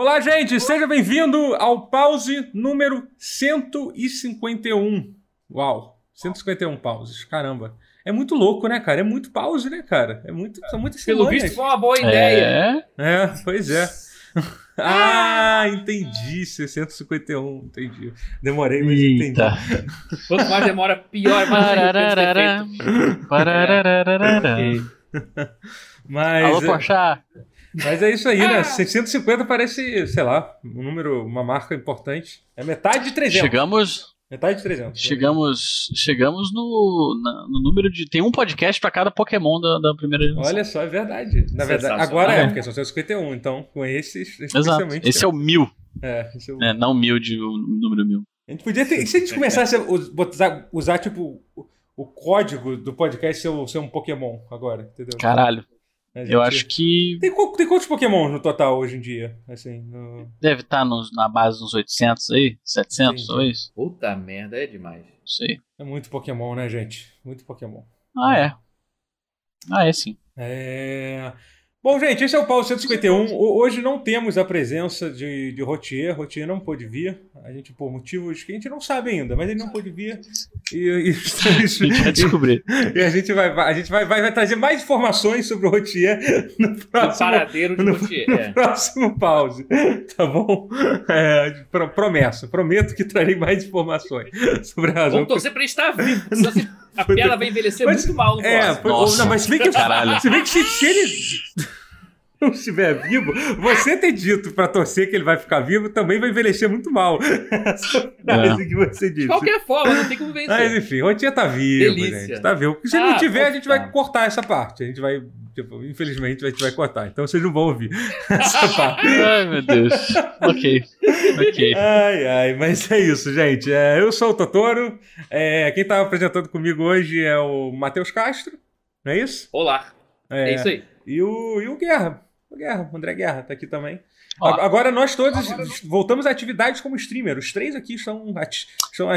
Olá, gente, seja bem-vindo ao pause número 151. Uau, 151 pauses, caramba. É muito louco, né, cara? É muito pause, né, cara? É muito, são muitas Pelo semanas. visto, foi uma boa ideia. É, pois é. Ah, entendi. 651, entendi. Demorei, mas Eita. entendi. Quanto mais demora, pior. Mais Parararara. Parararara. Mas, Alô, Porchat. Mas é isso aí, né? 650 parece, sei lá, um número, uma marca importante. É metade de 300. Chegamos, Metade de 300. chegamos, chegamos no, na- no número de. Tem um podcast pra cada Pokémon da, da primeira geração. Olha só, é verdade. Na verdade, agora é, É. porque são 151. Então, com esses, Exato. Esse é o mil, é, esse é o- né? Não mil de o número mil. A gente podia ter. e Se a gente começasse a us- botar- usar, tipo, o, o código do podcast ser, ser um Pokémon agora, entendeu? Caralho. A Eu gente- acho que Tem, tem quantos Pokémon no total hoje em dia? Assim, no... deve estar nos- na base dos 800 aí, 700 Entendi. talvez. Puta merda, é demais. Não sei. É muito Pokémon, né, gente? Muito Pokémon. Ah, é. Ah, é sim. É... Bom, gente, esse é o Paulo 151. O- Hoje não temos a presença de, de Rotier. Rotier não pôde vir. A gente, por motivos que a gente não sabe ainda, mas ele não pôde vir. E, e- A gente vai descobrir. e a gente, vai, a gente vai, vai, vai trazer mais informações sobre o Rotier no próximo, paradeiro de no- Routier. no É. próximo pause. Tá bom? É, pro- promesso. Prometo que trarei mais informações sobre a razão. Vamos torcer pra ele estar vivo. A piada vai envelhecer Mas- muito mal no É, próximo. Nossa. não, mas se bem que, Caralho. se, bem que se, se ele não estiver vivo, você ter dito pra torcer que ele vai ficar vivo também vai envelhecer muito mal. Essa frase que você De disse. qualquer forma, não tem como vencer. Mas enfim, o Tia tá vivo, Delícia. gente. Tá vivo. Se Ah, não tiver, a gente vai cortar essa parte. A gente vai, tipo, infelizmente, a gente vai cortar. Então vocês não vão ouvir essa parte. Ai, meu Deus. Ok. Ok. Ai, ai, mas é isso, gente. É, eu sou o Totoro. É, quem tá apresentando comigo hoje é o Matheus Castro, não é isso? Olá. É, isso aí. E o, e o Guerra. Guerra, o André Guerra tá aqui também. Ó. Agora nós todos voltamos a atividades como streamer. Os três aqui estão, ati estão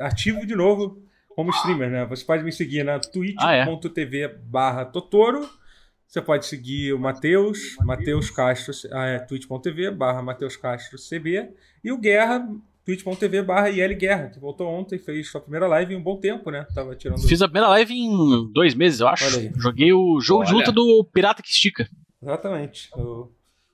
ativos de novo como streamer, né? Você pode me seguir na Ah, é? twitch.tv barra Totoro. Você pode seguir o Matheus, Matheus Castro, ah, é, twitch.tv barra Matheus Castro CB. E o Guerra, twitch.tv barra IL Guerra, que voltou ontem, fez sua primeira live em um bom tempo, né? Tava tirando... Fiz a primeira live em dois meses, eu acho. Joguei o jogo de Olha. luta do Pirata que Estica. Exatamente. O-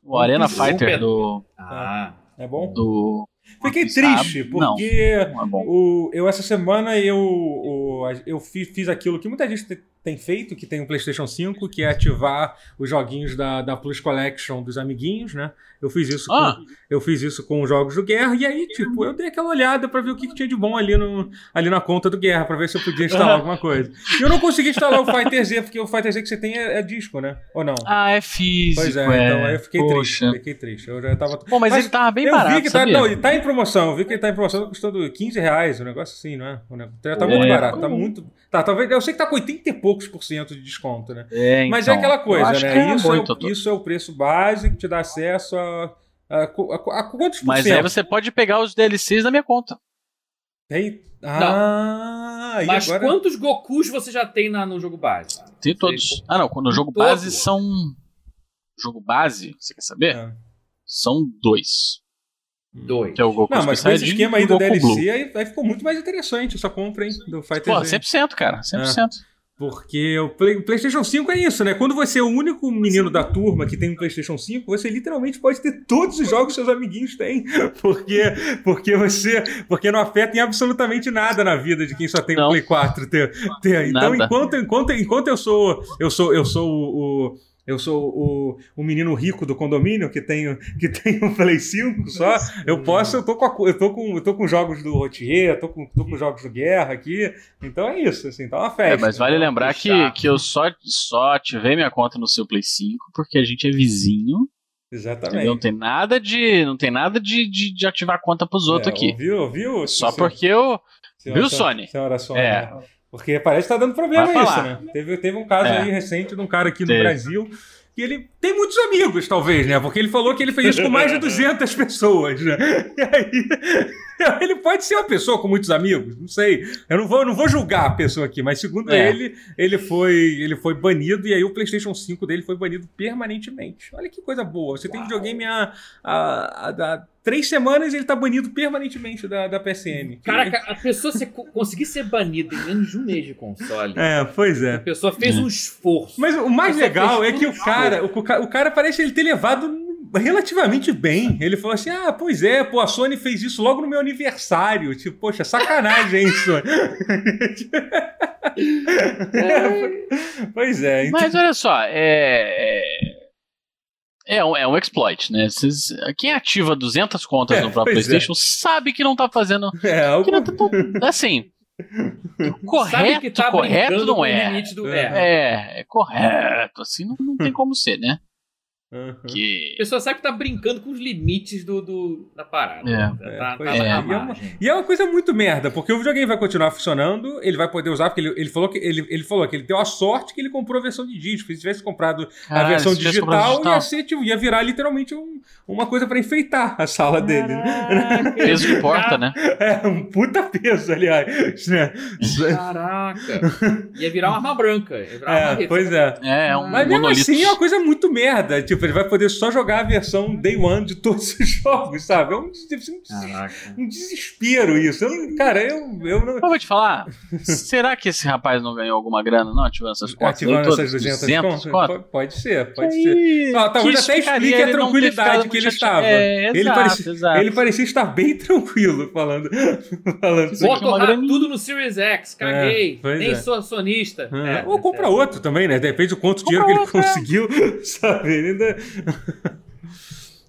O Arena. Fighter do. Ah. É bom? do Fiquei triste, Não. porque... não é bom. O, eu, essa semana, eu, o- eu fi- fiz aquilo que muita gente te- tem feito, que tem o PlayStation 5, que é ativar os joguinhos da, da Plus Collection dos amiguinhos, né? Eu fiz isso Ah. com, eu fiz isso com os jogos do Guerra, e aí, tipo, eu dei aquela olhada pra ver o que, que tinha de bom ali, no, ali na conta do Guerra, pra ver se eu podia instalar alguma coisa. E eu não consegui instalar o Fighter Z, porque o Fighter Z que você tem é, é disco, né? Ou não? Ah, é físico. pois é, é. então aí eu fiquei triste. Poxa. Fiquei triste. Eu já tava. Pô, mas, Mas ele tava bem eu barato. vi que tá, não, ele tá em promoção. Eu vi que ele tá em promoção, tá custando 15 reais, um negócio assim, não é? O negócio- Tá Pô, muito é. barato, tá muito. Tá, talvez. Eu sei que tá com 80 e poucos por cento de desconto, né? É, Mas é então, aquela coisa, acho que né? é Isso, é, o, isso é o preço base que te dá acesso a. a, a, a- a quantos por Mas cento? aí você pode pegar os DLCs da minha conta. Tem- Ah, e Mas agora. quantos Gokus você já tem na- no jogo base? Tem todos. Ah, não. No jogo base são. Jogo base, você quer saber? Ah. São dois. Dois. Que é o Goku Não, mas com esse esquema aí e do Goku. DLC, aí, aí ficou muito mais interessante essa compra, hein? Do Fighter Pô, Z. 100%, cara. 100%. Porque o, Play- o PlayStation 5 é isso, né? Quando você é o único menino da turma que tem um PlayStation 5, você literalmente pode ter todos os jogos que seus amiguinhos têm. Porque, porque você. Porque não afeta em absolutamente nada na vida de quem só tem um Não. Play 4 ter. ter. Então, Nada. enquanto, enquanto, enquanto eu sou. Eu sou, eu sou o. o- eu sou o, o menino rico do condomínio que tem, que tem um Play 5 só. Eu posso, eu tô com, a eu tô com, eu tô com jogos do Rotier, eu tô com, tô com jogos do Guerra aqui. Então é isso, assim, tá uma festa. É, mas vale lembrar que, chato. que eu só, só ativei minha conta no seu Play 5 porque a gente é vizinho. Exatamente. Entendeu? Não tem nada de. Não tem nada de, de, de ativar conta pros outros É, aqui. Ouviu, ouviu? Só porque eu. senhora- viu, Sony? Senhora Sony. É. Porque parece que tá dando problema isso, né? Teve, teve um caso É. aí recente de um cara aqui no Teve. Brasil que ele tem muitos amigos, talvez, né? Porque ele falou que ele fez isso com mais de 200 pessoas, né? E aí, ele pode ser uma pessoa com muitos amigos, não sei. Eu não vou, não vou julgar a pessoa aqui, mas segundo É. ele, ele foi, ele foi banido e aí o PlayStation 5 dele foi banido permanentemente. Olha que coisa boa. Você tem videogame há, há, há, há três semanas e ele tá banido permanentemente da, da PSN. Caraca, a pessoa se, conseguir ser banida em menos de um mês de console. É, pois A é. pessoa fez É. um esforço. Mas o mais legal é que o cara, o, o cara parece ele ter levado relativamente bem. Ele falou assim: ah, pois é, pô, a Sony fez isso logo no meu aniversário. Tipo, poxa, sacanagem isso. pois é. então- Mas olha só, é. É, é um, é um exploit, né? Vocês- quem ativa 200 contas É, no próprio é. PlayStation sabe que não tá fazendo. É, Que algo... não tá assim. Sabe Correto, que tá correto não é. limite do. É. É. É, é correto. Assim não, não tem como ser, né? Uhum. Que. A pessoa sabe que tá brincando com os limites do, do- da parada. É. Tá, É, tá, é. E é uma-. E é uma coisa muito merda, porque o videogame vai continuar funcionando, ele vai poder usar, porque ele, ele falou que ele, ele falou que ele deu a sorte que ele comprou a versão de disco. Se tivesse comprado a versão comprado digital, ia, ser, tipo, ia virar literalmente um- uma coisa pra enfeitar a sala dele. Caraca, Peso de porta, né? É um puta peso, aliás. Né? Caraca. Ia virar uma arma branca. Ia virar uma É, pois é. É, é um Mas mesmo monolito. assim é uma coisa muito merda. Tipo, ele vai poder só jogar a versão Day One de todos os jogos, sabe? É um, um- Caraca. um desespero isso. Eu não- cara, eu, eu não. Eu vou te falar, será que esse rapaz não ganhou alguma grana, não, ativando essas contas? Ativando essas 200, 200 contas? contas? Pode, ser, pode Aí, ser. Ah, talvez que até explique a ele não tranquilidade que ele estava. É, Ele exato, parecia- exato. Ele parecia estar bem tranquilo falando. falando Vou é grande- tudo no Series X, caguei. É, Nem é. sou acionista. Ah, É, Ou compra é. outro também, né? Depende do quanto dinheiro que ele é. conseguiu, sabe? Ele ainda...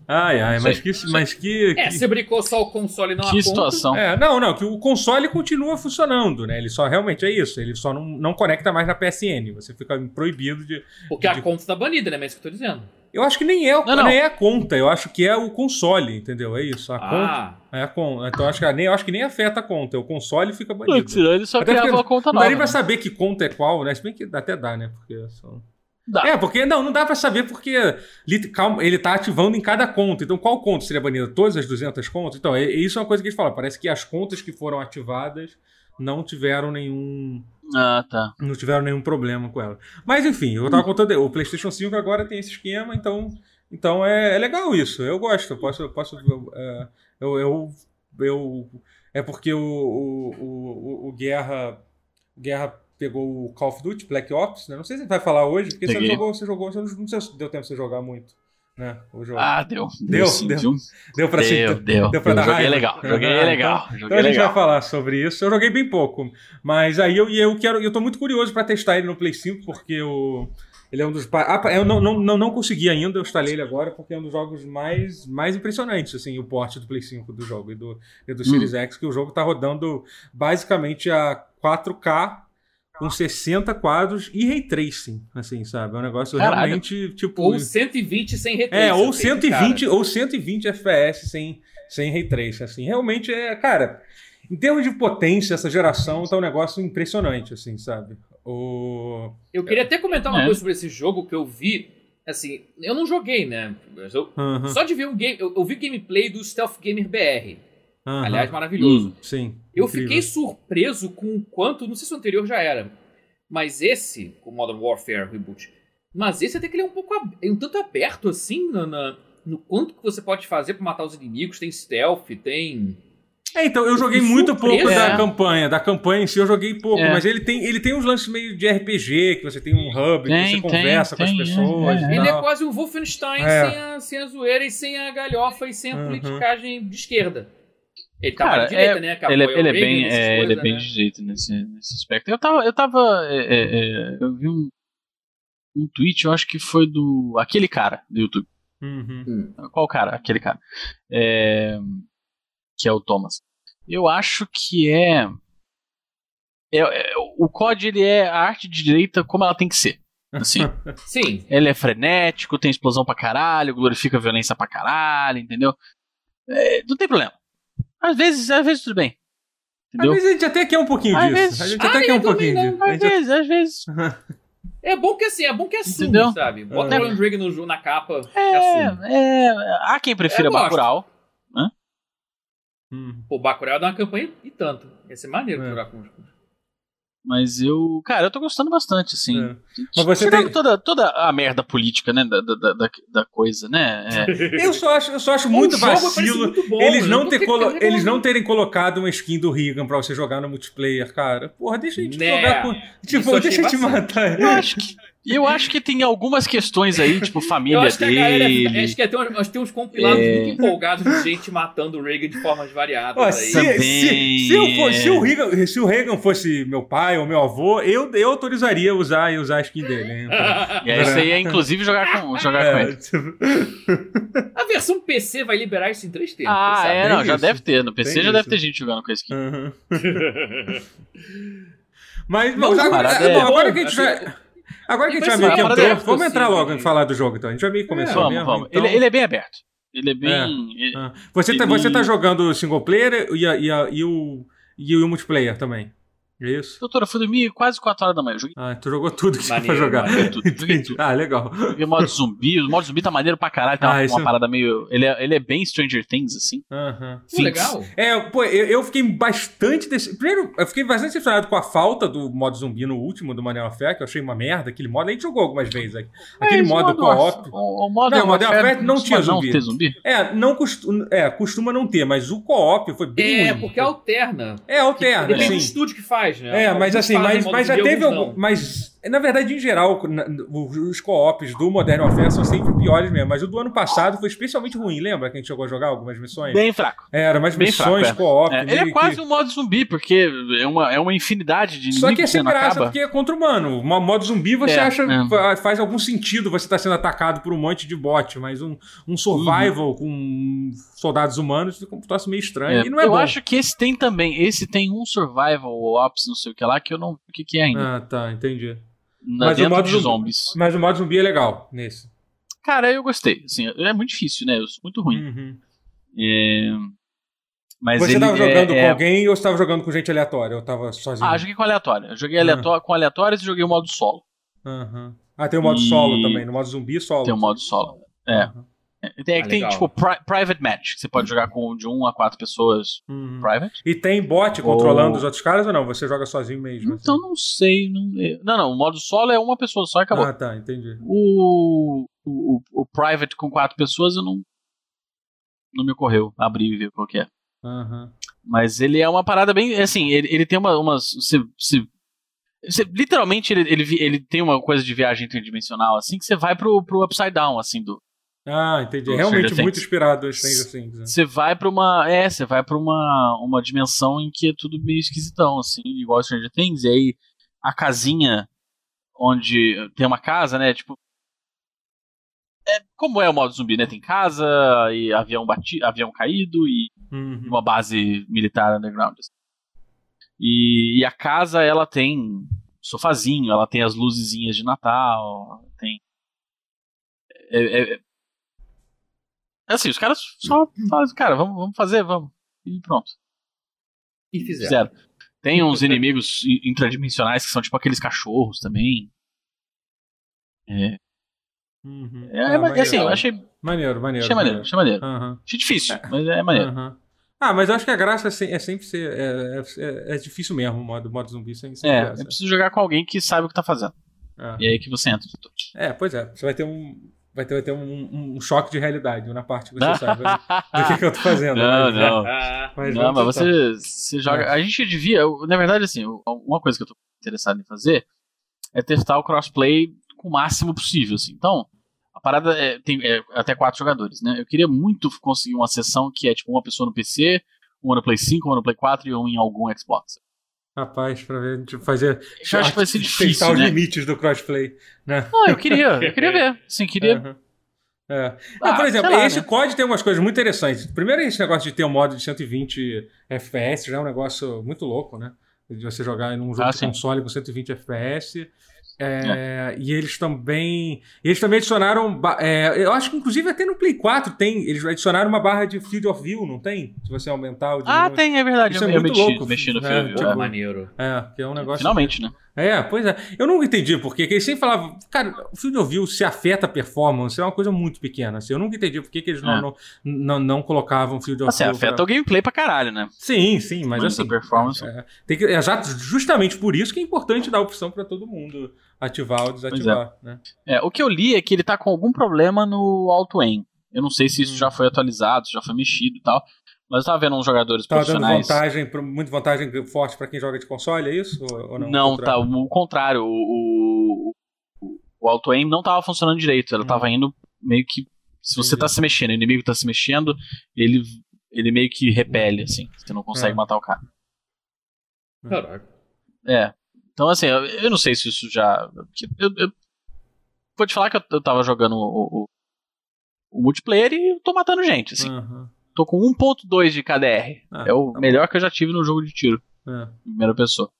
Ai, ai, mas que... Mas que, É, que- você brincou só o console não a Que conta. situação. É, não, não, que o console continua funcionando, né? Ele só realmente é isso, ele só não, não conecta mais na PSN. Você fica proibido de. Porque a conta tá banida, né? Mas é isso que eu tô dizendo. Eu acho que nem é, o- Não, não. nem é a conta, eu acho que é o console, entendeu? É isso. A conta. Ah, É a conta. Então eu acho que, nem, eu acho que nem afeta a conta, o console fica banido. ele só Até criava porque uma conta Não dá nova. nem pra né? saber que conta é qual, né? Se bem que até dá, né? Porque são. Dá. É, porque não, não dá pra saber porque ele tá ativando em cada conta. Então qual conta seria banida? Todas as 200 contas? Então, é, é isso é uma coisa que eles falam. Parece que as contas que foram ativadas não tiveram nenhum Ah, tá. não tiveram nenhum problema com ela. Mas enfim, eu tava contando, o PlayStation 5 agora tem esse esquema, então, então é, é legal isso. Eu gosto, eu posso, eu posso, é, eu, eu, eu- é porque o, o, o, o Guerra, o Guerra pegou o Call of Duty Black Ops, né? Não sei se ele vai falar hoje, porque você jogou, você jogou, você não, se deu tempo de você jogar muito, né? O jogo. Ah, deu. Deu, deu. viu? deu pra Deu, sentir. deu. Deu pra Eu dar joguei raiva? legal, joguei legal. Então Joguei a gente legal. vai falar sobre isso. Eu joguei bem pouco, mas aí eu, eu quero, eu tô muito curioso pra testar ele no Play 5 porque o ele é um dos ah, eu não, não, não, não consegui ainda, eu instalei ele agora porque é um dos jogos mais, mais impressionantes assim, o porte do Play 5 do jogo e do, e do Series X, que o jogo tá rodando basicamente a 4K com 60 quadros e ray tracing, assim, sabe? É um negócio Caralho. realmente tipo ou 120 sem retrace. é, ou assim, 120, cara. ou 120 FPS sem, sem ray tracing, assim. Realmente é, cara, em termos de potência, essa geração tá um negócio impressionante, assim, sabe? O... Eu queria até comentar uma É. coisa sobre esse jogo que eu vi. Assim, eu não joguei, né? Mas eu- Só de ver um game. Eu, eu vi gameplay do Stealth Gamer BR. Aham. Aliás, maravilhoso. Hum. sim. Eu incrível. fiquei surpreso com o quanto. Não sei se o anterior já era. Mas esse, o Modern Warfare Reboot. Mas esse até que ele é um pouco. é um tanto aberto assim na, na- no quanto que você pode fazer pra matar os inimigos. Tem stealth, tem. É, então, eu joguei muito pouco da É. campanha. Da campanha em si eu joguei pouco, É. mas ele tem, ele tem uns lances meio de RPG, que você tem um hub, que Tem, você tem, conversa com as tem, pessoas. é, e é. Ele é quase um Wolfenstein É. sem, a, sem a zoeira e sem a galhofa e sem a Uhum. politicagem de esquerda. Ele tá Cara, direita, é- né? Que Ele, é- ele é Reagan, bem, essas é, ele é coisas, bem né? de jeito nesse, nesse aspecto. Eu tava, eu tava, é, é, é, eu vi um, um tweet, eu acho que foi do, aquele cara do YouTube. Uhum. Qual cara? Aquele cara. É, que é o Thomas. Eu acho que é, é, é- o COD ele é a arte de direita como ela tem que ser. Assim, Sim. ele é frenético, tem explosão pra caralho, glorifica a violência pra caralho, entendeu? É, não tem problema. Às vezes, às vezes tudo bem. Às Entendeu? vezes a gente até quer um pouquinho Às disso. vezes- A gente Ah, até quer um eu também pouquinho não. disso. Às gente- vezes, às vezes. É bom que assim, é bom que assume, Entendeu? sabe? Bota É. o Alan Drake no, na capa É, é, há quem prefira. Bacurau. Hum. Pô, Bacurau dá uma campanha e tanto. Ia ser maneiro É. jogar com os. Mas eu. Cara, eu tô gostando bastante, assim. É. Mas você tem- toda, toda a merda política, né? Da, da, da, da coisa, né? É. Eu só acho, eu só acho muito parece vacilo muito bom, eles, né? não ter colo- tá eles não terem colocado uma skin do Regan pra você jogar no multiplayer, cara. Porra, deixa a gente Né? jogar com. Isso Tipo, eu deixa gente bastante. matar. Eu acho que. Eu acho que tem algumas questões aí, tipo, Eu família acho que a galera. dele. Acho que tem, uns- acho que tem uns compilados É. muito empolgados de gente matando o Reagan de formas variadas. Ó, aí. se, se, se, eu for- se o Reagan, se o Reagan fosse meu pai ou meu avô, eu, eu autorizaria usar e usar a skin dele. hein? E aí isso aí é inclusive jogar com, jogar com É, ele. tipo, A versão PC vai liberar isso em três tempos. Ah, sabe? é, não, já isso. deve ter. No PC Tem já deve isso. ter gente jogando com a skin. aham. Mas, bom, agora, é- bom, agora que a gente Assim, já. Agora que a gente vai meio que entrou, vamos entrar logo de- e falar do jogo então. A gente já meio que começou Vamos, mesmo. vamos. então- Ele, ele é bem aberto. Ele é bem. É. ele- Ah, Você, tá, Ele- você tá jogando single player e, a- e, a- e o, e o multiplayer também. É isso? Doutora, eu fui dormir quase 4 horas da manhã. Eu joguei Ah, tu jogou tudo que você Maneiro, foi jogar. maneiro. tudo. Entendi. tudo. Ah, legal. Joguei modo zumbi. O modo zumbi tá maneiro pra caralho. Uma, Ah, isso- uma parada meio. Ele é, ele é bem Stranger Things, assim. Aham. Pô, legal. É, pô, eu, eu fiquei bastante. Desse... Primeiro, eu fiquei bastante decepcionado com a falta do modo zumbi no último do Manel Fé, que eu achei uma merda. Aquele modo, a gente jogou algumas vezes. aqui. Aquele É, modo co-op. O, o modo Não, Warfare Warfare não costuma tinha zumbi. Não ter zumbi? É, não costu... é, costuma não ter, mas o co-op foi bem É, ruim. porque alterna. É, alterna, Depende do estúdio que faz, né? É, mas assim, mas, mas já teve algum. Mas, na verdade, em geral, os, co-ops do Modern Warfare são sempre piores mesmo. Mas o do ano passado foi especialmente ruim, lembra que a gente chegou a jogar algumas missões? Bem fraco. Era, umas bem missões é. co-op. É, ele é que- quase um modo zumbi, porque é uma, é uma infinidade de Só que é sem que graça, acaba. porque é contra o humano. O modo zumbi você É, acha é. fa- faz algum sentido você estar sendo atacado por um monte de bot, mas um, um survival com soldados humanos fica um troço meio estranho. É, e não é eu bom. acho que esse tem também. Esse tem um survival ops, não sei o que lá, que eu não. O que, que é ainda? Ah, tá, entendi. Na, mas o modo de zumbi-. Mas o modo zumbi é legal nesse. Cara, eu gostei. Assim, é muito difícil, né? Eu sou muito ruim. Uhum. É, Mas Você ele tava jogando é, com é- alguém ou você tava jogando com gente aleatória? Eu tava sozinho. Ah, joguei com aleatório. Eu joguei aleató- com aleatórios e joguei o modo solo. Aham. Ah, tem o modo E- solo também. No modo zumbi, solo. Tem o modo solo. É. Aham. É, Tem, Ah, tem legal. tipo pri- private match, que você pode jogar com de 1 a 4 pessoas Uhum. private. E tem bot controlando Ou- os outros caras ou não? Você joga sozinho mesmo? assim? Então não sei. Não, não, não, o modo solo é uma pessoa só e acabou. Ah, tá, entendi. O, o, o private com quatro pessoas eu não. Não me ocorreu abrir e ver qual que é. Aham. Mas ele é uma parada bem. Assim, ele, ele tem uma, umas. Você, você, você- literalmente, ele, ele, ele tem uma coisa de viagem interdimensional, assim, que você vai pro, pro upside down, assim, do. Ah, entendi. É realmente Stranger muito Things. inspirado em Stranger Things. né? Você vai pra uma. É, você vai pra uma, uma dimensão em que é tudo meio esquisitão, assim, igual Stranger Things, e aí a casinha onde tem uma casa, né? Tipo. É, como é o modo zumbi, né? Tem casa e avião, bati, avião caído e Uhum. uma base militar underground. assim. E, e a casa, ela tem sofazinho, ela tem as luzezinhas de Natal, tem. É, é- é- assim, os caras só fazem, cara, vamos, vamos fazer, vamos. E pronto, E fizeram. fizeram. Tem uns inimigos intradimensionais que são tipo aqueles cachorros também. É, Uhum. é, Ah, mas, maneiro. assim, eu achei, Maneiro, maneiro. achei maneiro, achei maneiro. Aham. Achei difícil, mas é maneiro. Aham. Ah, mas eu acho que a graça é, é sempre ser. É, é- é difícil mesmo o modo, modo zumbi sem, É, graça. eu preciso jogar com alguém que sabe o que tá fazendo. É. E é aí que você entra. É, pois é. Você vai ter um. Vai ter, vai ter um, um choque de realidade na parte que você sabe do que, que eu tô fazendo. Não, mas- não. Ah, mas não, mas você, você joga. É. A gente devia. Na verdade, assim, uma coisa que eu tô interessado em fazer é testar o crossplay com o máximo possível. Assim. Então, a parada é, tem é, até quatro jogadores, né? Eu queria muito conseguir uma sessão que é tipo uma pessoa no PC, uma no Play 5, uma no Play 4 e um em algum Xbox. Rapaz, pra ver, tipo, fazer. Eu acho que vai ser testar difícil, os né? limites do crossplay. Né? Não, eu queria, eu queria ver. Sim, queria. Aham. É. Ah, Não, por exemplo, lá, esse né? COD tem umas coisas muito interessantes. Primeiro, esse negócio de ter um modo de 120 FPS já é um negócio muito louco, né? De você jogar num jogo Ah, de sim. console com 120 FPS. É, E eles também. Eles também adicionaram. É, eu acho que, inclusive, até no Play 4 tem. Eles adicionaram uma barra de Field of View, não tem? Se você aumentar o. Ah, tem, é verdade. Isso eu, é muito mexi, louco. mexi no É, Field of View. tipo, é. maneiro. É, que é um negócio. Finalmente, né? É, pois é. Eu nunca entendi porque que eles sempre falavam, cara, o Field of View se afeta a performance, é uma coisa muito pequena. Assim, eu nunca entendi por que que eles não, É. não, não, não colocavam Field of Assim, View. afeta pra- o gameplay pra caralho, né? Sim, sim, mas Muita assim. performance. É, tem que, é justamente por isso que é importante dar opção pra todo mundo ativar ou desativar. Né? É, o que eu li é que ele tá com algum problema no auto-aim. Eu não sei se isso Hum. já foi atualizado, se já foi mexido e tal. Mas eu tava vendo uns jogadores Tá dando profissionais. vantagem, pro- muito vantagem forte pra quem joga de console, é isso? Ou, não? Não, Outra- tá. O contrário. O, o, o auto-aim não tava funcionando direito. Ela Hum. tava indo meio que. Se você Entendi. tá se mexendo, o inimigo tá se mexendo, ele, ele meio que repele, assim. Você não consegue É. matar o cara. Caraca. É. Então, assim, eu, eu não sei se isso já. Eu, eu- vou te falar que eu, eu tava jogando o, o, o multiplayer e eu tô matando gente, assim. Aham. Tô com 1.2 de KDR. Ah, é o tá bom. melhor que eu já tive no jogo de tiro. É. Primeira pessoa.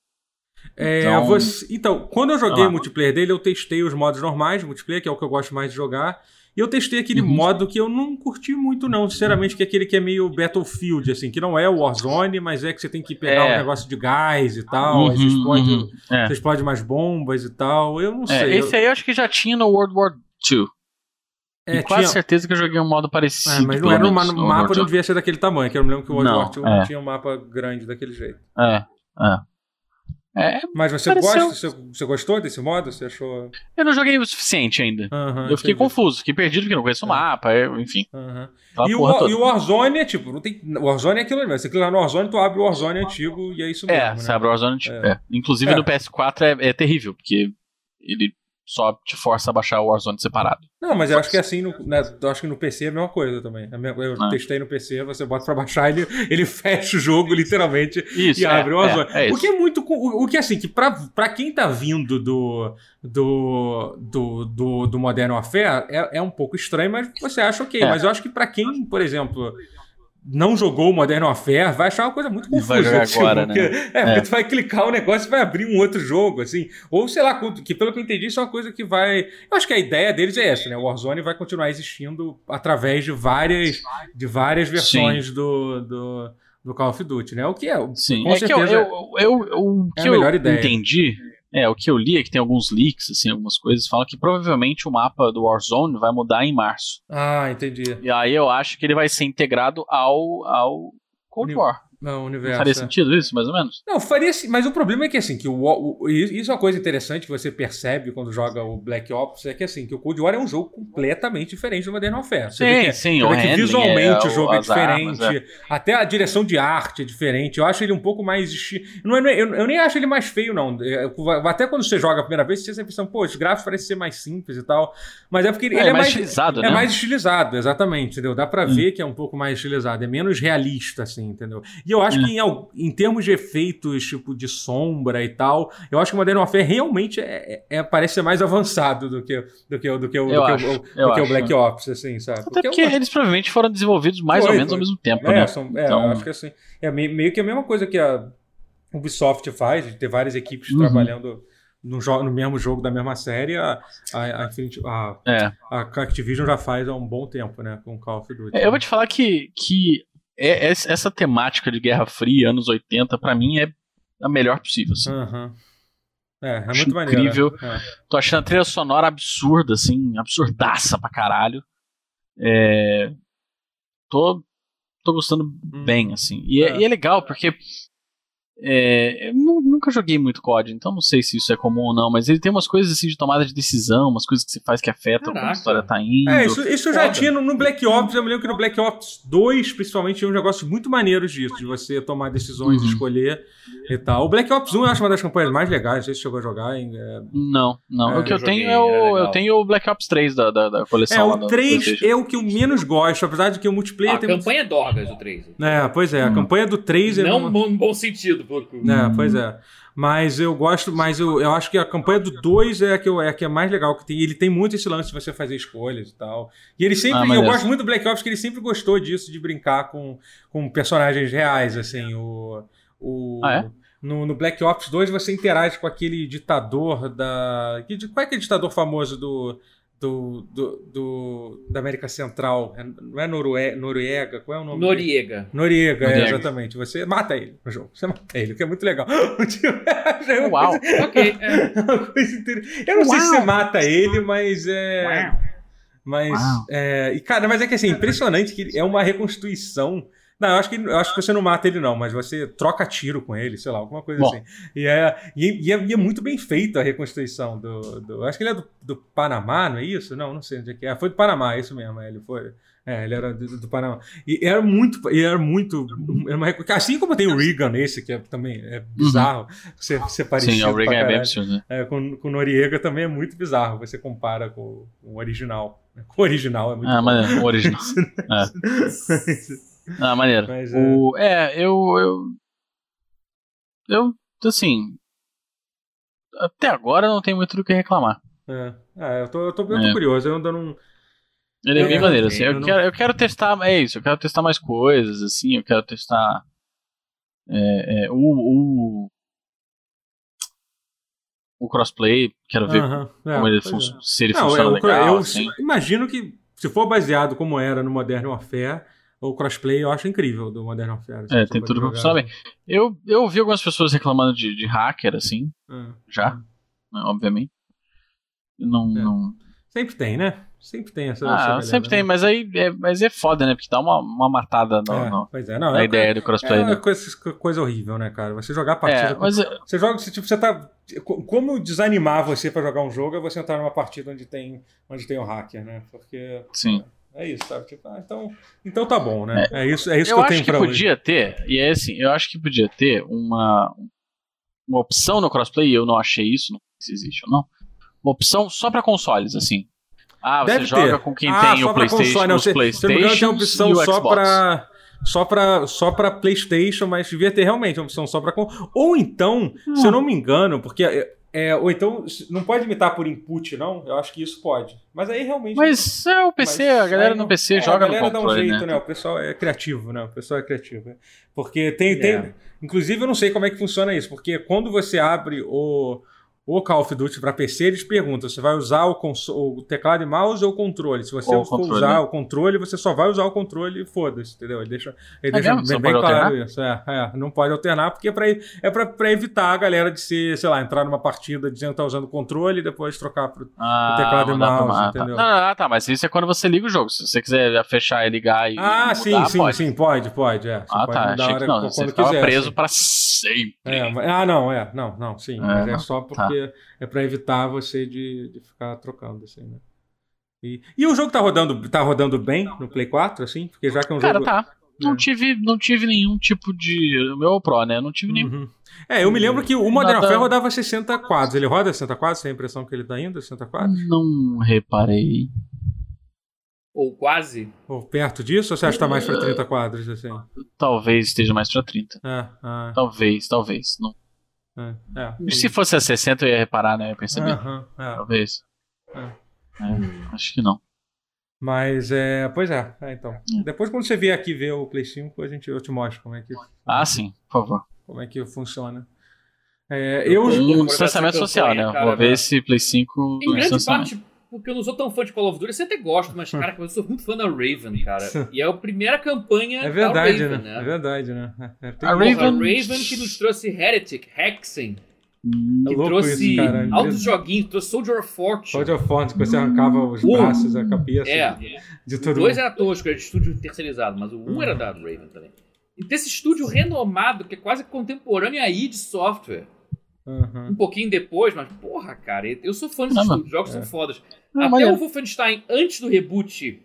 É, Então- você- então, quando eu joguei lá. o multiplayer dele, eu testei os modos normais de multiplayer, que é o que eu gosto mais de jogar. E eu testei aquele Uhum. modo que eu não curti muito, não, sinceramente, que é aquele que é meio Battlefield, assim, que não é o Warzone, mas é que você tem que pegar É. um negócio de gás e tal, aí você explode, uhum. É. você explode mais bombas e tal. Eu não É, sei. esse eu, aí eu acho que já tinha no World War II. é, e quase tinha- certeza que eu joguei um modo parecido. é, mas não era um World mapa, não devia ser daquele tamanho, que eu me lembro que o World Não, War II não é. tinha um mapa grande daquele jeito. É, é. É, Mas você Pareceu- gosta? Você, gostou desse modo? Você achou. eu não joguei o suficiente ainda. Aham, eu fiquei entendi. confuso, fiquei perdido porque não conheço o É. mapa, eu- enfim. Aquela E o, e o Warzone é tipo, não tem. O Warzone é aquilo mesmo. Você clica no Warzone, tu abre o Warzone antigo e é isso mesmo. É, né? você abre o Warzone, tipo, É. é. Inclusive É. no PS4 é, é terrível, porque ele só te força a baixar o Warzone separado. Não, mas eu acho que é assim, no, né, eu acho que no PC é a mesma coisa também. É Eu Ah. testei no PC, você bota pra baixar, ele, ele fecha o jogo, literalmente, Isso, e é, abre o Warzone. é, é o que é muito. O, o que assim, que pra, pra quem tá vindo do. Do, do, do, do Modern Warfare é, é um pouco estranho, mas você acha ok. É. Mas eu acho que pra quem, por exemplo, não jogou o Modern Warfare, vai achar uma coisa muito confusa. tipo, agora, né? porque, é, porque tu vai clicar o negócio e vai abrir um outro jogo, assim. Ou sei lá, que pelo que eu entendi, isso é uma coisa que vai. Eu acho que a ideia deles é essa, né? O Warzone vai continuar existindo através de várias, de várias versões do, do, do Call of Duty, né? O que é. Sim, com é que eu, certeza. eu, eu, eu- o é que a melhor eu ideia. entendi, é, o que eu li é que tem alguns leaks, assim, algumas coisas, falam que provavelmente o mapa do Warzone vai mudar em março. Ah, entendi. E aí eu acho que ele vai ser integrado ao, ao Cold Uni- War. Não, universo. faria é. sentido isso, mais ou menos? Não, faria sim, mas o problema é que assim, que o, o- isso é uma coisa interessante que você percebe quando joga o Black Ops, é que assim, que o Cold War é um jogo completamente diferente do Modern Warfare. Você vê que, é- sim, o que visualmente é, o jogo é diferente, armas, é. até a direção de arte é diferente. Eu acho ele um pouco mais. Não é, não é- eu, eu nem acho ele mais feio, não. Eu- até quando você joga a primeira vez, você tem essa impressão, pô, os gráficos parecem ser mais simples e tal. Mas é porque ele É, é mais estilizado, é né? mais estilizado, exatamente, entendeu? Dá pra Hum. ver que é um pouco mais estilizado, é menos realista, assim, entendeu? E eu acho Hum. que em, em termos de efeitos, tipo, de sombra e tal, eu acho que o Modern Warfare realmente é, é- é- parece ser mais avançado do que, do que, o- do que, o- Eu do que, acho, o, eu do que o acho. Black Ops, assim, sabe? Até porque é uma- eles provavelmente foram desenvolvidos mais Foi, ou menos foi. ao mesmo tempo, é, né? são, é, Então- eu acho que assim, é meio, meio que a mesma coisa que a Ubisoft faz, de ter várias equipes Uhum. trabalhando no, no mesmo jogo da mesma série, a, a, a, a, É. a Activision já faz há um bom tempo, né, com Call of Duty. É, Eu vou te falar que, que é- é- essa temática de Guerra Fria, anos 80, pra mim é a melhor possível. assim. Aham. É, é Acho muito maneiro. incrível. É. Tô achando a trilha sonora absurda, assim, absurdaça pra caralho. É, Tô, tô gostando bem, assim. E é, É. e é legal, porque é, eu nu- nunca joguei muito COD, então não sei se isso é comum ou não, mas ele tem umas coisas assim de tomada de decisão, umas coisas que você faz que afetam como a Caraca. história tá indo. É, isso, isso já Foda. tinha no, no Black Ops. Eu me lembro que no Black Ops 2, principalmente, tinha uns negócios muito maneiros disso, de você tomar decisões, Uhum. escolher e tal. O Black Ops 1 eu acho uma das campanhas mais legais, não sei se chegou a jogar. hein, é, Não, não. É, o que eu, eu tenho é o, eu tenho o Black Ops 3 da, da, da É, coleção lá o do 3 PlayStation. é o que eu menos gosto, apesar de que o multiplayer a tem. muito- campanha é Dorgas, o 3. É, pois é, a Hum. campanha do 3 é. Não uma- no bom sentido, pouco. É, pois é. Mas eu gosto, mas eu, eu acho que a campanha do 2 é a, que eu, é a que é mais legal que tem. Ele tem muito esse lance de você fazer escolhas e tal. E ele sempre. Ah, eu maneiro. gosto muito do Black Ops, que ele sempre gostou disso, de brincar com, com personagens reais, assim. O. o Ah, é? no, no Black Ops 2 você interage com aquele ditador da. que- Qual é aquele ditador famoso do. Do, do, do- da América Central? É- Não é Norue- Noruega? Qual é o nome? dele? Noriega. Noriega, é, Noriega. exatamente. Você mata ele no jogo. Você mata ele, que é muito legal. Já é uma Uau. coisa- Ok, é. uma coisa interessante. Eu não sei se você mata ele, mas é. Mas. Uau. É, e, cara, mas é que assim, impressionante que é uma reconstituição. Não, eu acho, que, eu acho que você não mata ele, não, mas você troca tiro com ele, sei lá, alguma coisa Bom. assim. E é, e, é, e é muito bem feita a reconstituição do, do- Acho que ele é do, do Panamá, não é isso? Não, não sei onde é que é. Foi do Panamá, é isso mesmo. é, Ele foi. É, ele era do, do Panamá. E era muito. E era muito. Era uma, assim como tem o Reagan esse, que é, também é bizarro. Ser, ser parecido. Sim, o Reagan é bem absurdo, né? É, com, com Noriega também é muito bizarro. Você compara com, com o original. Com o original é muito Ah, bom. maneiro, o original. Ah, maneiro. Mas, é. O, é, eu, eu. Eu, assim. Até agora não tem muito do que reclamar. É, É, eu tô, eu tô, eu tô É. curioso. Eu ainda não. Ele é, É, bem maneiro, assim. eu Eu, não- quero, eu quero testar. É isso, eu quero testar mais coisas, assim. Eu quero testar. é, é, o, o. O crossplay, quero ver Aham, é, como ele é. se ele Não, funciona eu, legal. eu assim. imagino que se for baseado como era no Modern Warfare, o crossplay eu acho incrível do Modern Warfare. assim, É, tem tudo pra funcionar bem. Eu, eu ouvi algumas pessoas reclamando de, de hacker, assim, é. já, né, obviamente. Não, É. não, Sempre tem, né? Sempre tem essa. Ah, sempre tem, né? mas aí é, mas é foda, né? Porque dá uma, uma matada no, É, no- pois é, não, na é, ideia do crossplay, é né? coisa, coisa horrível, né, cara? Você jogar a partida. É, com- mas Você joga, você, tipo, você tá. co- Como desanimar você pra jogar um jogo é você entrar numa partida onde tem, onde tem o hacker, né? Porque. sim. É isso, sabe? Tipo, ah, então, então tá bom, né? É, isso, é isso Eu que eu acho tenho que pra hoje. podia ter, e é assim, eu acho que podia ter uma, uma opção no crossplay, e eu não achei isso, não sei se existe ou não. Uma opção só pra consoles, assim. Ah, você Deve joga ter. com quem Ah, tem o PlayStation, console, não, os se não engano, PlayStation tem opção só pra. Só pra, só pra PlayStation, mas devia ter realmente uma opção só pra. con- Ou então, se eu não me engano, porque. É, é, ou então, não pode imitar por input, não? Eu acho que isso pode. Mas aí realmente. Mas é o PC, Mas a galera aí no não- PC é, joga A no galera dá um jeito, né? né? O pessoal é criativo, né? O pessoal é criativo. né? Porque tem, tem. É. Inclusive, eu não sei como é que funciona isso, porque quando você abre o. O Call of Duty para PC, eles perguntam: você vai usar o, o teclado e mouse ou o controle? Se você Ou for controle, usar né? o controle, você só vai usar o controle e foda-se, entendeu? Ele deixa, ele É deixa bem, bem claro isso. É, é, não pode alternar, porque é pra, é pra, pra evitar a galera de ser, sei lá, entrar numa partida dizendo que tá usando o controle e depois trocar pro. Ah, teclado e mouse, tá. entendeu? Não, não, não, tá, mas isso é quando você liga o jogo. Se você quiser fechar e ligar e. Ah, e sim, mudar, sim, pode. sim, pode, pode. É. Você Ah, pode tá. mudar a Achei hora que não. Você quiser, preso assim. pra sempre. É, mas- ah, não, é. Não, não, sim. É, mas é só porque é pra evitar você de, de ficar trocando, assim, né? E, e o jogo tá rodando, tá rodando bem no Play 4, assim? Porque já que é um Cara, jogo. tá. Não É. tive, não tive nenhum tipo de. O meu Pro, né? Não tive nenhum. Uhum. É, eu me lembro que o Modern Nada- Warfare rodava 60 quadros. Ele roda 60 quadros? Tem a impressão que ele tá indo 60 quadros? Não reparei. Ou quase. Ou perto disso? Ou você acha que tá mais pra 30 quadros, assim? Talvez esteja mais pra 30. É, ah, Talvez, talvez. Não. É, é. E Se fosse a 60, eu ia reparar, né? Eu ia perceber. É. Talvez. É. É, acho que não. Mas é. Pois é, é, então. Depois, quando você vier aqui ver o Play 5, a gente, eu te mostro como é que, Ah, sim, por favor. como é que funciona. É, eu. Um distanciamento social, né? cara, Vou ver né? esse Play 5 Em grande parte, porque eu não sou tão fã de Call of Duty, eu até gosto, mas, cara, eu sou muito fã da Raven, cara. E é a primeira campanha É verdade, da Raven, né? né? É verdade, né? É, tem- A Raven- Raven que nos trouxe Heretic, Hexen, Hum, É que louco trouxe isso, cara. altos joguinhos, trouxe Soldier of Fortune. Soldier of Fortune, que você arrancava os Uh, braços, a cabeça É, de todo 2 mundo. era tosco, era de estúdio terceirizado, mas o 1 um era da Raven também. E ter esse estúdio renomado, que é quase contemporâneo aí de software. Aham. Um pouquinho depois, mas porra, cara, eu sou fã desse Não, estúdio, os jogos é. são fodas. Não, Até maneiro. o Wolfenstein, antes do reboot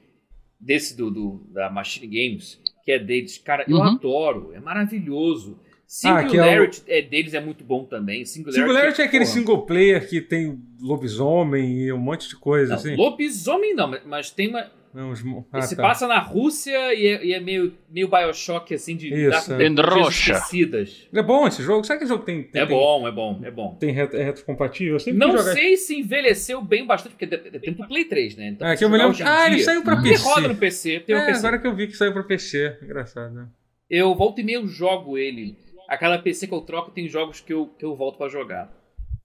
desse do, do- da Machine Games, que é deles, cara, eu Uhum. adoro, é maravilhoso. Ah, que é o- Singularity é deles é muito bom também. Singularity, Singularity é aquele porra. single player que tem lobisomem e um monte de coisa, Não, assim. Lobisomem não, mas tem uma. Não, os ah, ele se tá. passa na Rússia e é, e é meio, meio Bioshock, assim, de Isso, lidar é. esquecidas. É bom esse jogo? Será que esse jogo tem. tem É tem- bom, é bom, é bom. Tem retro, é retrocompatível? Eu Não jogar- sei se envelheceu bem bastante, porque é tempo do Play 3, né? Então, É, que eu me lembro. Ah, ele dia, saiu pra Ele Ele PC. roda no PC, tem um É, PC. agora que eu vi que saiu pra PC. Engraçado, né? Eu volto e meio jogo ele. a cada PC que eu troco tem jogos que eu, que eu volto pra jogar.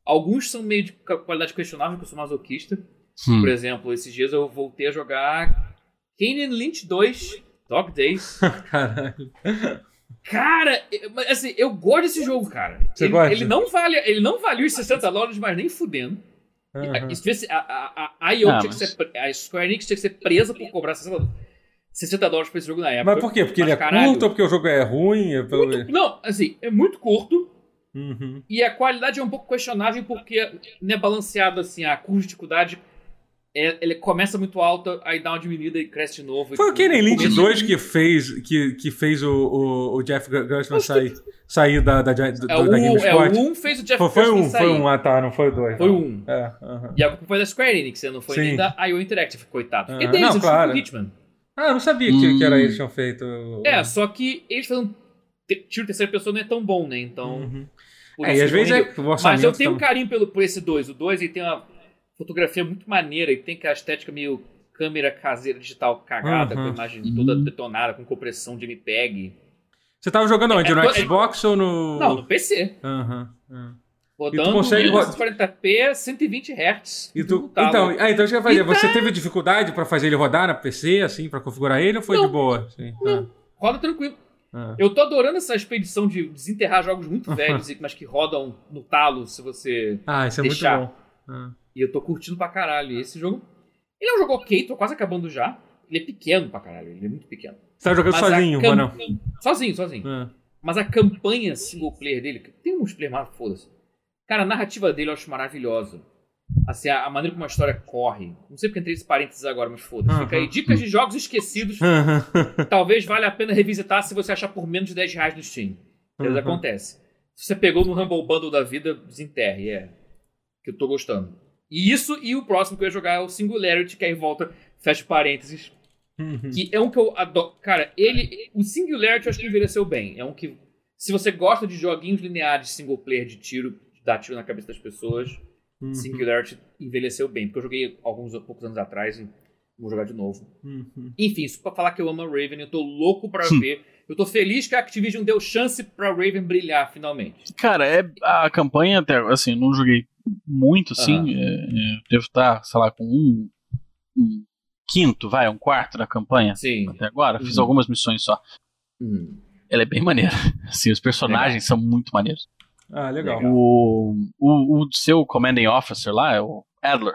Alguns são meio de qualidade questionável, porque eu sou masoquista. Hum. Por exemplo, esses dias eu voltei a jogar Kane Lynch 2 Dog Days. Caralho. Cara, assim, eu gosto desse jogo, cara. Você ele, gosta? ele não vale, ele não vale os 60 dólares, mas nem fudendo. A, a, a, IO Ah, tinha que mas- ser, pre- a Square Enix tinha que ser presa por cobrar 60, 60 dólares por esse jogo na época. Mas por quê? Porque ele é caralho, curto ou porque o jogo é ruim? É pelo- Não, assim, é muito curto Uhum. e a qualidade é um pouco questionável porque não é balanceado assim, a curva de dificuldade ele começa muito alta, aí dá uma diminuída e cresce de novo. Foi o Kenny Lynch Começo- 2 que fez, que, que fez o, o, o Jeff Gerstmann sair, sair da, da, da, É da o, é, GameSpot. o 1 fez o Jeff Foi, foi um, sair. foi um, ah tá, não foi o dois. Foi não. o um. É, aham. E a culpa foi da Square Enix, não foi Sim. nem da IO Interactive, coitado. Porque Aham. deles, Não, eles claro. Hitman. Ah, eu não sabia que, que era Hum. eles que tinham feito. o- É, só que eles fazem. te- Tiro terceira pessoa não é tão bom, né? Então. Uhum. por É, e às vezes é. Mas eu tenho um carinho pelo, por esse 2. O 2 ele tem uma fotografia muito maneira e tem aquela estética meio câmera caseira digital cagada, Uhum. com a imagem Uhum. toda detonada, com compressão de MPEG. Você tava jogando onde? É, No é- Xbox ou no. Não, no PC. Aham. aham. Rodando consegue- 1940p, 120 Hz. E tu, Não então, ah, então ia fazer. E tá- Você teve dificuldade pra fazer ele rodar na PC, assim, pra configurar ele, ou foi Não. de boa? Sim. Roda tranquilo. Ah, ah. Eu tô adorando essa expedição de desenterrar jogos muito velhos, mas que rodam no talo se você. Ah, isso é Deixar. muito bom. Ah. E eu tô curtindo pra caralho. Esse jogo. Ele é um jogo ok, tô quase acabando já. Ele é pequeno pra caralho, ele é muito pequeno. Você tá jogando Mas sozinho, cam- ou não? Sozinho, sozinho. Ah. Mas a campanha single player dele, tem um multiplayer, mas foda-se. Cara, a narrativa dele eu acho maravilhosa. Assim, a, maneira como a história corre. Não sei porque entrei esse parênteses agora, mas foda-se. Fica aí. Uhum. Dicas de jogos esquecidos. Talvez valha a pena revisitar se você achar por menos de 10 reais no Steam. Às vezes Uhum. acontece. Se você pegou no Humble Bundle da vida, desenterre, é. Que eu tô gostando. E isso, e o próximo que eu ia jogar é o Singularity, que aí volta, fecha parênteses. Uhum. Que é um que eu adoro. Cara, ele. O Singularity eu acho que envelheceu bem. É um que. Se você gosta de joguinhos lineares single player de tiro, de dar tiro na cabeça das pessoas, Uhum. Singularity envelheceu bem. Porque eu joguei alguns poucos anos atrás e vou jogar de novo. Uhum. Enfim, isso pra falar que eu amo a Raven, eu tô louco pra Hum. ver. Eu tô feliz que a Activision deu chance pra Raven brilhar finalmente. Cara, é, a campanha até, assim, eu não joguei muito, assim, Aham. é, é, devo estar, sei lá, com um, um quinto, vai, um quarto da campanha Sim. até agora, fiz Uhum. algumas missões só. Hum. Ela é bem maneira, assim, os personagens são muito maneiros. Ah, legal. O, o, o seu commanding officer lá, é o Adler,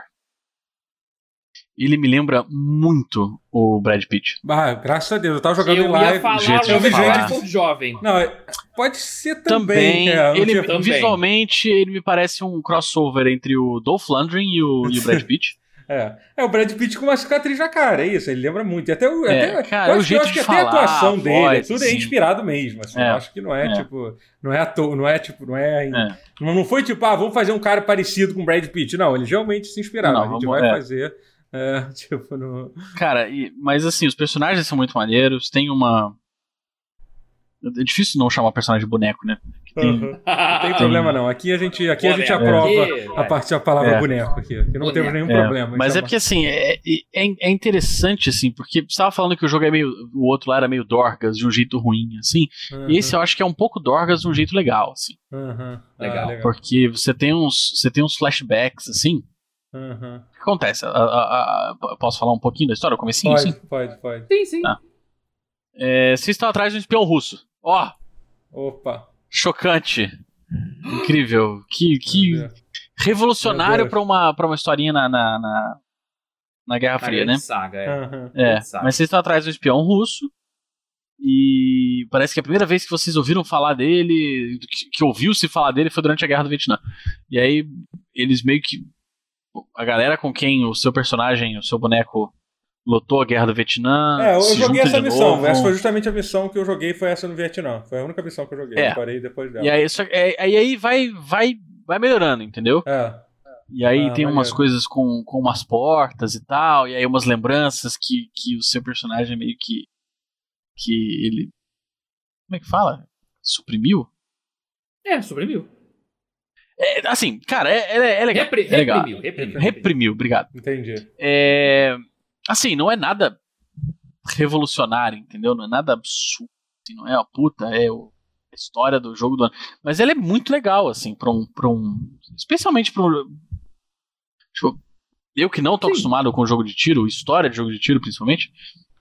ele me lembra muito o Brad Pitt. Ah, graças a Deus, eu tava jogando Eu em ia live. falar Robert falar. Redford jovem. Não, é- pode ser também. Também, é, eu ele, Também. visualmente, ele me parece um crossover entre o Dolph Lundgren e o, e o Brad Pitt. É. é o Brad Pitt com uma cicatriz na cara, é isso, ele lembra muito. E até o. É, até, cara, eu o acho, que- eu jeito acho que de até a falar, atuação a dele, voz, tudo é assim. inspirado mesmo. Assim, É. Eu acho que não é, É. tipo. Não é à toa, não é tipo, não é, É. não, não foi tipo, ah, vamos fazer um cara parecido com o Brad Pitt. Não, eles realmente se inspiraram. Não, a gente vamos- vai é. fazer. É, tipo, no. Cara, e- mas assim, os personagens são muito maneiros, tem uma. É difícil não chamar personagem de boneco, né? Tem- Uhum. Não tem problema não. Aqui a gente, aqui a gente aprova É. a parte da palavra É. boneco aqui. Aqui não Boneco. temos nenhum É, problema. em Mas é porque assim, é, é, é interessante, assim, porque você tava falando que o jogo é meio. O outro lá era meio Dorgas de um jeito ruim, assim. Uhum, E esse eu acho que é um pouco Dorgas de um jeito legal, assim. uhum. Legal. Ah, Porque você tem uns. Você tem uns flashbacks, assim. Uhum. O que acontece? A- a- a- posso falar um pouquinho da história? O comecinho, Pode, assim? pode, pode. Sim, sim. Tá. É, vocês estão atrás de um espião russo. Ó, Opa. chocante. Incrível. Que, que revolucionário pra uma, pra uma historinha na, na, na, na Guerra Fria, grande né? Saga, é. Uhum. É, Sabe. mas vocês estão atrás de um espião russo. E parece que a primeira vez que vocês ouviram falar dele, que, que ouviu-se falar dele, foi durante a Guerra do Vietnã. E aí, eles meio que. A galera com quem o seu personagem, o seu boneco, lutou a Guerra do Vietnã. É, eu se joguei essa de missão. novo. Essa foi justamente a missão que eu joguei, foi essa no Vietnã. Foi a única missão que eu joguei. É. Eu parei depois dela. E aí, só, é, aí, aí vai, vai, vai melhorando, entendeu? É. E aí Ah, tem umas maneiro. coisas com, com umas portas e tal, e aí umas lembranças que, que o seu personagem meio que. que ele. Como é que fala? Suprimiu? É, sobreviu. É, assim, cara, é, é, é legal. É legal. reprimiu, reprimiu. Reprimiu, obrigado. Entendi. É, assim, não é nada revolucionário, entendeu? Não é nada absurdo. assim, não é uma puta, é o. história do jogo do ano. Mas ele é muito legal, assim, pra um. Pra um especialmente pra um. Tipo, eu que não tô Sim. acostumado com jogo de tiro, história de jogo de tiro, principalmente,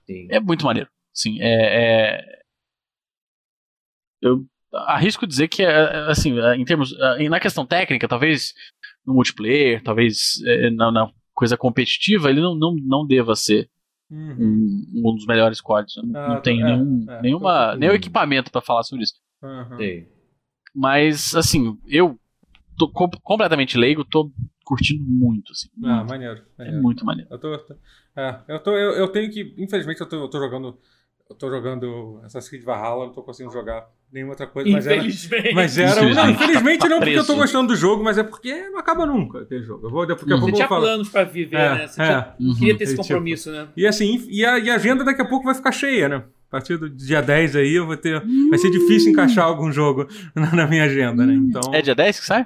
Sim. é muito maneiro. Assim, é. é- Eu arrisco dizer que, é, assim, é, em termos. é, Na questão técnica, talvez no multiplayer, talvez é, na, na coisa competitiva, ele não, não, não deva ser Uhum. um, um dos melhores códigos. Não, Ah, não tô- tenho é, nenhum, é, nenhuma, tô- nenhum equipamento pra falar sobre isso. Uhum. Mas, assim, eu tô com- completamente leigo, tô curtindo muito, assim. Ah, muito. maneiro. é maneiro. muito maneiro. Eu tô. É, eu, tô eu, eu tenho que. Infelizmente, eu tô, eu tô jogando. Eu tô jogando Assassin's Creed Valhalla, não tô conseguindo jogar nenhuma outra coisa, mas era. Infelizmente. Mas era. Não, Infelizmente. infelizmente não, Tá porque eu tô gostando do jogo, mas é porque não acaba nunca aquele jogo. Eu vou, daqui a Uhum. pouco Você eu tinha vou falar. planos pra viver, É, né? Você é. tinha- Uhum. queria ter esse tipo, compromisso, né? E assim, e a, e a agenda daqui a pouco vai ficar cheia, né? A partir do dia 10 aí eu vou ter. Vai ser difícil encaixar algum jogo na, na minha agenda, né? Então. É dia 10 que sai?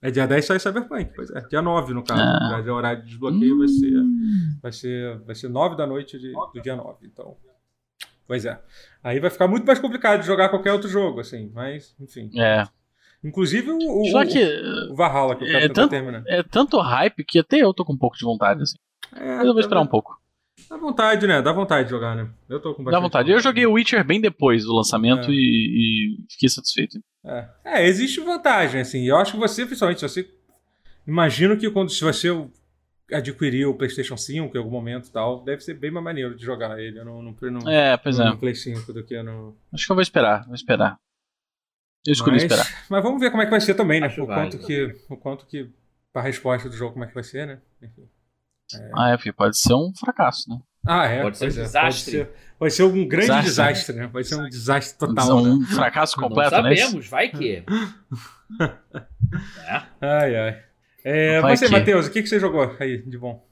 É dia 10 sai Cyberpunk, pois é. Dia 9, no caso. Ah. Já, horário de desbloqueio vai ser. Vai ser, vai ser 9 da noite de- do dia 9. Então. Pois é. Aí vai ficar muito mais complicado de jogar qualquer outro jogo, assim. Mas, enfim. É. Inclusive o, o, Só que o Valhalla, que eu quero É, tanto- terminar. é tanto hype que até eu tô com um pouco de vontade, assim. É, Mas eu vou esperar um pouco. Dá vontade, né? Dá vontade de jogar, né? Eu tô com Dá vontade. Eu joguei o Witcher bem depois do lançamento É. e, e fiquei satisfeito. É. É, existe vantagem, assim. Eu acho que você, principalmente, você. Imagino que quando se você adquirir o PlayStation 5 em algum momento e tal, deve ser bem mais maneiro de jogar ele no, no, no, É, pois é. no Play 5 do que no. Acho que eu vou esperar, vou esperar. Eu escolhi mas, esperar. mas vamos ver como é que vai ser também, né? Acho O quanto que. O quanto que. Pra resposta do jogo, como é que vai ser, né? Enfim. Ah, é, porque pode ser um fracasso, né? Ah, é. Pode ser um é, desastre. Pode ser, vai ser um grande Desastre. desastre, né? Vai ser um desastre total, né? um fracasso completo, não né? sabemos, vai que. É. Ai, ai. É, você, que- Matheus, o que, que você jogou aí de bom?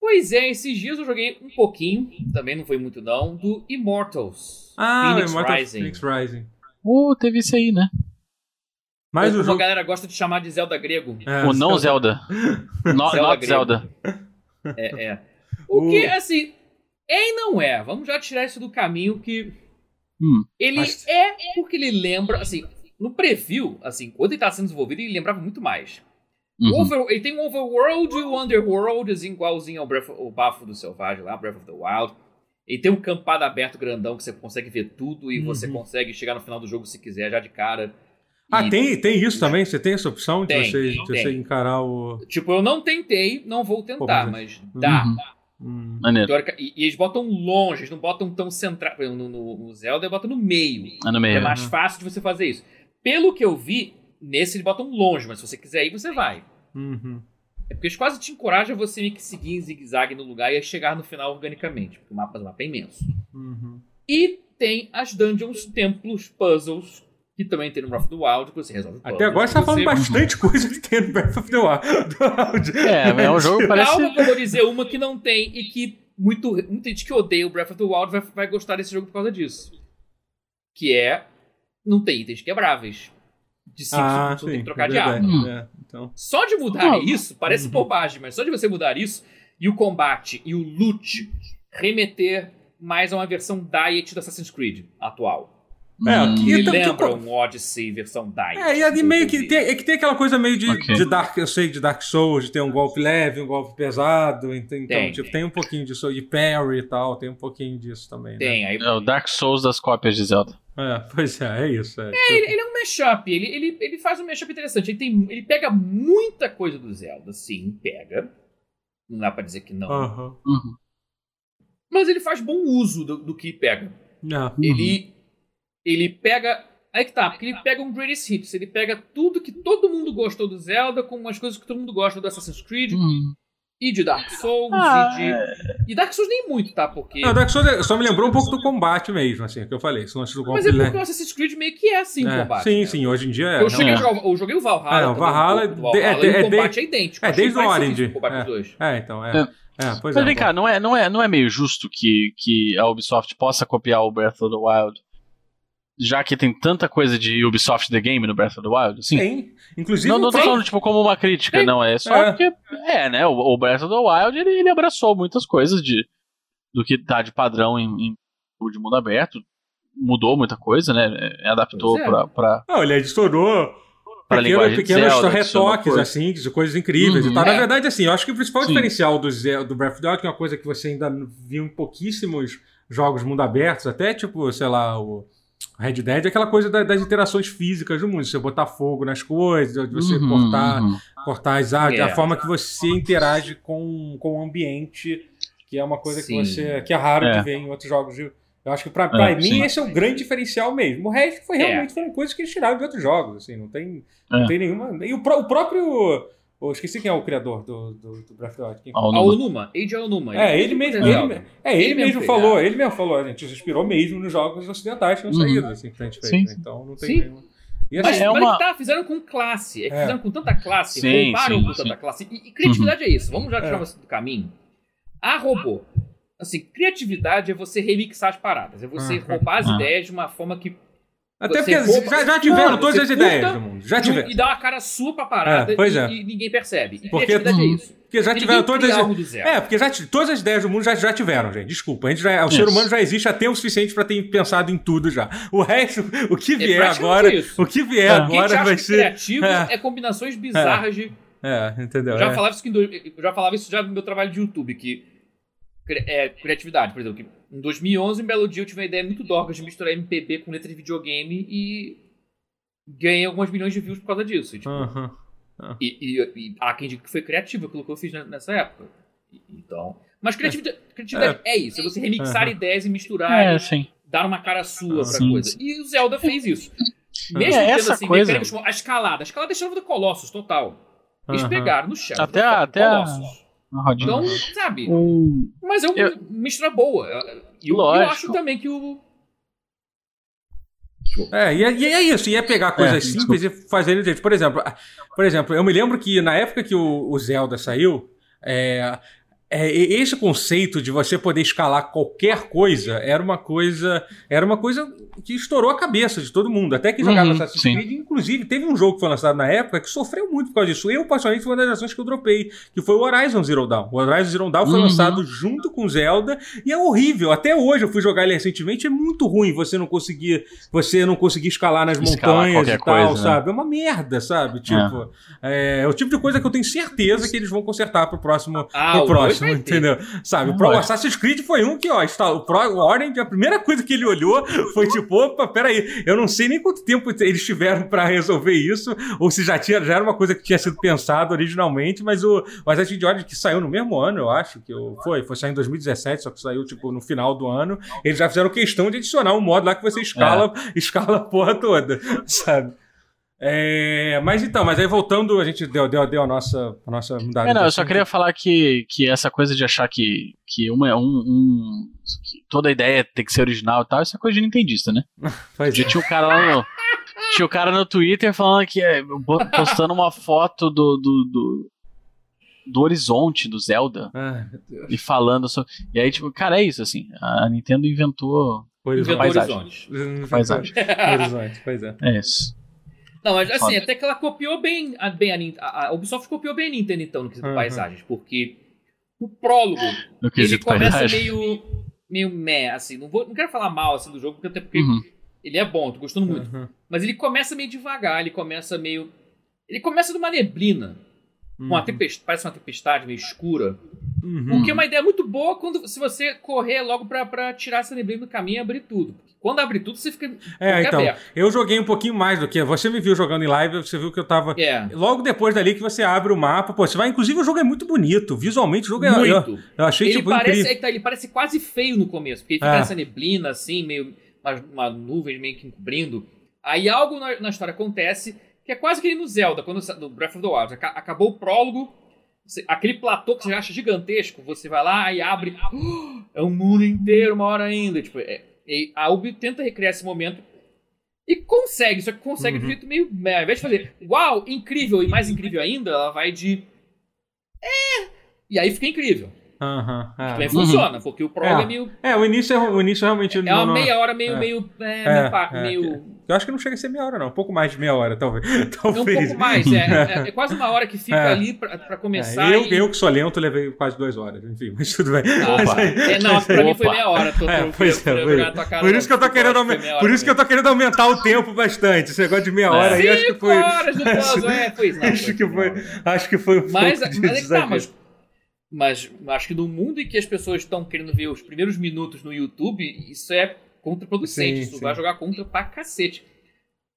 Pois é, esses dias eu joguei um pouquinho, também não foi muito não, do Immortals. Ah, Phoenix Immortal Rising. Phoenix Rising. Pô, teve isso aí, né? Mais Ou o jogo. a galera gosta de chamar de Zelda grego. É, o não Zelda. No, Zelda not grego. Zelda. É, é. O O- que, assim, é e não é. Vamos já tirar isso do caminho que Hum. ele Acho- é porque ele lembra, assim, no preview, assim, quando ele tá sendo desenvolvido, ele lembrava muito mais. O Uhum. Over- ele tem um overworld e um underworld, assim, igualzinho ao Breath, o Bafo do Selvagem lá, Breath of the Wild. Ele tem um campado aberto grandão que você consegue ver tudo e você Uhum. consegue chegar no final do jogo se quiser, já de cara. Ah, E, tem, tem isso também? Você tem essa opção de, Tem, você, de tem. você encarar o. Tipo, eu não tentei, não vou tentar, Pô, mas dá. Uhum. Hum. Maneiro. Teórica- e, e eles botam longe, eles não botam tão exemplo, No, no, no Zelda, eles botam no meio. É no É meio. mais fácil de você fazer isso. Pelo que eu vi, nesse eles botam longe, mas se você quiser ir, você vai. Uhum. É porque eles quase te encorajam a você meio que seguir em zigue-zague no lugar e a chegar no final organicamente, porque o mapa, o mapa é imenso. Uhum. E tem as dungeons, templos, puzzles, que também tem no Breath of the Wild, que você resolve puzzles. Até agora você tá falando você... bastante coisa que tem no Breath of the Wild. É, é um jogo que parece. Calma que eu vou dizer uma que não tem e que muito, muita gente que odeia o Breath of the Wild vai, vai gostar desse jogo por causa disso. Que é. Não tem itens quebráveis. De 5 Ah, segundos, você tem sim. que trocar de verdade. arma. É, então. Só de mudar Não. isso, parece Uhum. bobagem, mas só de você mudar isso e o combate e o loot remeter mais a uma versão Diet do Assassin's Creed atual. É, Hum, então, lembra tipo- um Odyssey versão Diet. É, e ali meio que tem, é que tem aquela coisa meio de, Ok. de Dark, eu sei, de Dark Souls, de ter um golpe leve, um golpe pesado. Então, Tem, tipo, tem. tem um pouquinho disso. E parry e tal, tem um pouquinho disso também. né? Tem, aí É o Dark Souls das cópias de Zelda. É, pois é, é isso. É. Ele, ele é um mashup, ele, ele, ele faz um mashup interessante. Ele, tem, ele pega muita coisa do Zelda, sim, pega. Não dá pra dizer que não. Aham. Uhum. Mas ele faz bom uso do, do que pega. É. Ele, ele pega. Aí que tá, porque ele pega um greatest hits. Ele pega tudo que todo mundo gostou do Zelda, com umas coisas que todo mundo gosta do Assassin's Creed Uhum. E de Dark Souls Ah, e de. E Dark Souls nem muito, tá? Porque. Não, Dark Souls é- só me lembrou um pouco do combate mesmo, assim, que eu falei. Do golpe mas é porque leve. o Assassin's Creed meio que é assim o É, combate. sim, né? sim, hoje em dia é. Eu, cheguei é. jogar, eu joguei o Valhalla. É, o Valhalla um é de- Valhalla, é- e é o de- combate é idêntico. é, desde o Origin. O combate É. É, então, é. É. É, pois é. Mas vem cá, não é, não, é, não é meio justo que, que a Ubisoft possa copiar o Breath of the Wild, já que tem tanta coisa de Ubisoft The Game no Breath of the Wild? Sim. Tem. Inclusive, Não, não tô tem- falando tipo como uma crítica, Tem. não. É só É. porque. É, né? O, o Breath of the Wild ele, ele abraçou muitas coisas de, do que tá de padrão em, em de mundo aberto. mudou muita coisa, né? É, Adaptou Pois é. pra, pra, Não, ele adicionou pra pequeno- pequenos Zelda, adicionou retoques, assim, de coisas incríveis Uhum. e tal. Na É. verdade, assim, eu acho que o principal Sim. diferencial do, do Breath of the Wild, que é uma coisa que você ainda viu em pouquíssimos jogos mundo abertos, até tipo, sei lá, o Red Dead, é aquela coisa da- das interações físicas do mundo. Você botar fogo nas coisas, de você Uhum, cortar, uhum. cortar as árvores, É. a forma que você interage com, com o ambiente, que é uma coisa que Sim. você. que é raro É. de ver em outros jogos. de- Eu acho que pra, pra É, mim sim. esse é o grande diferencial mesmo. O resto foi É. realmente foram coisas que eles tiraram de outros jogos, assim, não tem, É. não tem nenhuma. E o, o próprio. Eu esqueci quem é o criador do, do, do Breath of the Wild. Quem foi? Ao A Numa. Onuma, Age Onuma. É, ele mesmo. Ele, é, ele, Ele mesmo falou, é. ele mesmo falou, a gente se inspirou mesmo nos jogos ocidentais que tinham Uhum. saído, assim, que a gente fez. Sim, né? Então não tem nenhuma. E Mas, assim, é mas uma- que tá, fizeram com classe. É que É. fizeram com tanta classe, Sim, roubaram sim, com tanta sim. classe. E, e criatividade é isso. Vamos já É. tirar você do caminho. A robô. Assim, criatividade é você remixar as paradas. É você Uhum. roubar as Ah. ideias de uma forma que. Até porque já, já tiveram Não, todas as ideias do mundo. Já tiveram. e dá uma cara sua pra parada É, pois e, é. e ninguém percebe. E Porque- criatividade é isso. Porque já tiveram todas as. zero. É, porque já, todas as ideias do mundo já, já tiveram, gente. Desculpa. A gente já, o Isso. ser humano já existe há tempo suficiente pra ter pensado em tudo já. O resto, o que vier praticamente agora. isso. O que vier É. O que a gente agora vai ser. criativo É. é. combinações bizarras de. É, entendeu? Eu já É. falava isso já falava isso já no meu trabalho de YouTube, que é, criatividade, por exemplo, que em 2011, um belo dia, eu tive uma ideia muito dorga de misturar MPB com letra de videogame e ganhei algumas milhões de views por causa disso. E, tipo, Aham. e, e- e há quem diga que foi criativo aquilo que eu fiz ne- nessa época. Então, mas criatividade, criatividade é. isso, é você remixar ideias e misturar É, e dar uma cara sua pra Sim, coisa. sim. E o Zelda fez isso. Mesmo É, tendo essa assim, coisa- a escalada. A escalada deixava do Colossus, total. Eles pegaram no chão. Até a- até a-. Uma rodinha. Então, sabe? Um- Mas é uma Eu- mistura boa. E eu, eu acho também que o. É, e é, e é isso, e é pegar coisas É, simples e fazer ele jeito. Por exemplo, por exemplo, eu me lembro que na época que o, o Zelda saiu, é, é, esse conceito de você poder escalar qualquer coisa era uma coisa. Era uma coisa que estourou a cabeça de todo mundo. Até que jogava Uhum, Assassin's sim. Creed, inclusive, teve um jogo que foi lançado na época que sofreu muito por causa disso. Eu, particularmente, foi uma das ações que eu dropei, que foi o Horizon Zero Dawn. O Horizon Zero Dawn foi Uhum. lançado junto com Zelda e é horrível. Até hoje eu fui jogar ele recentemente, é muito ruim você não conseguir, você não conseguir escalar nas Escalar montanhas e tal, coisa, né? sabe? É uma merda, sabe? Tipo, é. é o tipo de coisa que eu tenho certeza que eles vão consertar pro próximo, Ah, pro próximo, entendeu? Sabe? Não Pro vai. Assassin's Creed foi um que, ó, está, o, Pro, o Orange, a primeira coisa que ele olhou foi tipo, opa, peraí, eu não sei nem quanto tempo eles tiveram pra resolver isso, ou se já, tinha, já era uma coisa que tinha sido pensado originalmente, mas o, o Assassin's Creed que saiu no mesmo ano, eu acho, que o- foi, foi sair em 2017, só que saiu, tipo, no final do ano, eles já fizeram questão de adicionar um modo lá que você escala, escala a porra toda, sabe? É, mas então, mas aí voltando, a gente deu, deu, deu a nossa, a nossa mudada. É, não, eu só queria falar que, que essa coisa de achar que, que uma, um, um- que toda ideia tem que ser original e tal, isso é coisa de nintendista, né? Pois é. Tinha o cara lá no. Tinha o cara no Twitter falando que. é, postando uma foto do. do, do, do horizonte do Zelda Ai, Deus. e falando sobre. E aí, tipo, cara, é isso, assim. A Nintendo inventou. Horizonte. Inventou paisagem. horizontes. Paisagem. Horizonte, pois é. É isso. Não, mas assim, Foda. até que ela copiou bem a, bem a, a, Ubisoft copiou bem a Nintendo, então, no quesito Uhum. paisagens, porque o prólogo, No ele começa paisagem. meio, meio meh, assim, não, vou, não quero falar mal, assim, do jogo, porque até porque Uhum. ele é bom, tô gostando muito, Uhum. mas ele começa meio devagar, ele começa meio... Ele começa numa neblina, uma tempestade, parece uma tempestade meio escura, Uhum. o que é uma ideia muito boa quando, se você correr logo pra tirar essa neblina do caminho e abrir tudo. Quando abrir tudo, você fica É, então, aberto. eu joguei um pouquinho mais do que. Você me viu jogando em live, você viu que eu tava. É, Logo depois dali que você abre o mapa, pô, você vai. Inclusive, o jogo é muito bonito. Visualmente, o jogo é. Eu, muito. eu achei, ele tipo, parece, incrível. aí tá, ele parece quase feio no começo, porque ele fica É. nessa neblina, assim, meio. Uma, uma nuvem meio que encobrindo. Aí algo na, na história acontece, que é quase que no Zelda, quando no Breath of the Wild. Aca- acabou o prólogo, você- aquele platô que você acha gigantesco, você vai lá e abre. é um mundo inteiro, uma hora ainda. Tipo, é- e a Ubi tenta recriar esse momento. E consegue, só que consegue de um Uhum. jeito meio. Ao invés de fazer, uau, incrível, e mais incrível ainda, ela vai de. É! E aí fica incrível. É. Também Uhum. funciona, porque o prólogo É. é, meio. É, o início, é- o início realmente É uma não- meia hora meio. é. meio, é, É, meio, pa- é. meio Eu acho que não chega a ser meia hora, não. Um pouco mais de meia hora, talvez. É um pouco mais, é, é, é quase uma hora que fica É. ali pra, pra começar. eu, e... eu que sou lento, levei quase duas horas. Enfim, mas tudo bem. Ah, Mas aí- é, não, pra mim foi meia hora. Tô, É, tô- pois é, é. cara, Por isso que eu tô querendo foi hora Por isso que eu tô querendo aumentar o tempo bastante. Esse negócio de meia hora aí acho que Cinco foi. horas do puzzle, é, pois não. Acho que foi. Acho que foi um Mas, pouco de mas, é que tá, mas, mas acho que no mundo em que as pessoas estão querendo ver os primeiros minutos no YouTube, isso é contraproducente. Sim, isso sim. vai jogar contra pra cacete.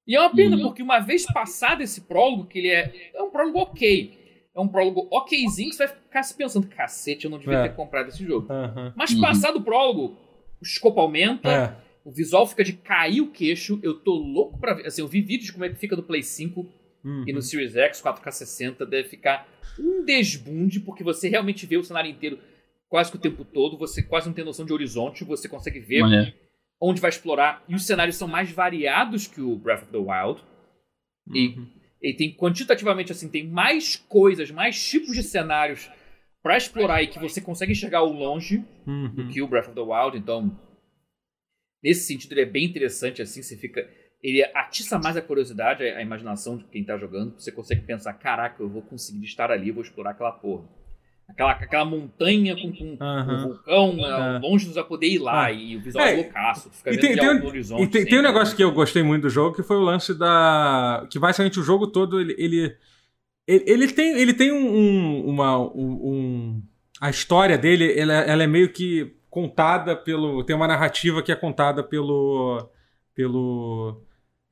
E é uma pena, Uhum. porque uma vez passado esse prólogo, que ele é, é um prólogo ok. É um prólogo okzinho que você vai ficar se pensando, cacete, eu não devia É. ter comprado esse jogo. Aham. Mas Uhum. passado o prólogo, o escopo aumenta, É. o visual fica de cair o queixo. Eu tô louco pra ver. Assim, eu vi vídeos de como é que fica no Play 5 Uhum. e no Series X 4K60. Deve ficar um desbunde, porque você realmente vê o cenário inteiro quase que o tempo todo. Você quase não tem noção de horizonte. Você consegue ver. Onde vai explorar. E os cenários são mais variados que o Breath of the Wild. E, Uhum. e tem quantitativamente assim, tem mais coisas, mais tipos de cenários pra explorar e que você consegue enxergar ao longe do Uhum. que o Breath of the Wild, então nesse sentido ele é bem interessante assim, você fica ele atiça mais a curiosidade, a, a imaginação de quem tá jogando, você consegue pensar, caraca, eu vou conseguir estar ali, vou explorar aquela porra. Aquela, aquela montanha com, com, com um vulcão, né, É. longe nos vai poder ir lá, Ah. e o visual É, é loucaço, fica e tem- de tem um- no horizonte. E tem, tem um negócio que eu gostei muito do jogo, que foi o lance da. Que basicamente o jogo todo, ele. Ele, ele, ele tem, ele tem um. um- uma, um, um- a história dele, ela, ela é meio que contada pelo. Tem uma narrativa que é contada pelo. pelo.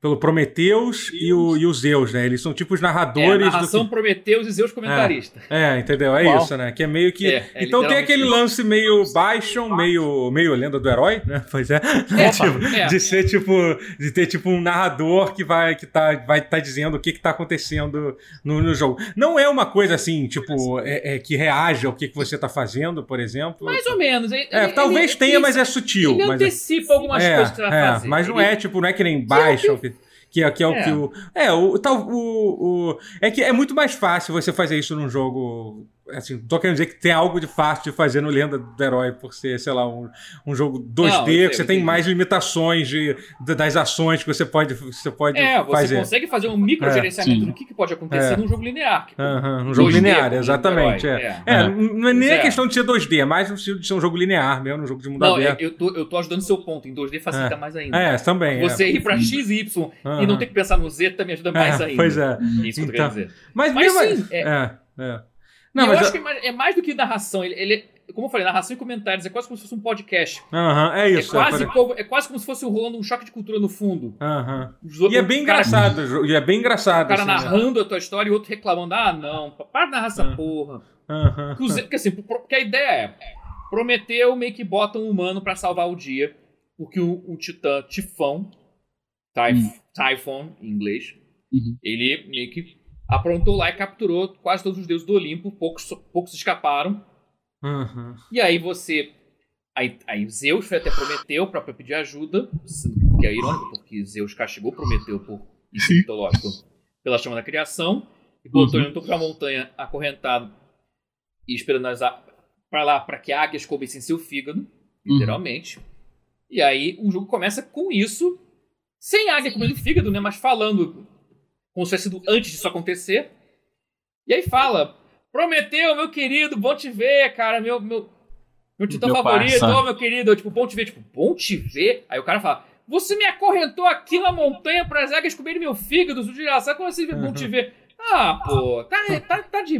Pelo Prometheus e, o, e os Zeus, né? Eles são tipo os É, narradores do narração que- Prometeus e Zeus comentarista. É, entendeu? É isso, né? Que é meio que. É, é então tem aquele lance meio Bastion, meio, meio lenda do herói, né? Pois é. É, Tipo, é. De ser tipo. De ter tipo um narrador que vai que tá, vai tá dizendo o que, que tá acontecendo no, no jogo. Não é uma coisa assim, tipo, é, é que reage ao que, que você tá fazendo, por exemplo. Mais ou menos. Ele- É, ele- talvez ele- tenha, mas é sutil. Ele mas é- antecipa algumas é, coisas que você vai é, fazer. Mas não é tipo, não é que nem Bastion, que, é, que é o É. que o. É, o, tal, o, o. É que é muito mais fácil você fazer isso num jogo. Assim, tô querendo dizer que tem algo de fácil de fazer no Lenda do Herói, por ser, sei lá, um, um jogo 2D, Não, eu sei, que você eu tem mais limitações de, de- das ações que você pode, você pode É, você fazer. consegue fazer um microgerenciamento sim. do que, que pode acontecer É. num jogo linear. que- Aham, um jogo 2D, linear, exatamente. É, é. É, É. não é nem a É. questão de ser 2D, é mais no sentido de ser um jogo linear mesmo, um jogo de mundo Não, é, aberto. eu tô, eu tô ajudando seu ponto. Em 2D facilita mais ainda. É, também. Você é. ir pra X e Y e Aham. não ter que pensar no Z também ajuda mais É, ainda. Pois é. Isso que eu tô Então, querendo dizer. Mas, Mas mesmo. sim, é- é, é. E Não, eu mas acho que é mais, é mais do que narração. Ele, ele- como eu falei, narração e comentários é quase como se fosse um podcast. Aham, é isso. é, quase pare- como, é quase como se fosse rolando um choque de cultura no fundo. Aham. Os E é bem cara- engraçado, e é bem engraçado. O cara assim, né? narrando a tua história e o outro reclamando: ah, não, para de narrar essa Ah. porra. Aham. Porque, assim, porque a ideia é: Prometeu meio que bota um humano pra salvar o dia, porque o, o titã Tifão, Typh- Hum. Typhon em inglês, Uhum. ele meio que aprontou lá e capturou quase todos os deuses do Olimpo, poucos, poucos escaparam. Aham. E aí você. Aí, aí Zeus foi até Prometeu pra, pedir ajuda, sendo que é irônico, porque Zeus castigou Prometeu por isso mitológico pela chama da criação, e botou Uhum. ele no topo da montanha acorrentado e esperando as pra lá para que águias comessem seu fígado, literalmente. E aí o jogo começa com isso, sem águia comendo fígado, né? Mas falando como se tivesse sido antes disso acontecer. E aí fala: Prometeu, meu querido, bom te ver, cara, meu. meu meu titã Meu favorito, parça. ô meu querido, eu, tipo, bom te ver, tipo, bom te ver. Aí o cara fala, você me acorrentou aqui na montanha para as águias comerem meu fígado, desgraçado, como assim, bom te ver? Ah, pô, tá, tá, tá de...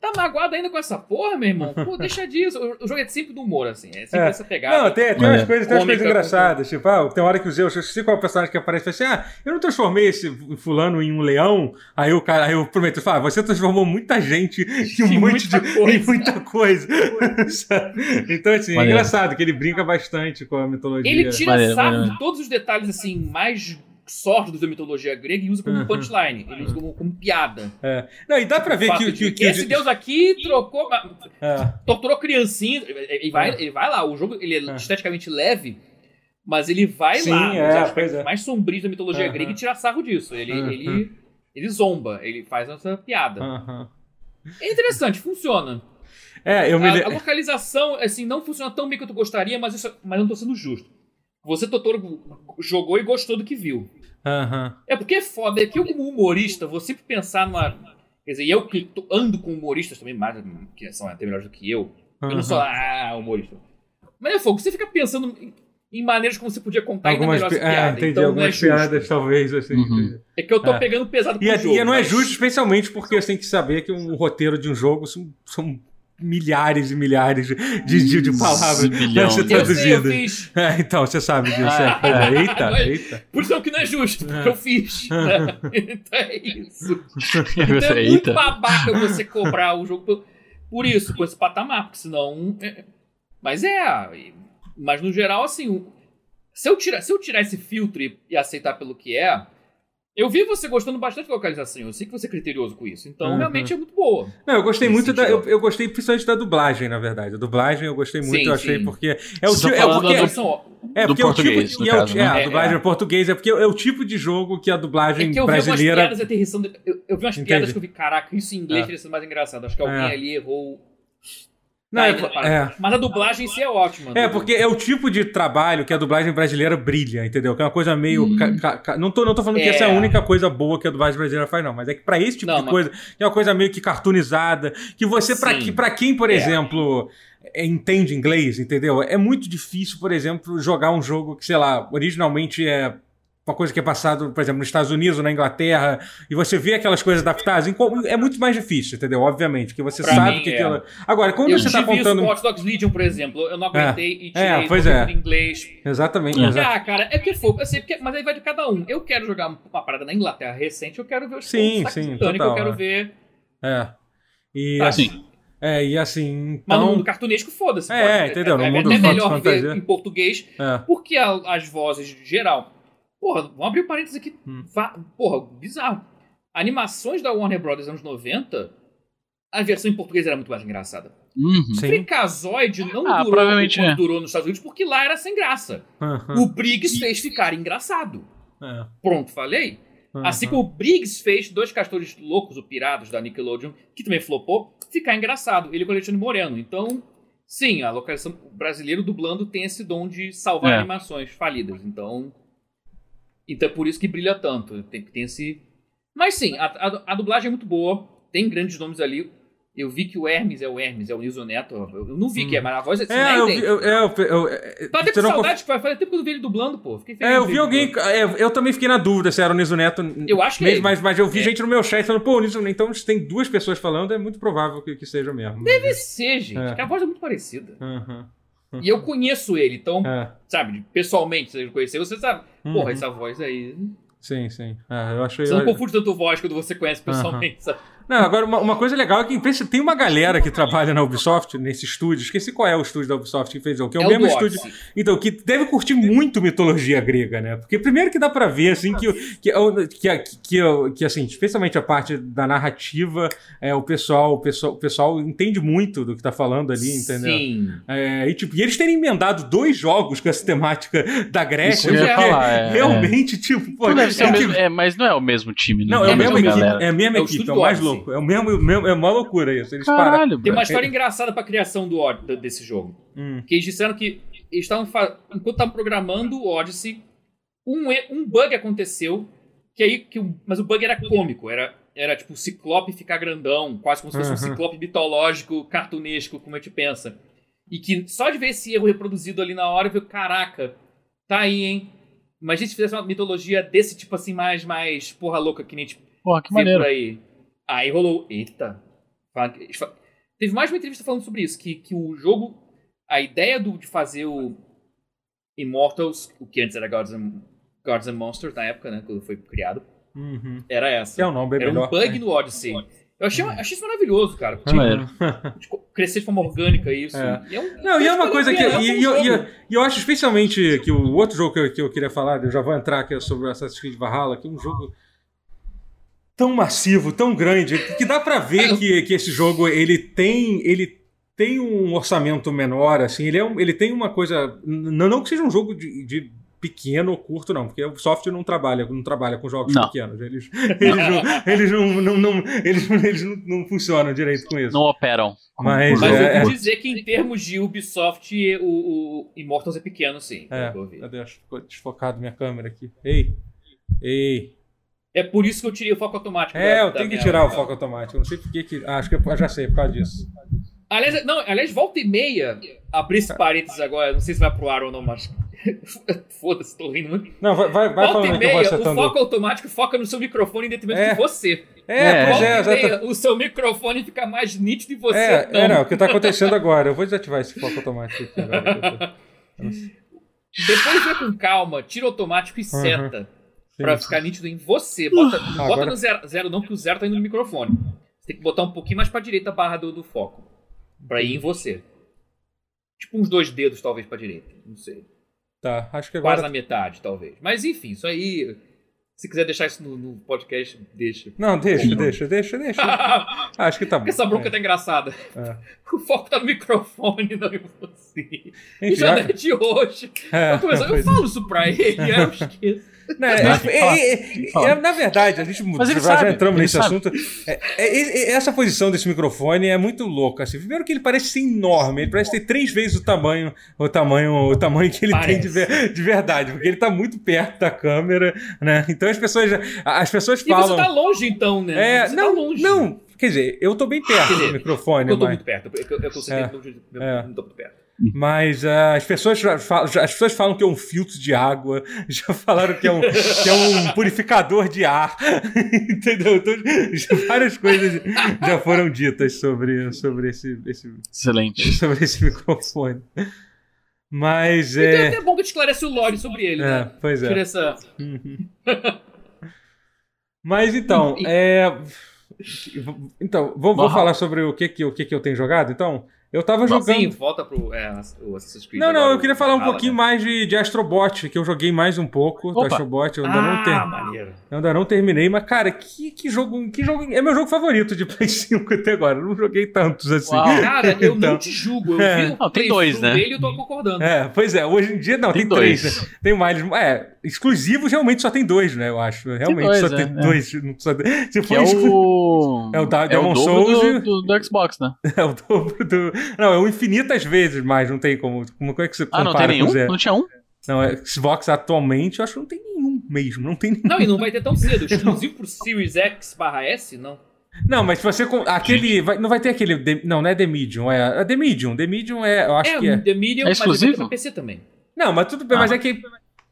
Tá magoado ainda com essa porra, meu irmão? Pô, deixa disso. O, o jogo é sempre do humor, assim. É sempre É. essa pegada. Não, tem, tem umas É. coisas, tem umas coisas engraçadas. Tipo, ah, tem hora que o Zeus, eu sei qual é o personagem que aparece e fala assim: ah, eu não transformei esse fulano em um leão. Aí o cara, aí eu prometo, fala, ah, você transformou muita gente em um monte muita de. coisa. Em muita coisa. Então, assim, é Maneiro. engraçado que ele brinca bastante com a mitologia. Ele tira Maneiro, sarro de todos os detalhes, assim, mais sórdidos da mitologia grega e usa como punchline. Ele usa como, como piada. É. Não, e dá pra ver que, que, que esse deus aqui trocou... É. torturou criancinha. Ele vai, ele vai lá, o jogo ele é É. esteticamente leve, mas ele vai Sim, lá é, é. mais sombrios da mitologia grega e tira sarro disso. Ele, ele, ele zomba, ele faz essa piada. É interessante, funciona. É, eu me A, a localização, assim, não funciona tão bem quanto eu gostaria, mas, isso, mas eu não tô sendo justo. Você, Totoro, jogou e gostou do que viu. Aham. É porque é foda, é que eu, como humorista, vou sempre pensar numa. Quer dizer, eu que ando com humoristas também, mais que são até melhores do que eu. Eu não sou, ah, humorista. Mas é fogo, você fica pensando em, em maneiras como você podia contar Algumas, ainda pi- melhor é, piada. entendi. então é Algumas justo. piadas, talvez, assim. Uhum. É que eu tô É. pegando pesado pro E, é- jogo. e não é mas- justo, especialmente porque você tem que saber que um roteiro de um jogo são, são milhares e milhares de, de, de- de palavras Zilhão. pra ser Eu sei, eu traduzidas. fiz. É, então, você sabe disso. Ah, é. Eita, mas- eita. Por isso é que não é justo, porque eu fiz. então é isso. Então é muito eita. babaca você cobrar o jogo por, por isso, com esse patamar, porque senão. é- Mas é. Mas no geral, assim. Se eu tirar, se eu tirar esse filtro e, e aceitar pelo que é. Eu vi você gostando bastante da localização, eu sei que você é criterioso com isso, então Uhum. realmente é muito boa. Não, eu gostei muito da. Eu, sentido. eu gostei principalmente da dublagem, na verdade. A dublagem eu gostei muito, Sim, eu achei, sim. porque. É o, Você ti- tá é porque, é do porque é o tipo. é, caso, é, né? a É, dublagem é. é português, é porque é o tipo de jogo que a dublagem É que eu vi umas brasileira. piadas Eu, eu vi umas Entendi. piadas que eu vi, caraca, isso em inglês É. teria sido mais engraçado. Acho que alguém É. ali errou. Não, é, é. Mas a dublagem em si é ótima. É, porque é o tipo de trabalho que a dublagem brasileira brilha, entendeu? Que é uma coisa meio. Hum. ca- ca- não, tô, não tô falando que É. essa é a única coisa boa que a dublagem brasileira faz, não. Mas é que pra esse tipo Não, de mas- coisa, que é uma coisa meio que cartoonizada, que você, pra, que, pra quem, por É. exemplo. é, entende inglês, entendeu? É muito difícil, por exemplo, jogar um jogo que, sei lá, originalmente é uma coisa que é passado, por exemplo, nos Estados Unidos ou na Inglaterra, e você vê aquelas coisas adaptadas, é muito mais difícil, entendeu? Obviamente, porque você Pra sabe que é. aquela. Agora, quando eu você tá isso contando. com Watch Dogs Legion, por exemplo. Eu não aguentei e tirei É, pois é. em inglês. Exatamente, É. exatamente. Ah, cara, é porque fogo. Eu sei, porque, mas aí vai de cada um. Eu quero jogar uma parada na Inglaterra recente, eu quero ver os Sim, sim, total, eu quero é. ver. É. E Tá, assim. É, e assim. Mas no Então. mundo cartunesco, foda-se. É, pode- entendeu? No É, é mundo até fantasy- melhor fantasia. ver em português, É. porque a- as vozes geral. Porra, vamos abrir um parênteses aqui. Hum. Porra, bizarro. Animações da Warner Brothers anos 90, a versão em português era muito mais engraçada. Uhum. Freakazoid não Ah, durou quanto é. durou nos Estados Unidos, porque lá era sem graça. Aham. O Briggs fez ficar engraçado. É. Pronto, falei. Aham. Assim como o Briggs fez dois castores loucos, o Pirados da Nickelodeon, que também flopou, ficar engraçado. Ele com o Alexandre Moreno. Então, sim, a localização brasileira dublando tem esse dom de salvar É. animações falidas. Então, então é por isso que brilha tanto. Tem, tem esse. Mas sim, a, a- a dublagem é muito boa. Tem grandes nomes ali. Eu vi que o Hermes é o Hermes, é o Nilson Neto. Eu eu não vi que é, mas a voz é É, eu, vi- eu, eu, eu, é, Tô até com não saudade, que faz tempo que eu não vi ele dublando, pô. Fiquei feliz É, eu vi alguém. é, eu também fiquei na dúvida se era o Niso Neto. Eu acho que mesmo, é mas, mas eu vi É. gente no meu chat falando, pô, o Niso Então, se tem duas pessoas falando, é muito provável que, que seja mesmo. Deve ser, gente. É. porque a voz é muito parecida. Aham. E eu conheço ele, então, É. sabe, pessoalmente, se ele conhecer, você sabe. Uhum. Porra, essa voz aí. Sim, sim. É, eu achei. Você não confunde tanto voz quando você conhece pessoalmente, sabe? Não, agora uma, uma coisa legal é que tem uma galera que trabalha na Ubisoft, nesse estúdio, esqueci qual é o estúdio da Ubisoft que fez o que é o É o mesmo do estúdio. Então, que deve curtir muito mitologia grega, né? Porque primeiro que dá pra ver, assim, que, que, o- que, que, que, o- que, assim, especialmente a parte da narrativa, é, o, pessoal, o, pessoal, o pessoal entende muito do que tá falando ali, entendeu? Sim. É, e, tipo, e eles terem emendado dois jogos com essa temática da Grécia, ia porque falar, é. realmente, tipo, pô, deve ser é mesmo, é, mas não é o mesmo time, né? Não, é o É, mesmo equipe, galera. é a mesma É o equipe, é estúdio o mais Odyssey. Louco. É o mesmo, mesmo é uma loucura isso. Eles pararam. Caralho, Tem uma história engraçada pra criação do desse jogo. Hum. Que eles disseram que eles estavam fa- enquanto estavam programando o Odyssey, um, um bug aconteceu, que aí, que mas o bug era cômico, era, era tipo o Ciclope ficar grandão, quase como se fosse um Uhum. Ciclope mitológico, cartunesco, como a gente pensa. E que só de ver esse erro reproduzido ali na hora, eu falei, caraca, tá aí, hein? Mas a gente fizesse uma mitologia desse tipo assim, mais, mais porra louca, que nem a gente Porra, que maneiro. por aí. Aí rolou. Eita. Teve mais uma entrevista falando sobre isso, que, que o jogo. A ideia do, de fazer o Immortals, o que antes era Gods and, Gods and Monsters na época, né? Quando foi criado, Uhum. era essa. É o nome, é Era melhor. um bug no Odyssey. Eu achei, achei isso maravilhoso, cara. Maneiro. De co- crescer de forma orgânica isso. É. E é um- Não, e é uma coisa a que. é E, e eu- e e eu acho especialmente que o outro jogo que eu, que eu queria falar, eu já vou entrar aqui sobre o Assassin's Creed Valhalla, que é um jogo tão massivo, tão grande, que dá pra ver que, que esse jogo ele tem. Ele tem um orçamento menor, assim, ele, é um- ele tem uma coisa. n- Não que seja um jogo de, de pequeno ou curto, não, porque o software não trabalha, não trabalha com jogos Não. pequenos. Eles, eles, não, eles, não, não, não- eles, eles não, não funcionam direito com isso. Não operam. Mas, Mas é, eu é, vou dizer que em termos de Ubisoft, o, o Immortals é pequeno, sim. é, eu Deus, ficou desfocado minha câmera aqui. Ei, ei. É por isso que eu tirei o foco automático. É, da- eu da tenho que tirar o foco automático. Eu não sei por que que. Ah, acho que eu já sei, por causa disso. Aliás, não, aliás, volta e meia, abrir esse parênteses agora, não sei se vai pro ar ou não, mas. Foda-se, tô rindo muito. Não, vai, vai, vai volta falando e aí que eu vou meia, o foco automático foca no seu microfone em detrimento É. de você. É, É. pois é, e meia, o seu microfone fica mais nítido e você É, não. é, não, o que tá acontecendo agora. Eu vou desativar esse foco automático aqui agora. Depois vê com calma, tira automático e seta. Pra ficar nítido em você. Bota, não bota agora- no zero, zero não, porque o zero tá indo no microfone. Você tem que botar um pouquinho mais pra direita a barra do, do foco. Pra ir em você. Tipo uns dois dedos, talvez, pra direita. Não sei. Tá, acho que Quase agora. na metade, talvez. Mas enfim, isso aí. Se quiser deixar isso no, no podcast, deixa. Não, deixa, deixa, deixa, deixa. Acho que tá bom. Porque essa bronca tá engraçada. É. O foco tá no microfone, não em você. E Enfim, já a- é de hoje. é, Eu, começo- eu pois- falo isso pra ele, aí eu esqueço. Não, é, é, é, é, na verdade, a gente já, já entramos nesse sabe. assunto. É, é, é, essa posição desse microfone é muito louca. Assim. Primeiro que ele parece ser enorme, ele parece ter três vezes o tamanho, o tamanho, o tamanho que ele tem de, Parece. ver- de verdade, porque ele tá muito perto da câmera, né? Então as pessoas, as pessoas E falam. você tá longe, então, né? é, você não, tá longe. não. Quer dizer, eu tô bem perto dizer, do microfone, Eu tô mas. muito perto. Eu, eu, eu tô É, é. tô muito perto. Mas ah, as, pessoas já falam, já- as pessoas falam que é um filtro de água, já falaram que é um, que é um purificador de ar, entendeu? Então, já- várias coisas já foram ditas sobre, sobre, esse, esse- Excelente. sobre esse microfone. Mas Então é é. até bom que eu te esclarece o lore sobre ele, É, né? pois Tira é. essa. Mas então, é. Então, vou, vou Vamos. falar sobre o que, que, o que, que eu tenho jogado, então? Eu tava jogando. Sim, volta pro é, o Assassin's Creed. Não, não, eu queria falar um Fala, pouquinho né? mais de, de Astrobot, que eu joguei mais um pouco do Opa. Astrobot. Eu ainda, não Ah, ter, maneiro. eu ainda não terminei, mas, cara, que, que jogo. Que jogo. É meu jogo favorito de Play 5 até agora. Eu não joguei tantos assim. Uau. Cara, eu Então. não te julgo. Eu É. vi o Não, tem dois, né? dele e eu tô concordando. É, pois é, hoje em dia não, tem, Tem três. dois. né? Tem mais. É, exclusivos realmente só tem dois, né? Eu acho. Realmente dois, só é, tem é. dois. não só- se Que for é exclu- o. É o da- é Demon o dobro Souls do, do, do Xbox, né? é o dobro do. Não, é o infinitas vezes mais, não tem como. Como é que você Ah, compara não tem nenhum? Não tinha um? Não, é, Xbox atualmente eu acho que não tem nenhum mesmo. Não tem nenhum. Não, e não vai ter tão cedo. Exclusivo pro Series X barra S, não. Não, mas se você. com- Aquele. vai- não vai ter aquele. The- não, não é The Medium. É, é The Medium. The Medium é. Eu acho é, que é. o The Medium, É mas ele vai ter exclusivo? pra PC também. Não, mas tudo bem, Ah, mas é que.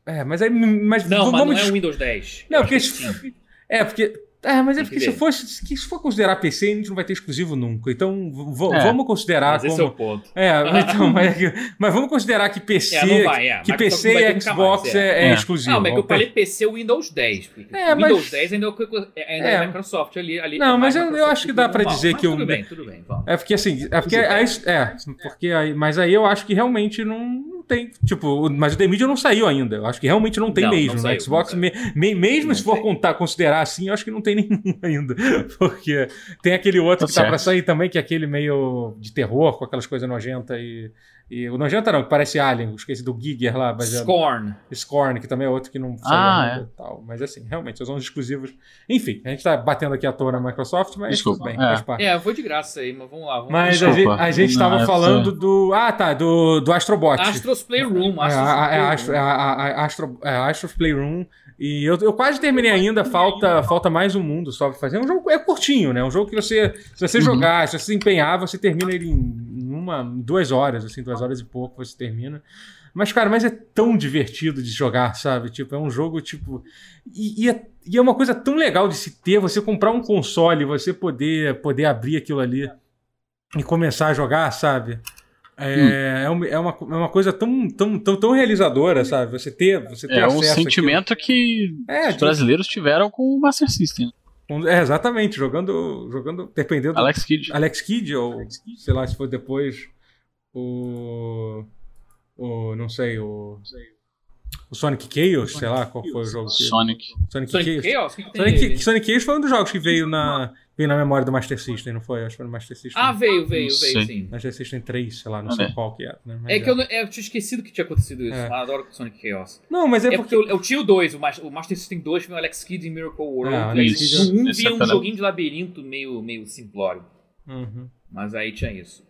É, mas aí. Mas Não, mas não é o Windows 10. Não, porque. sim. É, porque. É, mas é porque que se for, se for considerar PC, a gente não vai ter exclusivo nunca. Então, É. vamos considerar Mas esse é o como. ponto. É, então, mas, mas vamos considerar que PC. É, vai, é. Que Microsoft PC e Xbox mais, é, é. é É. exclusivo. Não, mas é que eu falei PC Windows 10. porque É, Windows mas- 10 ainda é, é- É. é Microsoft ali. ali Não, mas eu- eu acho que dá pra normal. dizer Mas que o- Tudo bem, tudo bem. Vamos. É porque assim, é porque é, porque aí, mas aí eu acho que realmente não tem, tipo, mas o The Medium não saiu ainda. Eu acho que realmente não tem Não, não mesmo. saiu, no Xbox, não me- me- mesmo Não se for contar, considerar assim, eu acho que não tem nenhum ainda. Porque tem aquele outro Tá que tá certo. pra sair também, que é aquele meio de terror, com aquelas coisas nojentas e. E o nojenta não, que parece Alien, esqueci do Giger lá, baseado. Scorn. Scorn, que também é outro que não saiu Ah, e tal. Mas assim, realmente, são os exclusivos. Enfim, a gente tá batendo aqui à toa na Microsoft, mas Desculpa, tudo bem, é. faz parte. É, foi de graça aí, mas vamos lá. Vamos Mas a Desculpa. gente, a gente Não, tava essa- falando do. Ah, tá, do, do Astrobot. Astros Playroom. É, Astros a. Astro, é, Astro's Playroom. E eu, eu quase terminei ainda, falta, falta mais um mundo só pra fazer. É um jogo é curtinho, né? Um jogo que você, se você Uhum. jogar, se você se empenhar, você termina ele em uma, duas horas, assim, duas horas e pouco você termina. Mas, cara, mas é tão divertido de jogar, sabe? Tipo, é um jogo, tipo. E, e é, e é uma coisa tão legal de se ter, você comprar um console, você poder, poder abrir aquilo ali e começar a jogar, sabe? É, é, uma, é, uma, é uma coisa tão, tão, tão, tão realizadora, sabe? Você ter, você ter É um acesso àquilo. sentimento que É, os brasileiros tiveram com o Master System. É, exatamente, jogando, jogando dependendo do Alex Kidd. Alex Kidd ou sei lá se for depois o o não sei o o Sonic Chaos, sei lá qual foi o jogo que. Sonic. Sonic, Sonic Chaos. Chaos? Que, que tem Sonic? Sonic Chaos foi um dos jogos que veio na, veio na memória do Master System, não foi? Acho que foi no Master System. Ah, veio, veio, Não veio, sei. sim. Master System 3, sei lá, não Ah, sei é. qual que era. Né? É que eu, não- eu tinha esquecido que tinha acontecido isso. É. Eu adoro Sonic Chaos. Não, mas é, É porque. porque eu, eu tinha o 2, o, o Master System 2 foi o Alex Kidd em Miracle World. Ah, Alex Kidd- no 1 esse vinha é um joguinho de labirinto meio, meio simplório. Uhum. Mas aí tinha isso.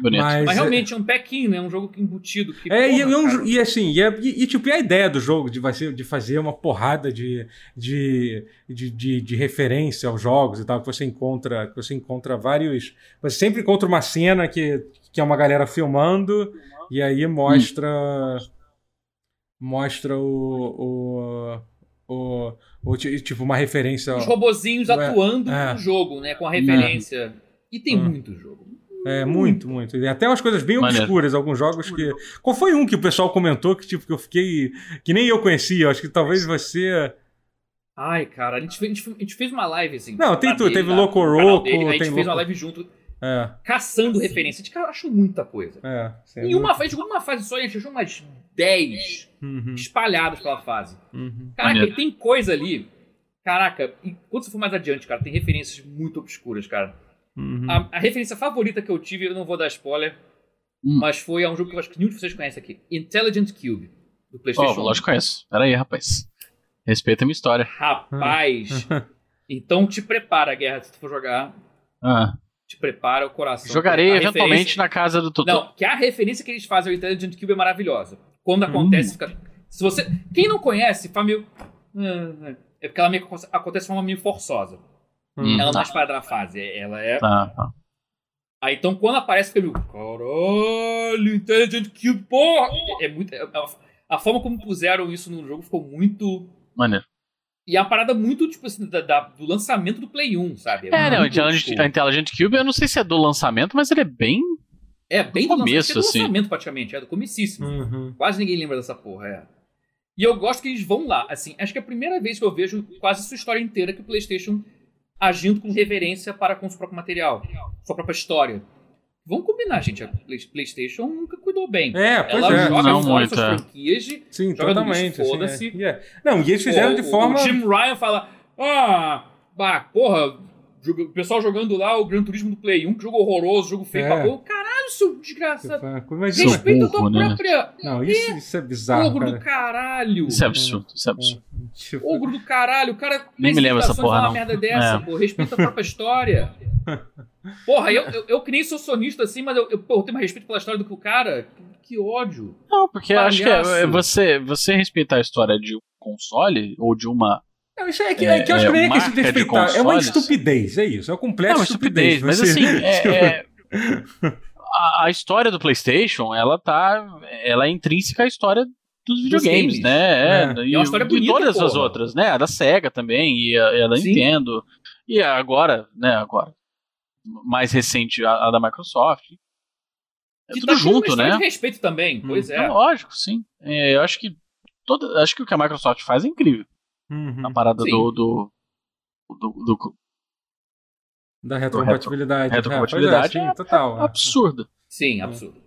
Bonito. Mas, Mas é- realmente é um pack-in, né? Um jogo embutido. Que, É, e, porra, é um e assim, e, é- e- e, tipo, e a ideia do jogo de, fazer- de fazer uma porrada de, de, de, de, de referência aos jogos e tal, que você encontra, que você encontra vários. Você sempre encontra uma cena que, que é uma galera filmando, e aí mostra. Mostra o. o, o, o ti- tipo, uma referência. Os robozinhos É, atuando é. no jogo, né? Com a referência. E tem Hum. muito jogo. É, muito, muito. E até umas coisas bem Maneiro. obscuras, alguns jogos que. Qual foi um que o pessoal comentou que, tipo, que eu fiquei. que nem eu conhecia? Eu acho que talvez você. Ai, cara, a gente fez, a gente a gente fez uma live assim. Não, tem tudo, teve lá, Loco Roco, a gente fez uma live junto, É, caçando referência. A gente cara, achou muita coisa. é. sim, Em uma fase, uma fase só, a gente achou umas 10 Uhum, espalhadas pela fase. uhum. Caraca, Maneiro. tem coisa ali. Caraca, e quando você for mais adiante, cara, tem referências muito obscuras, cara. Uhum. A, a referência favorita que eu tive, eu não vou dar spoiler, Hum. mas foi a um jogo que eu acho que nenhum de vocês conhece aqui: Intelligent Cube, do PlayStation. Ó, lógico que conheço. Pera aí, rapaz. Respeita a minha história. Rapaz, então te prepara, Guerra, se tu for jogar. Ah, Te prepara o coração. jogarei eventualmente referência- na casa do Totô. Não, que a referência que eles fazem ao Intelligent Cube é maravilhosa. Quando Hum. acontece, fica. Se você. Quem não conhece, meio. "Ah, É porque ela meio que acontece de forma meio forçosa. Hum. Ela não é disparada na fase. Ela é. Tá, tá. Aí então quando aparece, fica meio. Caralho, Intelligent Cube, porra! É, é muito. é- a, a forma como puseram isso no jogo ficou muito. Maneiro. E é uma parada muito, tipo assim, da- da- do lançamento do Play 1, sabe? É, não, a muito Intelligent, old a. Intelligent Cube, eu não sei se é do lançamento, mas ele é bem. É bem do do começo, lançamento, é do assim. lançamento praticamente, é do comicíssimo. Uhum. Quase ninguém lembra dessa porra, é. E eu gosto que eles vão lá, assim, acho que é a primeira vez que eu vejo quase sua história inteira que o PlayStation agindo com reverência para com seu próprio material, sua própria história. Vamos combinar, gente, a Play- PlayStation nunca cuidou bem. É, pois Ela é. joga Não fora muito, suas é. franquias de Sim, joga totalmente. lixo, assim, foda-se. é. E é. Não, e eles fizeram de o- forma. O Jim Ryan fala: Ah, bah, porra, o pessoal jogando lá o Gran Turismo do Play 1, que jogo horroroso, jogo feio É. pra porra. Caralho, seu desgraçado. Imagina. Respeita a tua burro, né? própria. Não, isso, isso é bizarro, Ogro do cara. caralho. Isso é absurdo, isso é absurdo. Tipo, Ogro do caralho. O cara. Nem me dessa apresentação porra, não. uma merda dessa, É. pô. Respeita a própria história. Porra, eu, eu, eu que nem sou sonista assim, mas eu, eu, eu tenho mais respeito pela história do que o cara. Que, ódio. Não, porque eu acho que é, Palhaço. é você, você respeitar a história de um console ou de uma. Não, isso é que, é que eu acho que É, nem é questão de respeitar. É uma estupidez, é isso. É uma completa Não, estupidez. estupidez, mas assim, é, é- a, a história do PlayStation, ela tá. Ela é intrínseca à história dos videogames, games. né? É. E, E é uma história e bonita, todas as porra. outras, né? A da SEGA também, e a, e a da Sim. Nintendo. E agora, né? Agora. Mais recente, a, a da Microsoft. É Que tudo tá junto, né? de respeito também. Pois é. É lógico, sim. É, eu acho que. Toda, acho que o que a Microsoft faz é incrível. Uhum. Na parada do, do, do, do- Da retrocompatibilidade. Retrocompatibilidade É, pois é, sim, total. é. absurda. Sim, absurdo.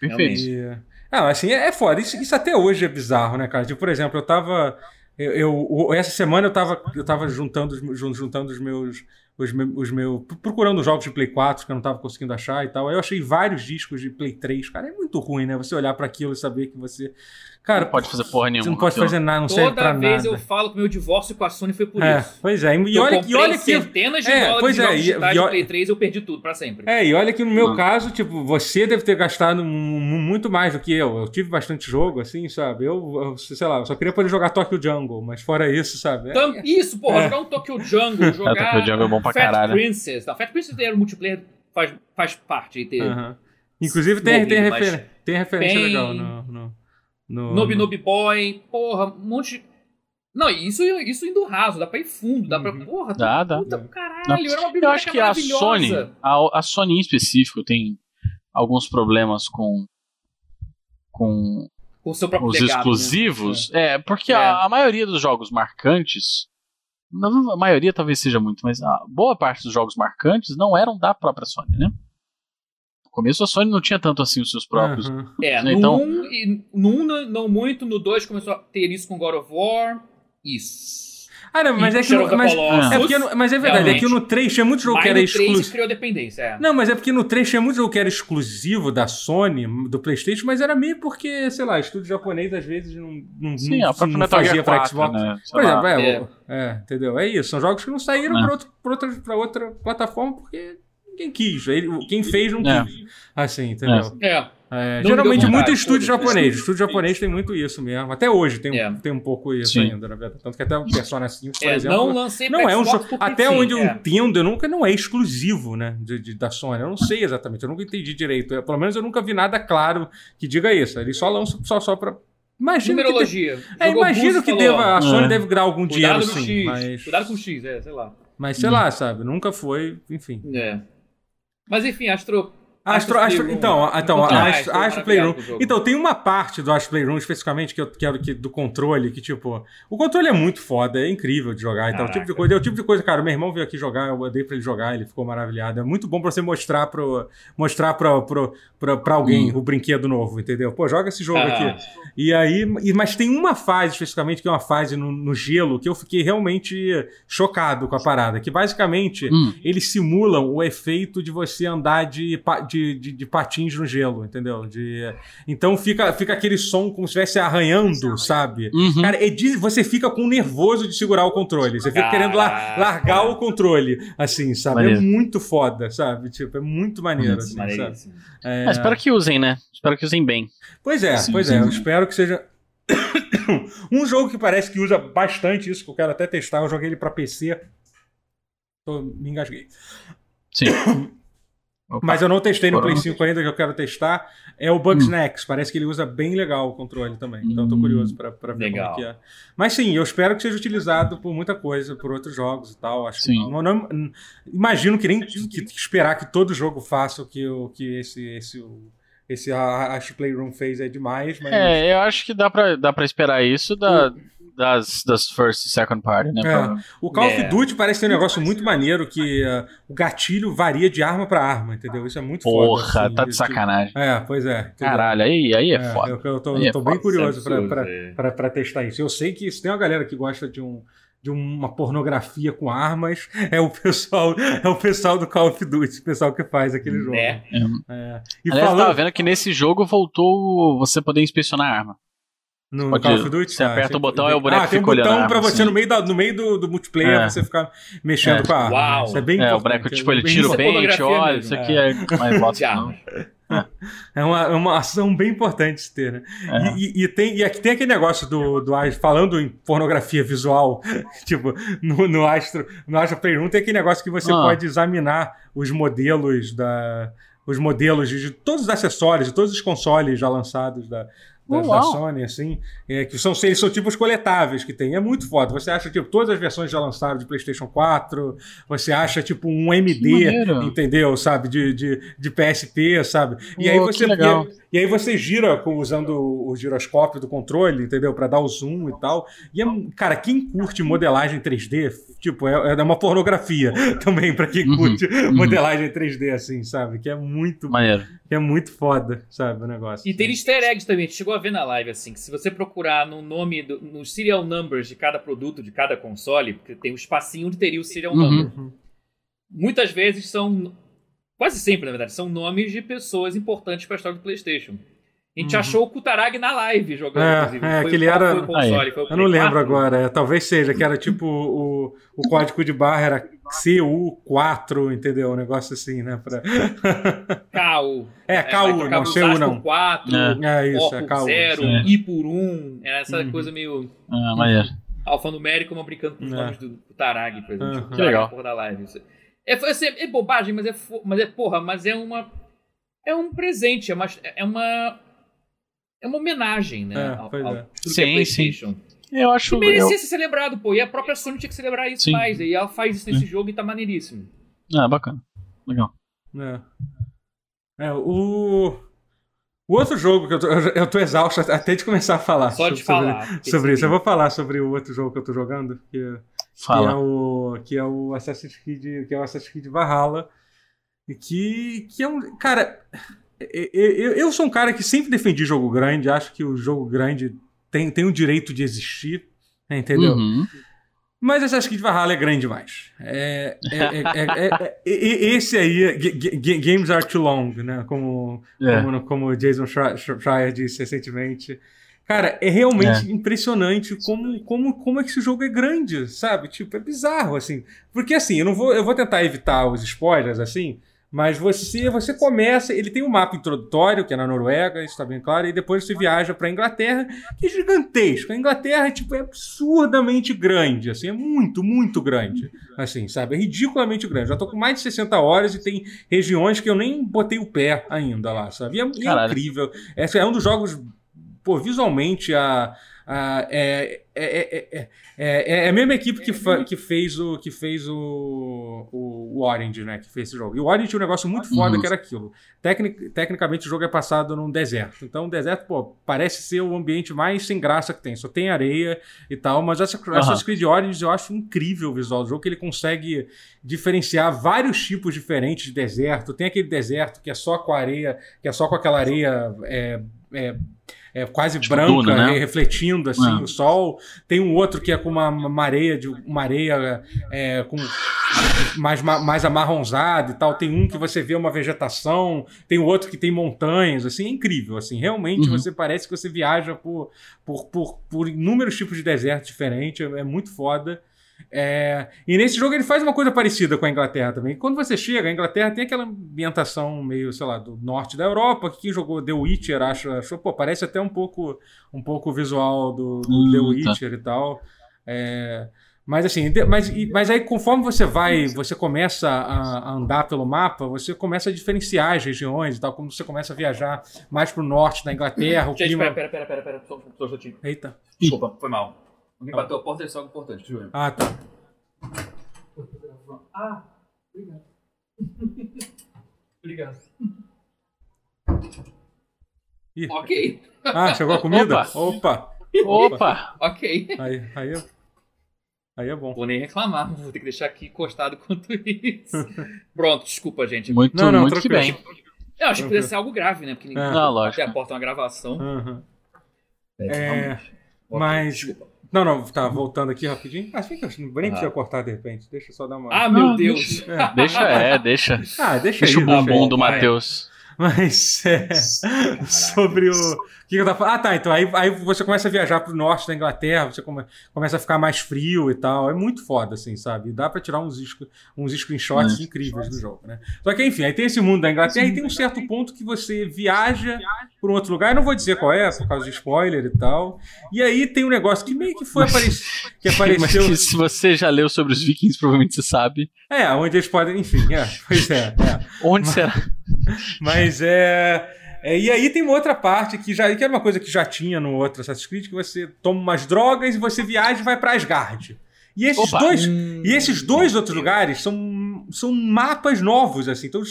Perfeito. E, ah, assim, é, é foda. Isso, isso até hoje é bizarro, né, cara? Tipo, por exemplo, eu tava. Eu, eu- essa semana eu tava, eu tava juntando, juntando os meus. Os meus, os meus. Procurando jogos de Play 4 que eu não tava conseguindo achar e tal. Aí eu achei vários discos de Play 3. Cara, é muito ruim, né? Você olhar pra aquilo e saber que você. Cara, Não pode fazer porra nenhuma. você não pode aquilo. fazer nada, não serve Toda pra vez nada. eu falo que meu divórcio com a Sony foi por É, isso. pois é. E eu olha, e olha que. centenas de É, dólares pois de é, jogos e- e Play 3 eu perdi tudo pra sempre. É, e olha que no meu Não. caso, tipo, você deve ter gastado mu- mu- muito mais do que eu. Eu tive bastante jogo, assim, sabe? Eu, eu, sei lá, eu só queria poder jogar Tokyo Jungle, mas fora isso, sabe? É- Tam- Isso, porra, É. jogar um Tokyo Jungle, jogar Tokyo Jungle é bom pra Fat caralho. Princess. Não, Fat Princess ter multiplayer faz, faz parte de ter. Aham. Inclusive tem, tem, refer- tem referência legal no. No, no Nobi Nobi Boy, porra, um monte de... Não, e isso, isso indo raso, dá pra ir fundo, dá pra... Uhum. Porra, Dá, dá. puta caralho, Não. era uma Eu biblioteca acho que a. Sony, a, a Sony em específico, tem alguns problemas com, com Com o seu próprio os legado, né? exclusivos. É, porque É. A, a maioria dos jogos marcantes. Não, a maioria talvez seja muito, mas a boa parte dos jogos marcantes não eram da própria Sony, né? Começo a Sony não tinha tanto assim os seus próprios. Aham. É, Né, no então- 1, e no 1 não, não muito, no 2 começou a ter isso com God of War. Isso. Ah, não, mas E é que. No, mas, é porque mas é verdade, é que realmente. no 3 tinha muito jogo Mas que era no 3 exclusivo. criou dependência, é. Não, mas é porque no 3 tinha muito jogo que era exclusivo da Sony, do PlayStation, mas era meio porque, sei lá, estúdio japonês às vezes não, não, Sim, não, a própria não Metal fazia Gear pra 4, Xbox. né? Por exemplo, é, É. o- é, entendeu? É isso. São jogos que não saíram É. pra, outro, pra, outra, pra outra plataforma porque ninguém quis. Ele- quem fez não É. quis. Assim, entendeu? É. É, Não geralmente muito estúdio japonês. Estúdio japonês tem muito isso mesmo. Até hoje tem, um- É. tem um pouco isso Sim. ainda, na verdade. Tanto que até o Persona 5, por É, exemplo. não lancei Não pra é um Xbox Até onde eu é. entendo, eu nunca não é exclusivo, né? De, de- da Sony. Eu não sei exatamente. Eu nunca entendi direito. Eu, pelo menos eu nunca vi nada claro que diga isso. Ele só lança só, só pra. Imagino que. Numerologia. É, Jogou imagino que deva, a Sony É. deve ganhar algum dinheiro Cuidado com o sim. X. Mas, Cuidado com o X, é, sei lá. mas sei lá, sabe? Nunca foi, enfim. É. Mas enfim, Astro. Astro, Astro, então, então Conta mais, Astro, tô Astro Playroom. Então, tem uma parte do Astro Playroom, especificamente, que eu quero que do controle, que, tipo, o controle é muito foda, é incrível de jogar e tal. O tipo de coisa, é o tipo de coisa, cara, meu irmão veio aqui jogar, eu dei pra ele jogar, ele ficou maravilhado. É muito bom pra você mostrar pro, mostrar pra, pro, pra, pra alguém o brinquedo novo, entendeu? Pô, joga esse jogo aqui. E aí, mas tem uma fase especificamente, que é uma fase no, no gelo, que eu fiquei realmente chocado com a parada. Que basicamente Hum. eles simulam o efeito de você andar de, pa- de, de, de patins no gelo, entendeu? De, então fica, fica aquele som como se estivesse arranhando, sabe? Uhum. Cara, é de- você fica com nervoso de segurar o controle. Você fica querendo lar- Caraca. largar o controle, assim, sabe? Maneiro. É muito foda, sabe? Tipo, é muito maneiro, assim, sabe? Maneiríssimo. É, Ah, espero que usem, né? Espero que usem bem. Pois é, Sim, pois sim. é. Eu espero que seja. um jogo que parece que usa bastante isso, que eu quero até testar. Eu joguei ele pra PC. Tô, me engasguei. Sim. Opa. Mas eu não testei no Play Corona. 5 ainda, que eu quero testar. É o Bugsnax. Parece que ele usa bem legal o controle também. Então eu tô Hum. curioso pra, pra ver Legal. como é que é. Mas sim, eu espero que seja utilizado por muita coisa, por outros jogos e tal. Acho que Sim. não, não- imagino que nem que, que esperar que todo jogo faça o que, o, que esse, esse, o, esse a, a Playroom fez é demais, mas. É, eu acho que dá pra, dá pra esperar isso da, das, das first e second party, né? É. Pra- O Call of É. Duty parece ter um negócio muito maneiro que uh, o gatilho varia de arma pra arma, entendeu? Isso é muito foda. Porra, assim, tá de sacanagem. É, pois é. entendeu? Caralho, aí, aí é, É, foda. Eu, eu tô, é tô bem foda, curioso é pra, pra, é. pra, pra testar isso. Eu sei que se tem uma galera que gosta de um de uma pornografia com armas, é o pessoal, é o pessoal do Call of Duty, o pessoal que faz aquele jogo. Né? É. E Aliás, eu tava falando vendo que nesse jogo voltou você poder inspecionar a arma. No pode- Call of Duty, você aperta o botão e o boneco ah, tem um fica olhando a botão arma, pra você assim. no meio, da, no meio do, do multiplayer É. você ficar mexendo É. com a arma. Uau. Isso é bem É, o boneco, tipo, é ele bem tira o Isso é pente, olha, mesmo. isso aqui é. Mas bota não. É uma, é uma ação bem importante de ter, né? É. E, e- e tem, e aqui tem aquele negócio do, do Astro- falando em pornografia visual, tipo, no, no Astro, no Astro Playroom tem aquele negócio que você Ah. pode examinar os modelos da os modelos de, de todos os acessórios, de todos os consoles já lançados da, da, da. Sony, assim, é, que são, eles são tipos coletáveis que tem. É muito foda. Você acha, tipo, todas as versões já lançaram de PlayStation 4, você acha, tipo, um MD, entendeu? Sabe? De, de, de PSP, sabe? E aí que você. legal. E, e aí você gira com, usando o giroscópio do controle, entendeu? Pra dar o zoom e tal. E, é, cara, quem curte modelagem 3D, tipo, é, é uma pornografia também pra quem Uhum, curte uhum. modelagem 3D, assim, sabe? Que é muito, Maneiro. que é muito foda, sabe? O negócio. E tem easter eggs também, a gente chegou a ver na live, assim, que se você procurar no nome, do, nos serial numbers de cada produto, de cada console, porque tem um espacinho onde teria o serial Uhum. number. Uhum. Muitas vezes são, quase sempre na verdade, são nomes de pessoas importantes para a história do PlayStation. A gente Uhum. achou o Kutarag na live jogando, É, inclusive. é, Foi- que ele era- Foi o console, foi o Eu não lembro 4? agora, é, talvez seja, que era tipo o, o código de barra era CU4, entendeu? Um negócio assim, né? Pra... KU. É, KU, não, CU não. 4, É isso, O é KU. 0, sim. I por 1. Era essa Uhum. coisa meio Ah, maneiro. alfanumérico, mas brincando com os É. nomes do Kutarag, por exemplo. Uhum. Que legal. porra da live. Isso. É, assim, é bobagem, mas é, fo- mas é porra, mas é uma. É um presente, é uma. É uma, é uma homenagem, né? É, ao, ao, é. que Sim, é PlayStation. Eu acho. Que merecia eu- ser celebrado, pô. E a própria Sony tinha que celebrar isso Sim. mais. E ela faz isso nesse jogo e tá maneiríssimo. Ah, bacana. Legal. É. É, o... o outro jogo que eu tô, eu eu tô exausto até de começar a falar Só de sobre, sobre- falar. porque sobre isso. Eu vou falar sobre o outro jogo que eu tô jogando, que, que é Fala. o que é o Assassin's Creed, que é o Assassin's Creed Valhalla, Que, que é um. Cara, eu, eu sou um cara que sempre defendi jogo grande, acho que o jogo grande tem, tem o direito de existir, entendeu? Uhum. Mas Assassin's Creed Valhalla é grande demais. É, é, é, é esse aí, games are too long, né? Como, como, como Jason Schreier disse recentemente. Cara, é realmente impressionante como, como, como é que esse jogo é grande, sabe? Tipo, é bizarro, assim. Porque assim, eu não vou, eu vou tentar evitar os spoilers, assim, mas você você começa, ele tem um mapa introdutório, que é na Noruega, isso está bem claro, e depois você viaja para a Inglaterra, que é gigantesco. A Inglaterra tipo, é absurdamente grande, assim, é muito, muito grande. Assim, sabe? É ridiculamente grande. Já estou com mais de 60 horas e tem regiões que eu nem botei o pé ainda lá, sabe? E é, é incrível. Esse é um dos jogos, pô, visualmente a ah, é, é, é, é, a mesma equipe que, que fez o que fez o, o, o, Orange, né? Que fez esse jogo. E o Orange tinha um negócio muito foda que era aquilo. Tecnic, tecnicamente o jogo é passado num deserto. Então o deserto, pô, parece ser o ambiente mais sem graça que tem. Só tem areia e tal. Mas essa Assassin's Creed Orange eu acho incrível o visual do jogo, que ele consegue diferenciar vários tipos diferentes de deserto. Tem aquele deserto que é só com areia, que é só com aquela areia. É, é, é quase tipo branca, duna, né? refletindo assim é. o sol. Tem um outro que é com uma, uma areia de uma areia é, com mais, mais amarronzada e tal. Tem um que você vê uma vegetação, tem outro que tem montanhas, assim, é incrível, assim. Realmente uhum. você parece que você viaja por, por, por, por inúmeros tipos de deserto diferentes, é, é muito foda. É, e nesse jogo ele faz uma coisa parecida com a Inglaterra também. Quando você chega, a Inglaterra tem aquela ambientação meio, sei lá, do norte da Europa. Quem jogou The Witcher acha, achou, pô, parece até um pouco um pouco o visual do, do hum, The tá. Witcher tá. e tal. É, mas assim, mas, mas aí conforme você vai, você começa a, a, andar pelo mapa, você começa a diferenciar as regiões e tal, como você começa a viajar mais pro norte da Inglaterra. Gente, clima... pera, pera, pera, pera, pera, só, só, Eita. Desculpa, foi mal. Alguém tá. bateu a porta, isso é algo importante, Júlio. Ah, tá. Ah, obrigado. obrigado. Ih. Ok. Ah, chegou a comida? Opa! Opa! Opa. ok. Aí, aí, é, aí é bom. Vou nem reclamar, vou ter que deixar aqui encostado quanto isso. Pronto, desculpa, gente. Muito, não, não, muito bem. Eu acho que podia ser algo grave, né? Porque ninguém é. não, lógico. até a porta é uma gravação. Uhum. É, é mas. Desculpa. Não, não, tá, voltando aqui rapidinho. Ah, fica, nem ah. precisa cortar de repente. Deixa eu só dar uma. Ah, meu ah, Deus! Deixa, é. deixa, é, deixa. Ah, deixa, deixa aí, o bumbum do Matheus. Mas é, sobre o. O que, eu tava falando? Ah, tá. Então aí, aí você começa a viajar pro norte da Inglaterra, você come, começa a ficar mais frio e tal. É muito foda, assim, sabe? E dá pra tirar uns, uns screenshots é. incríveis do jogo, né? Só que, enfim, aí tem esse mundo da Inglaterra e tem um certo ponto que você viaja por um outro lugar. Eu não vou dizer qual é, por causa de spoiler e tal. E aí tem um negócio que meio que foi aparecer. Que apareceu. Mas que se você já leu sobre os vikings, provavelmente você sabe. É, onde eles podem. Enfim, é, pois é. é. Onde Mas... será? Mas é. É, e aí tem uma outra parte que já que era uma coisa que já tinha no outro Assassin's Creed, que você toma umas drogas e você viaja e vai para Asgard. E esses Opa. dois, hum, e esses dois outros lugares são, são mapas novos assim, então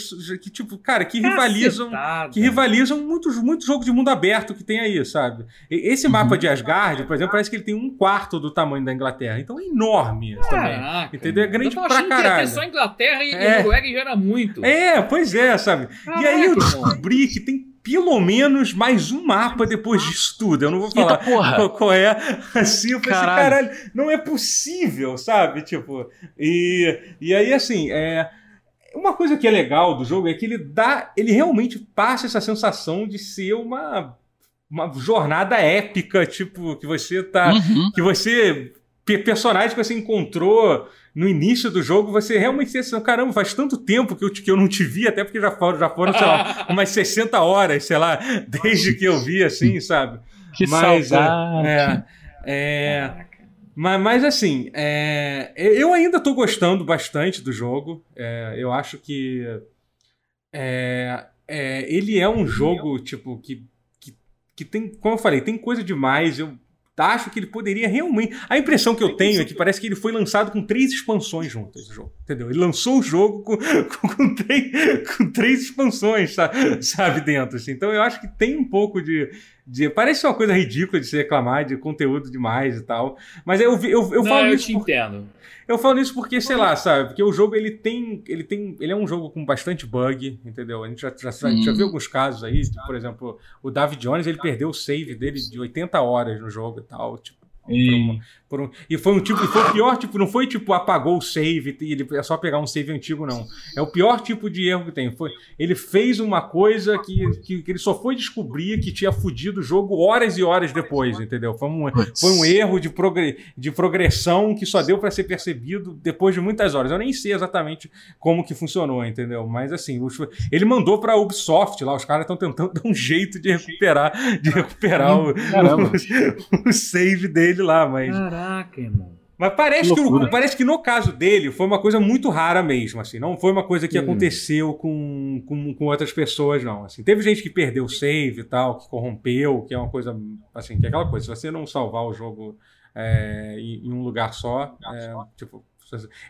que tipo, cara, que rivalizam, que rivalizam muitos muitos jogos de mundo aberto que tem aí, sabe? Esse mapa uhum. de Asgard, por exemplo, parece que ele tem um quarto do tamanho da Inglaterra, então é enorme Caraca. também. Entendeu? É grande pra caralho. Que só Inglaterra e é. Noruega já era muito. É, pois é, sabe? Caraca, e aí eu descobri que tem pelo menos mais um mapa depois disso tudo. Eu não vou falar qual, qual, é. Assim, eu pensei, caralho. caralho, não é possível, sabe? Tipo, e, e aí, assim, é. Uma coisa que é legal do jogo é que ele dá. Ele realmente passa essa sensação de ser uma. Uma jornada épica, tipo, que você tá. Uhum. Que você. Personagem que você encontrou no início do jogo você realmente tem assim, caramba, faz tanto tempo que eu, que eu não te vi, até porque já foram, já foram, sei lá, umas 60 horas, sei lá, desde que eu vi, assim, sabe? Que mas, saudade. É, é, mas, mas assim, é, eu ainda tô gostando bastante do jogo. É, eu acho que é, é, ele é um jogo, tipo, que, que, que tem, como eu falei, tem coisa demais. Eu acho que ele poderia realmente. A impressão que eu tenho é que parece que ele foi lançado com três expansões juntas, esse jogo. Entendeu? Ele lançou o jogo com, com, com, três, com três expansões, sabe, sabe, dentro. Assim. Então eu acho que tem um pouco de, de, parece uma coisa ridícula de se reclamar de conteúdo demais e tal. Mas eu, eu, eu, eu Não, falo eu isso. te por- entendo. eu falo isso porque, sei lá, sabe? Porque o jogo ele tem. Ele tem. Ele é um jogo com bastante bug, entendeu? A gente já, já, gente já Hum. viu alguns casos aí, tipo, por exemplo, o David Jones ele perdeu o save dele de 80 horas no jogo e tal. Tipo, E- por um- e foi um tipo, e foi o pior tipo, não foi tipo apagou o save e ele é só pegar um save antigo não. É o pior tipo de erro que tem. Foi, ele fez uma coisa que, que, que ele só foi descobrir que tinha fudido o jogo horas e horas depois, entendeu? Foi um, foi um erro de, progre, de progressão que só deu pra ser percebido depois de muitas horas. Eu nem sei exatamente como que funcionou, entendeu? Mas assim, ele mandou pra Ubisoft lá, os caras estão tentando dar um jeito de recuperar, de recuperar o, Caramba. o, o save dele lá, mas Caraca, irmão. mas parece Que que, parece que no caso dele foi uma coisa muito rara mesmo, assim. Não foi uma coisa que Hum. aconteceu com, com, com outras pessoas, não. Assim, teve gente que perdeu o save e tal, que corrompeu, que é uma coisa, assim, que é aquela coisa. Se você não salvar o jogo é, em, em um lugar só, é, tipo,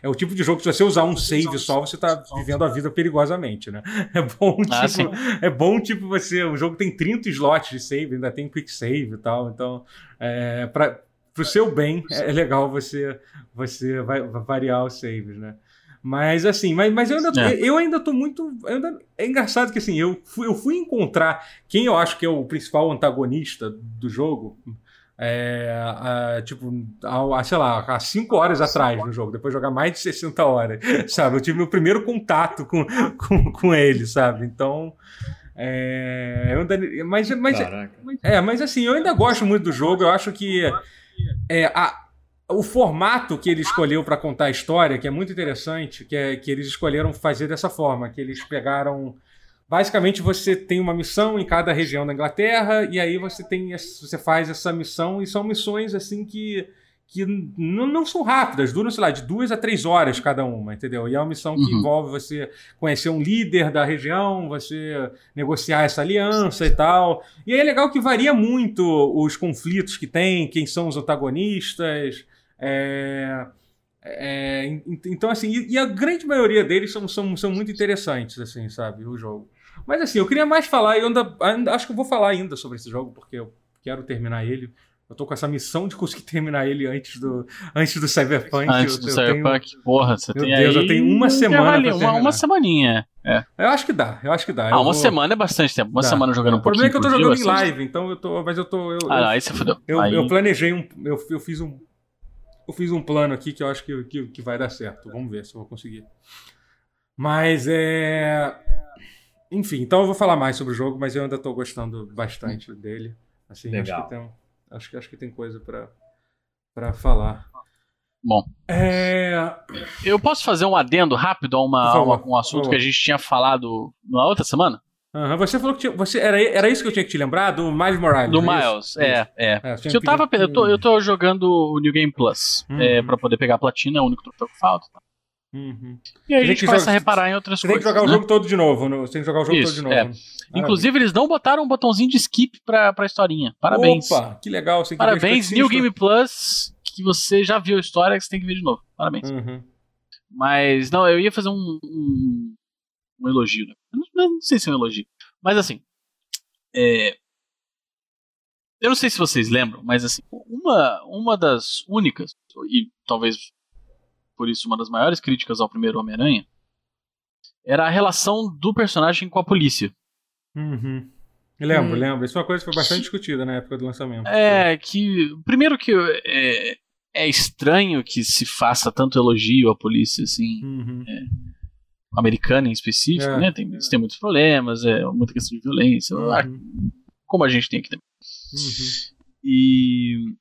é o tipo de jogo que se você usar um save só, você tá vivendo a vida perigosamente, né? É bom, tipo, Ah, é bom, tipo, você. O jogo tem 30 slots de save, ainda tem quick save e tal. Então, é, pra, pro seu bem, é legal você, você vai, variar os saves, né? Mas assim, mas, mas eu, ainda tô, É. eu ainda tô muito. ainda- é engraçado que assim, eu fui, eu fui encontrar quem eu acho que é o principal antagonista do jogo. é, a- tipo, há, sei lá, há 5 horas atrás no jogo, depois de jogar mais de 60 horas, sabe? Eu tive meu primeiro contato com, com, com ele, sabe? Então. É, eu ainda, mas, mas, Caraca. é, mas assim, eu ainda gosto muito do jogo. Eu acho que é, a- o formato que ele escolheu para contar a história, que é muito interessante, que é que eles escolheram fazer dessa forma, que eles pegaram basicamente você tem uma missão em cada região da Inglaterra e aí você tem você faz essa missão e são missões assim que que não são rápidas, duram, sei lá, de duas a três horas cada uma, entendeu? E é uma missão que Uhum. envolve você conhecer um líder da região, você negociar essa aliança e tal. E aí é legal que varia muito os conflitos que tem, quem são os antagonistas. é, é, en- então, assim, e, a grande maioria deles são, são, são muito interessantes, assim, sabe, o jogo. Mas assim, eu queria mais falar, e eu ainda, ainda- acho que eu vou falar ainda sobre esse jogo, porque eu quero terminar ele. Eu tô com essa missão de conseguir terminar ele antes do, antes do Cyberpunk. Antes Eu- do eu tenho- Cyberpunk, porra, você Meu tem Deus, aí. eu tenho uma um semana pra uma, uma semaninha. É. Eu acho que dá, eu acho que dá. Ah, Eu uma vou- semana é bastante tempo. Uma Dá. semana jogando um O problema pouquinho. é que eu tô por dia, jogando em live, então eu tô. Mas eu tô. Eu, Ah, eu- aí você fodeu. Eu, Aí- eu planejei um. Eu, eu fiz um. Eu fiz um plano aqui que eu acho que, que, que vai dar certo. Vamos ver se eu vou conseguir. Mas é. Enfim, então eu vou falar mais sobre o jogo, mas eu ainda tô gostando bastante dele. Assim, Legal. acho que tem, acho que, acho que tem coisa pra, pra falar. Bom, É. eu posso fazer um adendo rápido a, uma, Por favor, a um- assunto que a gente tinha falado na outra semana? aham, você falou que tinha, você, era, era isso que eu tinha que te lembrar? Do Miles Morales? Do é? Miles, é, é. É, Que eu, tava, eu, tô, eu tô jogando o New Game Plus Uhum. é, pra poder pegar a platina, é o único troféu que falta. Uhum. E aí a gente começa jogar- a reparar em outras Você tem coisas. que jogar o né? jogo todo de novo. no- Você tem que jogar o jogo Isso, todo de novo. é. Inclusive, eles não botaram um botãozinho de skip pra, pra historinha. Parabéns. Opa, que legal. Você Parabéns, New Game Plus, que você já viu a história, que você tem que ver de novo. Parabéns. Uhum. Mas, não, eu ia fazer um, um, um elogio. Né? Não, não sei se é um elogio. Mas, assim, é, eu não sei se vocês lembram, mas, assim, uma, uma das únicas, e talvez por isso uma das maiores críticas ao primeiro Homem-Aranha, era a relação do personagem com a polícia. Uhum. Lembro, Hum. lembro. Isso é uma coisa que foi bastante discutida na época do lançamento. É, que. Primeiro que é, é estranho que se faça tanto elogio à polícia, assim, Uhum. americana em específico, É. né? Tem, eles têm muitos problemas, é muita questão de violência, ah, Uhum. como a gente tem aqui também. Uhum. E.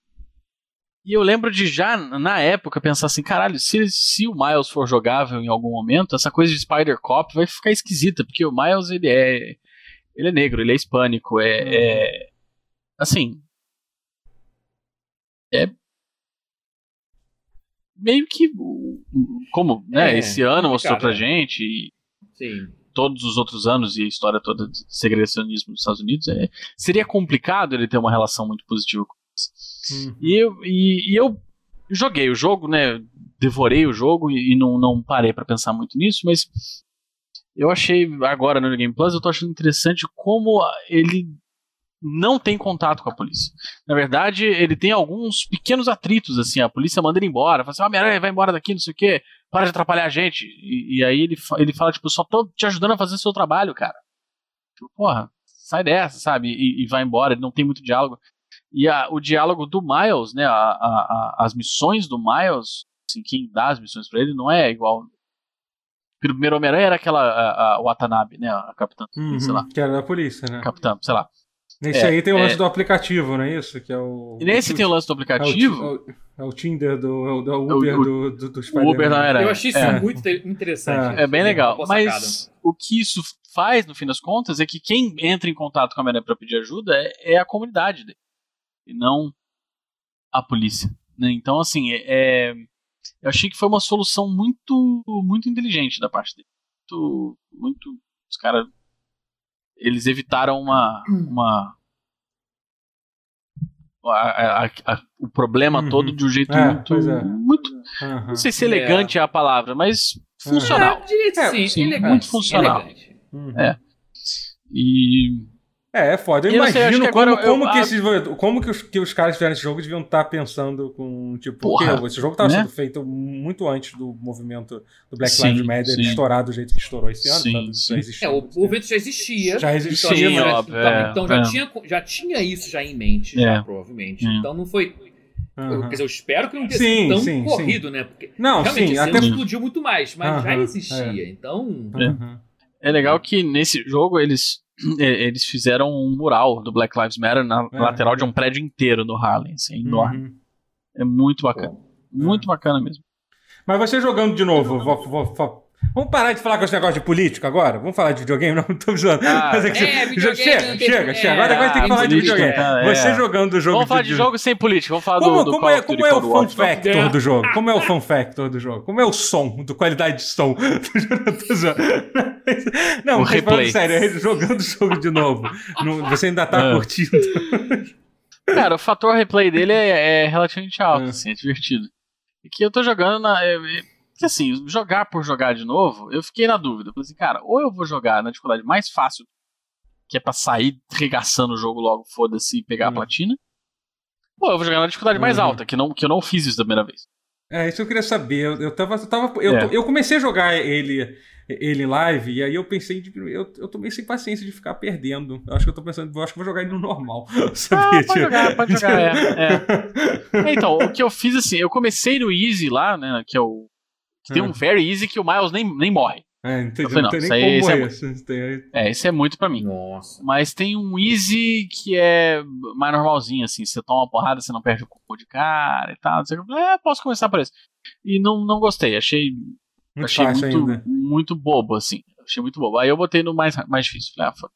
E eu lembro de já, na época, pensar assim, caralho, se, se o Miles for jogável em algum momento, essa coisa de Spider Cop vai ficar esquisita, porque o Miles, ele é. Ele é negro, ele é hispânico, é. Uhum. é assim. É. Meio que. Como, né? É, esse ano mostrou complicado, pra é. gente, e Sim. todos os outros anos e a história toda de segregacionismo nos Estados Unidos, é, seria complicado ele ter uma relação muito positiva com E eu, e, e eu joguei o jogo, né? Devorei o jogo e, e não, não parei pra pensar muito nisso, mas eu achei agora no Game Plus, eu tô achando interessante como ele não tem contato com a polícia. Na verdade, ele tem alguns pequenos atritos, assim, a polícia manda ele embora, fala assim, ó, oh, vai embora daqui, não sei o quê, para de atrapalhar a gente. E, e aí ele, ele fala, tipo, só tô te ajudando a fazer seu trabalho, cara. Porra, sai dessa, sabe? E, e vai embora, ele não tem muito diálogo. E a, o diálogo do Miles, né, a, a, as missões do Miles, assim, quem dá as missões para ele não é igual o primeiro Homem-Aranha era aquela a, Watanabe, né? A capitã, Uhum, sei lá. Que era da polícia, né? Capitã, sei lá. Nesse É, aí tem o lance é. do aplicativo, não é isso? Que é o. E nesse tem o lance do é aplicativo, é o, é o Tinder do, é é Uber o- do, do, do Spider-Man. Uber não era. Eu achei isso é. muito te- interessante. É bem legal. Boa sacada. Mas o que isso faz, no fim das contas, é que quem entra em contato com a Homem-Aranha pra pedir ajuda é, é a comunidade dele. E não a polícia. né? Então, assim, é, é- eu achei que foi uma solução muito, muito inteligente da parte dele. Muito. muito os caras. Eles evitaram uma. uma a- a- a- o problema Uhum. todo de um jeito É, muito, é. muito. Aham. Não sei se elegante é a palavra, mas funcional. É, direito É, sim, sim, elegante, muito funcional. elegante. Uhum. É. E. É, é foda. Eu Eu sei, imagino que como, agora eu- como, que, a- esses, como que, os, que os caras que fizeram esse jogo deviam estar pensando com, tipo, Porra, porque esse jogo tava né? sendo feito muito antes do movimento do Black Sim, Lives Matter sim. estourar do jeito que estourou esse ano. Sim, sabe? sim. Existia É, o, muito o tempo. evento já existia. Já existia, então, Sim, já- óbvio, então, é, então já, é. tinha, já tinha isso já em mente, É. já, provavelmente. Hum. É. Então não foi. eu- Aham. Quer dizer, eu espero que não tenha Sim, sido tão sim, corrido, né? Porque Não, realmente sim, até explodiu muito mais, mas já Aham, existia. Então. Aham. É legal que nesse jogo eles, é, eles fizeram um mural do Black Lives Matter na É. lateral de um prédio inteiro no Harlem. Assim, enorme. Uhum. É muito bacana. Muito bacana mesmo. Mas você jogando de novo, vamos parar de falar com esse negócio de política agora? Vamos falar de videogame? Não, não tô zoando. Ah, Mas é que é, chega, chega, é, chega. Agora, agora tem que ah, falar de videogame. tá, é. Você jogando o jogo Vamos falar de de jogo sem política. Vamos falar Como, do, do como é, como é o fun factor do jogo? Como é o fun factor do jogo? Como é o som, do qualidade de som? Não, O mas falando replay. sério, jogando o jogo de novo. você ainda tá É. curtindo. Cara, o fator replay dele é, é relativamente alto, É. assim, é divertido. E que eu tô jogando na. É, é, que assim, jogar por jogar de novo, eu fiquei na dúvida. Falei assim, cara, ou eu vou jogar na dificuldade mais fácil, que é pra sair regaçando o jogo logo, foda-se, e pegar Hum. a platina. Ou eu vou jogar na dificuldade mais Uhum. alta, que, não, que eu não fiz isso da primeira vez. É, isso eu queria saber. Eu, eu tava. Eu, tava eu, É. eu comecei a jogar ele, ele em live, e aí eu pensei de. Eu, eu tô meio sem paciência de ficar perdendo. Eu acho que eu tô pensando, eu acho que vou jogar ele no normal. Ah, Sabia? pode jogar, pode jogar, é, é. Então, o que eu fiz assim, eu comecei no Easy lá, né, que é o. Que tem Hum. um Very Easy que o Miles nem, nem morre. É, entendi. Eu falei, não não, tem isso nem aí- como isso é morrer. Isso tem- É, esse é muito pra mim. Nossa. Mas tem um easy que é mais normalzinho, assim. Você toma uma porrada, você não perde o corpo de cara e tal. Você, é, posso começar por esse. E não, não gostei. Achei, Muito achei muito, ainda. muito bobo, assim. Achei muito bobo. Aí eu botei no mais, mais difícil. Falei, ah, foda.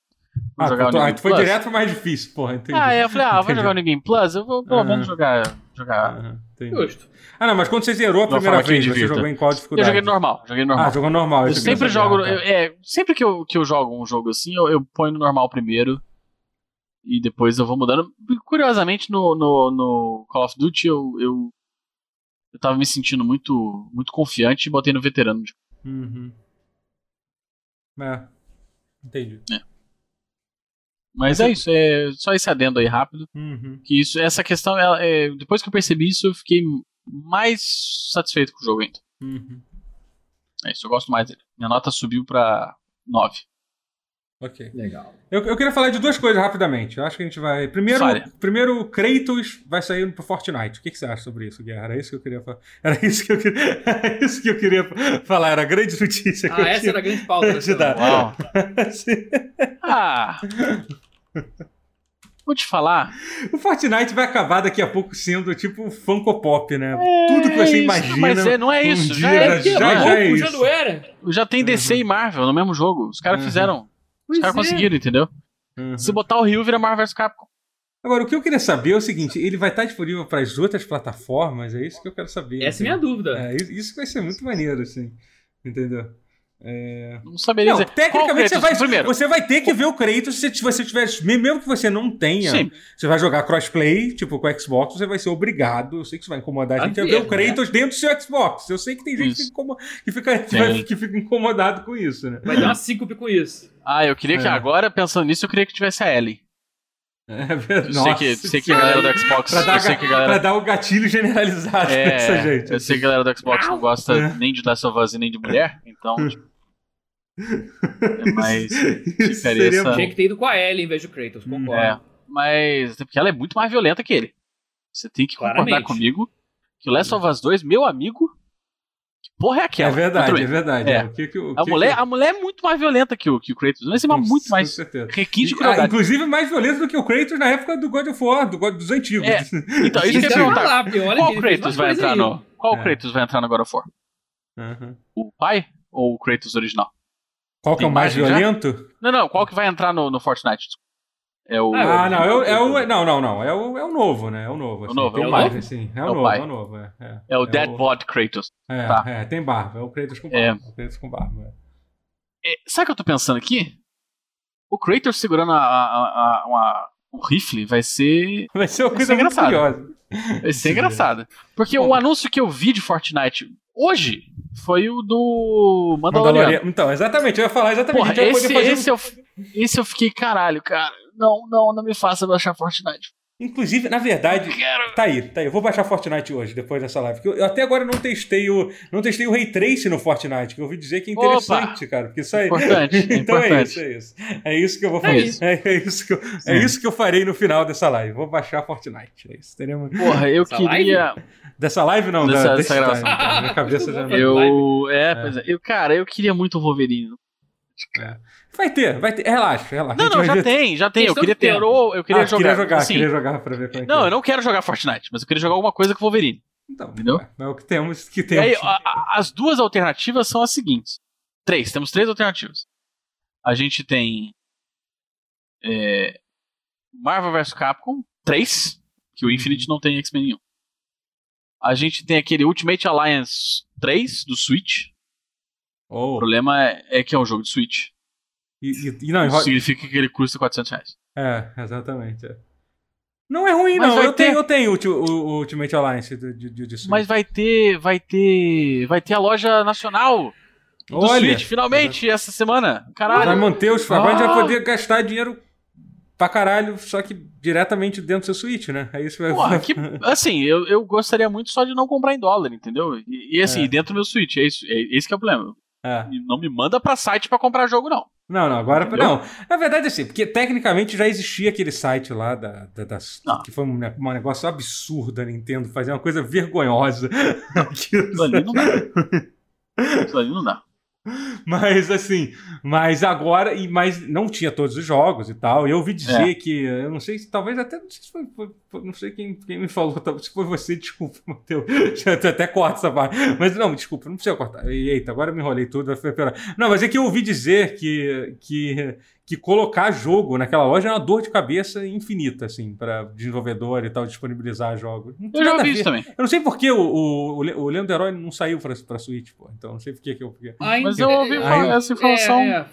Vou Ah, jogar tu, New ah, tu foi Plus. direto pro mais difícil, porra. Entendi. Ah, aí eu falei, ah, vou jogar o Game Plus, eu vou pelo menos jogar. jogar. Aham, entendi. Justo. Ah, não, mas quando você zerou a primeira vez, você jogou em qual Eu dificuldade? joguei normal, joguei normal. Ah, jogou normal. eu isso sempre que jogo. eu queria eu- saber. é, sempre que eu, que eu jogo um jogo assim, eu, eu ponho no normal primeiro. E depois eu vou mudando. Curiosamente, no, no, no Call of Duty eu, eu. Eu tava me sentindo muito, muito confiante e botei no veterano. Uhum. É. Entendi. Mas é isso, é só esse adendo aí rápido. Uhum. Que isso, essa questão, ela, é, depois que eu percebi isso, eu fiquei mais satisfeito com o jogo ainda. Uhum. É isso, eu gosto mais dele. Minha nota subiu pra 9. Ok. Legal. Eu, eu queria falar de duas coisas rapidamente. Eu acho que a gente vai. Primeiro, Fale. primeiro Kratos vai sair pro Fortnite. O que, que você acha sobre isso, Guerra? Era isso que eu queria falar. Era isso que eu queria, era isso que eu queria falar. Era a grande notícia que Ah, eu essa tinha. era a grande pauta da semana. Uau! Ah! Vou te falar. O Fortnite vai acabar daqui a pouco sendo tipo Funko Pop, né? Tudo que você isso, imagina. Mas é, não é um isso. dia já, é, já- já, já é já isso. não era. já tem DC e Marvel no mesmo jogo. Os caras Uhum. fizeram. Os caras é. conseguiram, entendeu? Uhum. Se botar o Rio, vira Marvel vs Capcom. Agora, o que eu queria saber é o seguinte: ele vai estar disponível para as outras plataformas? É isso que eu quero saber. Essa é a minha dúvida. É, isso- isso vai ser muito maneiro, assim. Entendeu? É... Não saberia Não, dizer. tecnicamente você vai? Primeiro. você vai ter que ver o Kratos se você tiver. Mesmo que você não tenha. Sim. Você vai jogar crossplay, tipo com o Xbox, você vai ser obrigado. Eu sei que isso vai incomodar a gente a ver, ver o né? Kratos dentro do seu Xbox. Eu sei que tem gente que fica, que, fica, que, vai- que fica incomodado com isso, né? Vai dar uma síncope com isso. Ah, eu queria que É. agora, pensando nisso, eu queria que tivesse a Ellie. É verdade. Sei que, sei que a galera do Xbox. Pra dar, eu sei que a galera pra dar o gatilho generalizado É, gente. eu sei que a galera do Xbox não gosta É. nem de Last of Us e nem de mulher, então. tipo, é ficaria seria. Tinha que ter ido com a Ellie em vez do Kratos, concordo. É, mas. Porque ela é muito mais violenta que ele. Você tem que concordar Claramente. comigo que o Last of Us 2, meu amigo. Que porra é aquela? É verdade, é verdade. É. É. O que que o- A que mulher, que- a mulher é muito mais violenta que o, que o Kratos. Mas é muito com mais certeza. requinte de Ah, inclusive mais violento do que o Kratos na época do God of War, do God dos antigos. É, Então, isso que eu ia falar, Qual Kratos vai entrar no. Qual É. Kratos vai entrar no God of War? Uhum. O pai ou o Kratos original? Qual que é o mais imagem já? violento? Não, não, qual que vai entrar no, no Fortnite? É o. Ah, não, é o, é o- não, não, não, é o, é o novo, né? É o novo. assim, novo, tem é o mais, novo? assim, é o É o novo, pai. é o novo, é. É, é o é Dead Bod Kratos. É, Tá. é, tem barba, é o Kratos com barba. É. É. O Kratos com barba. é. É, sabe o que eu tô pensando aqui? O Kratos segurando a, a- a- uma- um rifle vai ser. Vai ser uma coisa curiosa. Vai ser engraçado. Porque Bom. o anúncio que eu vi de Fortnite hoje foi o do Mandaloriano. Mandaloriano. Então, exatamente, eu ia falar exatamente. Porra, esse, esse, eu, esse eu fiquei, caralho, cara. Não, não, não me faça baixar Fortnite. Inclusive, na verdade, Quero. tá aí, tá aí. Eu vou baixar Fortnite hoje, depois dessa live. Porque eu, eu até agora não testei o. Não testei o Ray Trace no Fortnite, que eu ouvi dizer que é interessante, cara. Porque isso aí. Importante, então é importante. isso, é isso. É isso que eu vou É fazer. isso. É, é isso que eu, é isso que eu farei no final dessa live. Vou baixar Fortnite. É isso. Teremos... Porra, eu Essa queria. Dessa live não, Dessa- da, dessa desse gravação. time, cara. Minha cabeça já não. Eu. É, pois é. Eu, cara, eu queria muito o Wolverine. Vai ter, vai ter. Relaxa, relaxa. Não, não, já ver- tem, já tem. Eu queria ter. tempo. ou Eu queria Ah, jogar. queria jogar, assim, queria jogar pra ver como é que Não, é. eu não quero jogar Fortnite, mas eu queria jogar alguma coisa com o Wolverine. Então, Entendeu? É, é o que temos, que E temos. aí, a- a- as duas alternativas são as seguintes. Três, temos três alternativas. A gente tem é, Marvel vs Capcom 3, que o Infinite não tem X-Men nenhum. A gente tem aquele Ultimate Alliance 3 do Switch. O Oh, problema é, é que é um jogo de Switch. e, e- e não, Isso significa que ele custa 400 reais. É, exatamente. é. Não é ruim, Mas não. vai Eu ter- tenho, eu tenho o, o- o Ultimate Alliance de, de, de, Switch. Mas vai ter, vai ter, vai ter a loja nacional do Olha, Switch finalmente essa semana. vai Caralho. manter os. Agora a gente vai Ah. poder gastar dinheiro pra caralho, só que diretamente dentro do seu Switch, né? É isso que vai. Porra, que, assim, eu, eu gostaria muito só de não comprar em dólar, entendeu? E, e, assim, É. dentro do meu Switch, é isso, é esse que é o problema. É. Não me manda pra site pra comprar jogo, não. Não, não, agora. Entendeu? Não, na verdade, assim, porque tecnicamente já existia aquele site lá da, da- que foi um, um negócio absurdo a Nintendo fazer uma coisa vergonhosa. Aquilo, Isso ali não dá. Isso ali não dá. Mas assim, mas agora, e mas não tinha todos os jogos e tal. E eu ouvi dizer É. que, eu não sei se talvez até, não sei se foi, foi- não sei quem, quem me falou, talvez se foi você, desculpa, Matheus. Até- corta essa parte. Mas não, desculpa, não precisa cortar. Eita, agora eu me enrolei tudo, vai. Não, mas é que eu ouvi dizer que, que, que colocar jogo naquela loja é uma dor de cabeça infinita, assim, para desenvolvedor e tal, disponibilizar jogos. Eu já ver. isso também. Eu não sei por que o, o, o Le- o Leandro Herói não saiu pra, pra Switch, pô. Então não sei por que que eu. porque- Ainda- Mas eu ouvi é, falar eu- essa informação. É, é.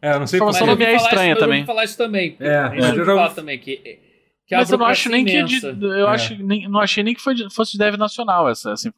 É, eu não sei por Informação que. me é eu estranha isso- eu ouvi também. falar isso também. É, é, eu já falar ouvi- também que, que Mas eu não acho nem que é de, imensa. eu É. acho nem, não achei nem que foi fosse de dev nacional essa, assim.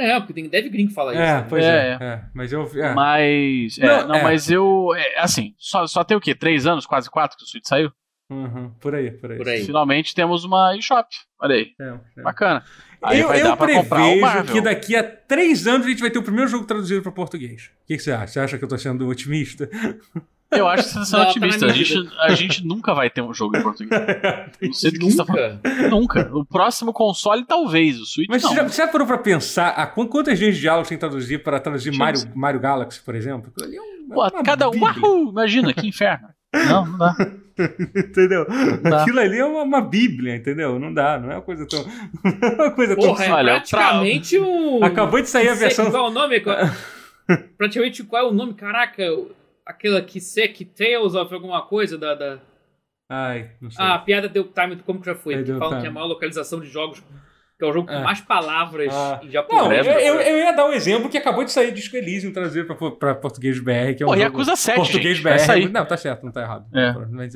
É, porque tem Dev Green que fala isso. É, né? pois é. É, é. Mas eu. É. Mas, é, Não, não, é. mas eu, é, assim, só, só tem o quê? Três anos, quase quatro que o Switch saiu? Uhum, por aí, por aí. Por aí. Finalmente temos uma eShop. Olha aí, É, é. bacana. Aí eu vai eu dar pra comprar o prevejo Marvel. que daqui a três anos a gente vai ter o primeiro jogo traduzido para português. O que, que você acha? Você acha que eu tô sendo otimista? Eu acho que você está Não, tá otimista. A gente, a gente nunca vai ter um jogo em português. Não sei do que você tá. Nunca. Nunca. O próximo console, talvez. O Switch, Mas não. você já, você já parou pra pensar a qu- quantas linhas de diálogo tem que traduzir para traduzir eu Mario, Mario Galaxy, por exemplo? Aquilo ali é um- é Pô, uma cada um. Uhul, imagina, que inferno. Não, não dá. Entendeu? dá. Aquilo ali é uma, uma bíblia, entendeu? Não dá, não é uma coisa tão. não é uma coisa tão. Porra, é Olha, praticamente um. Acabou de sair a versão. Qual é o nome? Qual- praticamente qual é o nome? Caraca, aquela que Sek Tales of alguma coisa da. da... Ai, não sei. Ah, a piada deu time, como que já foi? É, que falam time. que é a maior localização de jogos, que é o jogo com É. mais palavras Ah. em Não, japonês. eu, eu, eu ia dar um exemplo que acabou de sair Disco Elysium traduzido pra, pra português BR, que é um Pô, jogo Yakuza 7, português gente, BR. sair. Não, tá certo, não tá errado. É.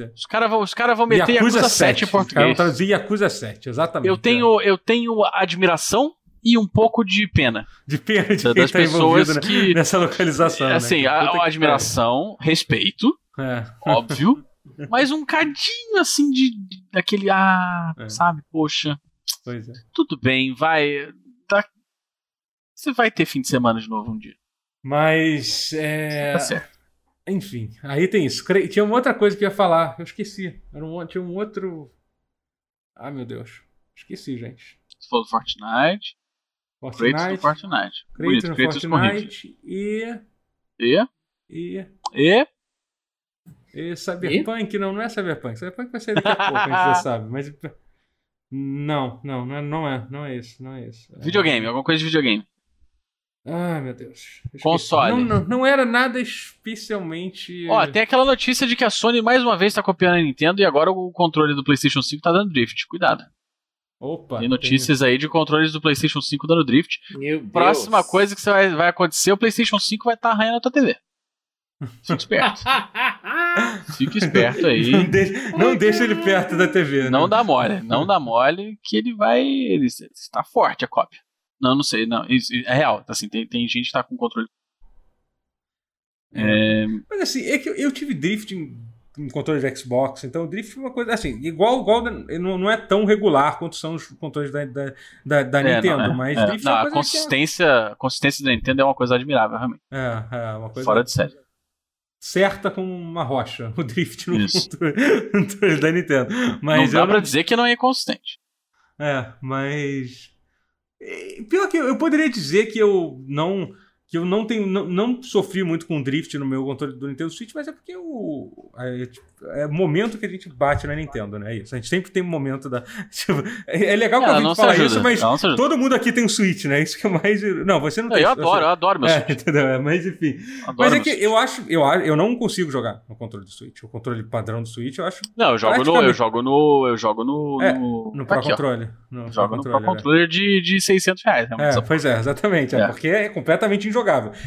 É. Os caras vão, os cara vão meter Yakuza, 7 em Os caras vão português. traduzir Yakuza 7, exatamente. Eu tenho, eu tenho admiração e um pouco de pena. De pena de das tá pessoas envolvido que. nessa localização. né? Assim, Que a, a que admiração, respeito, pariu. É. óbvio. Mas um cadinho assim de, de daquele ah, É. sabe? Poxa, Pois é. tudo bem, vai. Tá, você vai ter fim de semana de novo um dia. Mas, é... Tá certo. Enfim, aí tem isso. Tinha uma outra coisa que eu ia falar, eu esqueci. Era um, tinha um outro... Ah, meu Deus. Esqueci, gente. Você falou do Fortnite, Kratos Fortnite, do Fortnite. Kratos Bonito, no Kratos. Fortnite e... E? E... E? E Cyberpunk, não, não é Cyberpunk. Cyberpunk vai sair daqui a pouco, a gente já sabe. Mas. Não, não, não é, não é, não é isso, não é isso. É- Videogame, alguma coisa de videogame. Ai, meu Deus. Console. Não, não, não era nada especialmente. Ó, tem aquela notícia de que a Sony mais uma vez tá copiando a Nintendo e agora o controle do PlayStation 5 tá dando drift. Cuidado. Opa. Tem notícias aí de controles do PlayStation 5 dando drift. Meu Deus. Próxima coisa que você vai, vai acontecer, o PlayStation 5 vai estar tá arranhando a tua TV. Fica esperto. Fica esperto Tem- aí. Não, deixa, não deixa ele perto da TV. né? Não dá mole. Não dá mole que ele vai. Ele está forte a cópia. Não, não sei. Não, é real. Assim, tem, tem gente que tá com controle. É, Mas assim, é que eu, eu tive drift em, em controle de Xbox, então o drift é uma coisa assim, igual, igual não, não é tão regular quanto são os controles da, da, da, da é, Nintendo, não, é, mas é. drift Não, é uma a coisa que consistência, a consistência da Nintendo é uma coisa admirável, realmente. é, é, é uma coisa Fora de série. certa como uma rocha, o drift no controle, controle da Nintendo. Mas não dá pra dizer que não é inconsistente. É, mas. é, Pior que eu, eu poderia dizer que eu não. Que eu não tenho. Não, não sofri muito com drift no meu controle do Nintendo Switch, mas é porque o. É, tipo, é o momento que a gente bate na Nintendo, né? É Isso. A gente sempre tem um momento da. tipo, é, é legal que eu vim se falar ajuda. isso, mas todo mundo aqui tem um Switch, né? Isso que é mais. Não, você não Não, tem. eu adoro, eu adoro meu É, Switch. entendeu? É, mas enfim. Adoro Mas é que eu acho, eu, eu não consigo jogar no controle do Switch. O controle padrão do Switch, eu acho Não, eu jogo no. Eu jogo no. Eu jogo no. É, no, no Pro aqui, ó. Controller. No Jogo no Pro Pro Controller, é. Controller de, de 600 reais. né? É, pois é, exatamente. É, É. porque é completamente injogável.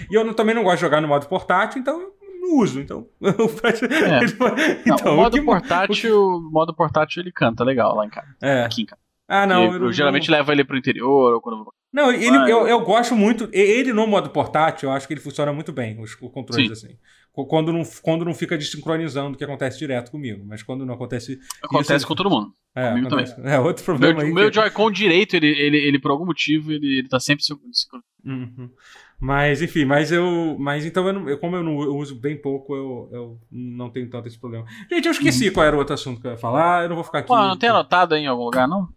E eu não- também não gosto de jogar no modo portátil, então eu não uso. Então, eu É. Não, então o modo que- portátil, o modo portátil ele canta legal lá em casa. É. Aqui em casa. Ah, não. eu, eu não- geralmente levo ele pro interior ou quando eu. Não, ele, Ah, eu, eu gosto muito. Ele no modo portátil, eu acho que ele funciona muito bem, os, os controles assim. Qu- Quando não, quando não fica desincronizando, o que acontece direto comigo. Mas quando não acontece. Acontece Isso- com todo mundo. É, Comigo acontece- é outro problema meu, aí. o meu que- Joy-Con direito, ele, ele, ele, por algum motivo, ele, ele tá sempre se- se- Uhum. Mas, enfim, mas eu. Mas então, eu não- eu- como eu, não, eu uso bem pouco, eu, eu não tenho tanto esse problema. Gente, eu esqueci qual era o outro assunto que eu ia falar, eu não vou ficar aqui. Pô, não tem anotado aí em algum lugar, não?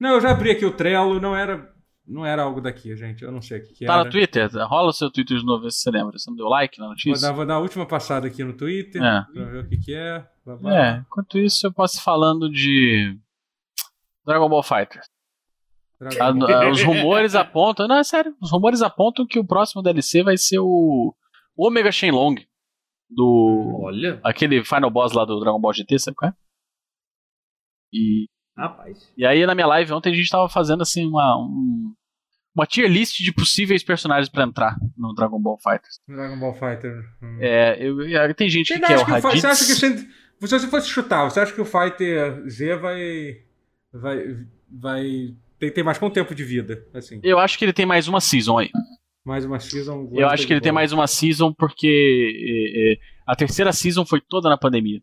Não, eu já abri aqui o Trello, não era. Não era algo daqui, gente. Eu não sei o que, que Tá era. no Twitter? Rola o seu Twitter de novo, ver se você lembra. Você não deu like na Vou notícia? dar, vou dar a última passada aqui no Twitter É. pra ver o que, que é. Babá. É, enquanto isso eu posso ir falando de Dragon Ball Fighter. Dragon- A- a- os rumores apontam, não, é sério, os rumores apontam que o próximo DLC vai ser o Omega Shenlong do Olha, aquele final boss lá do Dragon Ball GT, sabe qual é? E, rapaz. e aí na minha live ontem a gente tava fazendo assim uma um- uma tier list de possíveis personagens pra entrar no Dragon Ball Fighters. Dragon Ball Fighter. Hum. É, eu, eu- tem gente Você que quer que o Raditz. você acha que você, se você fosse chutar, você acha que o Fighter Z vai. vai. vai ter, ter mais quanto tempo de vida? Assim, Eu acho que ele tem mais uma season aí. mais uma season. Eu acho que ele tem mais uma season porque é, é, a terceira season foi toda na pandemia.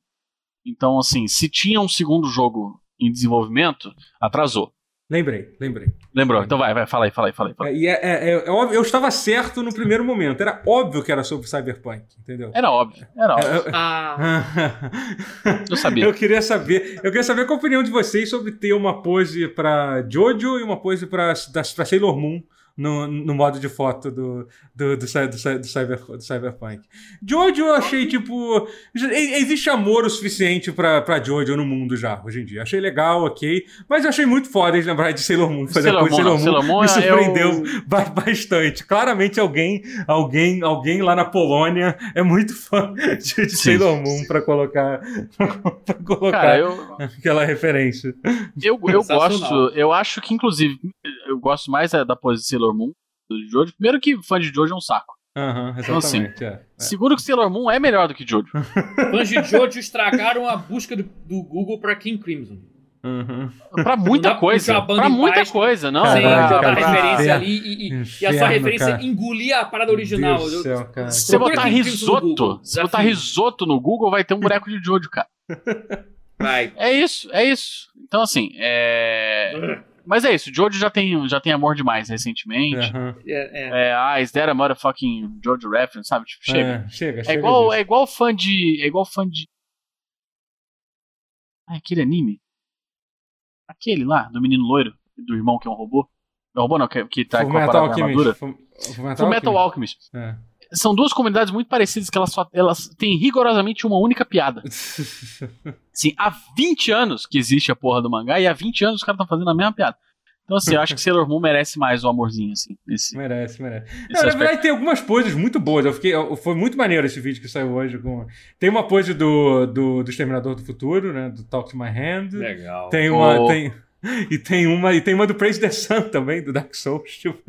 Então, assim, se tinha um segundo jogo em desenvolvimento, atrasou. Lembrei, lembrei. Lembrou? Então vai, vai, fala aí, fala aí, fala aí. Fala. É, e é, é- é óbvio, eu estava certo no primeiro momento. Era óbvio que era sobre Cyberpunk, entendeu? Era óbvio, era óbvio. É, Ah, Eu sabia. Eu queria saber, eu queria saber qual a opinião de vocês sobre ter uma pose pra Jojo e uma pose pra Sailor Moon no, no modo de foto do, do, do, do, do, cyber, do Cyberpunk. Jojo eu achei, tipo. Existe amor o suficiente pra, pra Jojo no mundo já, hoje em dia. Achei legal, ok. Mas eu achei muito foda eles lembrarem de Sailor Moon. Fazer Sailor a pose de Moon. Sailor Moon me é surpreendeu bastante. Claramente alguém, alguém, alguém lá na Polônia é muito fã de, de Sim. Sailor Moon pra colocar, pra colocar Cara, eu, aquela referência. eu, eu gosto, eu acho que, inclusive, eu gosto mais da, da pose de Sailor Moon do Jojo. Primeiro que fã de Jojo é um saco. Aham, Então, assim, é, é. Segundo que Sailor Moon é melhor do que Jojo. fãs de Jojo estragaram a busca do, do Google pra King Crimson. Uhum. Pra muita coisa. Pra muita baixo. coisa, não. sem Caralho, jogar cara, referência inferno. ali e, e- e a sua Inferno, referência cara. engolir a parada original. Deus Eu- céu, cara. Se você botar risoto, se botar risoto no Google, vai ter um boneco de Jojo, cara. Vai. É isso, é isso. Então, assim, é. Mas é isso, Jojo já tem, já tem amor demais recentemente. Uhum. É, é. É, ah, is that a motherfucking Jojo reference, sabe? Tipo, chega. É, chega, É, chega igual, disso. é igual fã de. É igual fã de. Ah, aquele anime. Aquele lá, do menino loiro, do irmão que é um robô. Não, robô não, que, que tá Full com a Metal parada armadura. Alchemist. Full Full Full Metal Alchemist. É. São duas comunidades muito parecidas que elas, só, elas têm rigorosamente uma única piada. Assim, há 20 anos que existe a porra do mangá e há 20 anos os caras estão fazendo a mesma piada. Então, assim, eu acho que Sailor Moon merece mais o amorzinho, assim. Esse, merece, merece. Não, na verdade, tem algumas poses muito boas. Eu fiquei, eu- foi muito maneiro esse vídeo que saiu hoje. Com... Tem uma pose do, do, do Exterminador do Futuro, né? Do Talk to My Hand. Legal. Tem uma. Oh. Tem... E tem uma, e tem uma do Praise the Sun também, do Dark Souls. Tipo,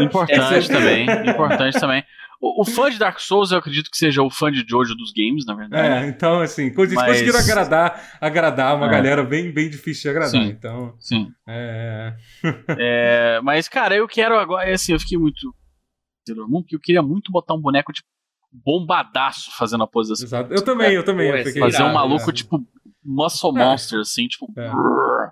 Importante Essa- também, importante também. O, o fã de Dark Souls, eu acredito que seja o fã de Jojo dos games, na verdade. é, então, assim, cons- Mas- conseguiram agradar, agradar uma É. galera bem, bem difícil de agradar. Sim. Então, Sim. é. É, mas, cara, eu quero agora. Assim, eu fiquei muito. Porque eu queria muito botar um boneco, tipo, bombadaço fazendo a pose assim. Exato. Eu também, eu também. Pô, eu fiquei- Fazer um irado, maluco, é. tipo, Muscle Monster, assim, tipo. É. brrr,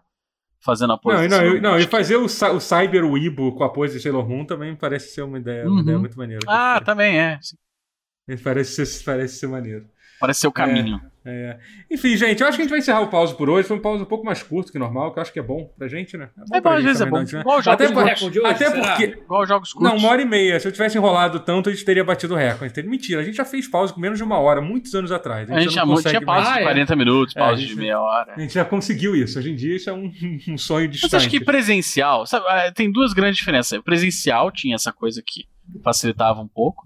Fazendo a pose Não, não, não, e fazer o, o Cyber Weibo com a pose de Sailor Moon também parece ser uma ideia, uma Uhum. ideia muito maneira. Ah, também é. Parece ser, parece ser maneiro. Parece ser o caminho. É. Enfim, gente, eu acho que a gente vai encerrar o pause por hoje. Foi um pause um pouco mais curto que normal, que eu acho que é bom pra gente, né? É bom, pra às gente vezes é bom. gente, né? Igual jogos Até, por- hoje, até porque. Igual jogos curtos. Não, uma hora e meia. Se eu tivesse enrolado tanto, a gente teria batido o recorde. Mentira, a gente já fez pause com menos de uma hora, muitos anos atrás. A gente já já não tinha pausa mais. Ah, de é. 40 minutos, É, pausa a de gente- meia hora. A gente já conseguiu isso. Hoje em dia isso é um, um sonho distante. Mas acho que presencial, sabe, ah, tem duas grandes diferenças. Presencial tinha essa coisa que facilitava um pouco.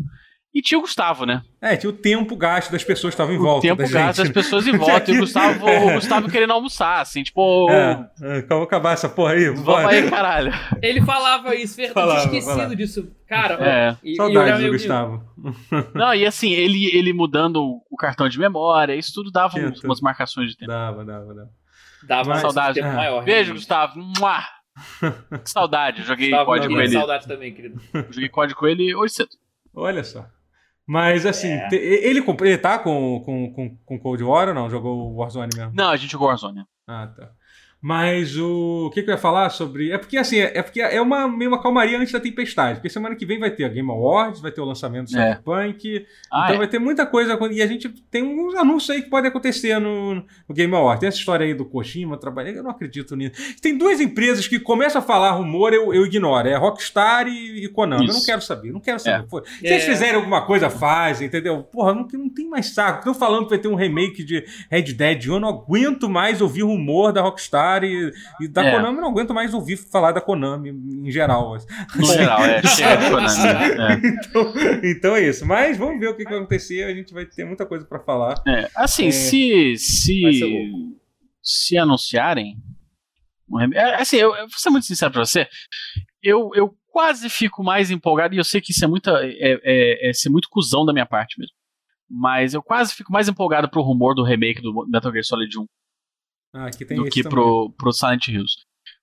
E tinha o Gustavo, né? É, tinha o tempo gasto das pessoas que estavam em o volta tempo da gasto das gente. pessoas em volta. E o Gustavo, o Gustavo querendo almoçar, assim, tipo, É, é, vamos acabar essa porra aí. vamos bora. aí, caralho. Ele falava isso, verdade. Falava, Eu tinha esquecido falava. disso. Cara, É. e, e Saudades eu- do eu- Gustavo. Não, e assim, ele, ele mudando o cartão de memória, isso tudo dava tudo. umas marcações de tempo. Dava, dava, dava. Dava Mas- um saudade. tempo É. maior. Beijo, realmente. Gustavo. Mua! Que saudade. Eu Joguei Gustavo, código com ele. saudade também, querido. Joguei código com ele hoje cedo. Olha só. Mas assim, É. te- ele, ele tá com, com, com, com Cold War ou não? Jogou o Warzone mesmo? Não, a gente jogou Warzone. Ah, tá. Mas o, o que, que eu ia falar sobre. É porque assim, é porque é uma, meio uma calmaria antes da tempestade. Porque semana que vem vai ter a Game Awards, vai ter o lançamento do É. Cyberpunk. Ah, então é. vai ter muita coisa. E a gente tem uns anúncios aí que podem acontecer no, no Game Awards. Tem essa história aí do Kojima trabalhando. Eu não acredito nisso. Tem duas empresas que começam a falar rumor, eu, eu ignoro. É Rockstar e, e Konami. Eu não Isso. quero saber, não quero saber. É. Pô, se É. eles fizerem alguma coisa, fazem, entendeu? Porra, não, não tem mais saco. Estão falando que vai ter um remake de Red Dead. Eu não aguento mais ouvir rumor da Rockstar e, e da É. Konami. Eu não aguento mais ouvir falar da Konami em geral. No geral, é. Chega Konami. É. Então, então é isso. Mas vamos ver o que, que vai acontecer. A gente vai ter muita coisa pra falar. É, assim, É. se se se anunciarem, rem- é, assim, eu, eu vou ser muito sincero pra você, eu, eu quase fico mais empolgado e eu sei que isso é muita é, é, é ser muito cuzão da minha parte mesmo. Mas eu quase fico mais empolgado pro rumor do remake do Metal Gear Solid 1 Ah, do que pro, pro Silent Hills.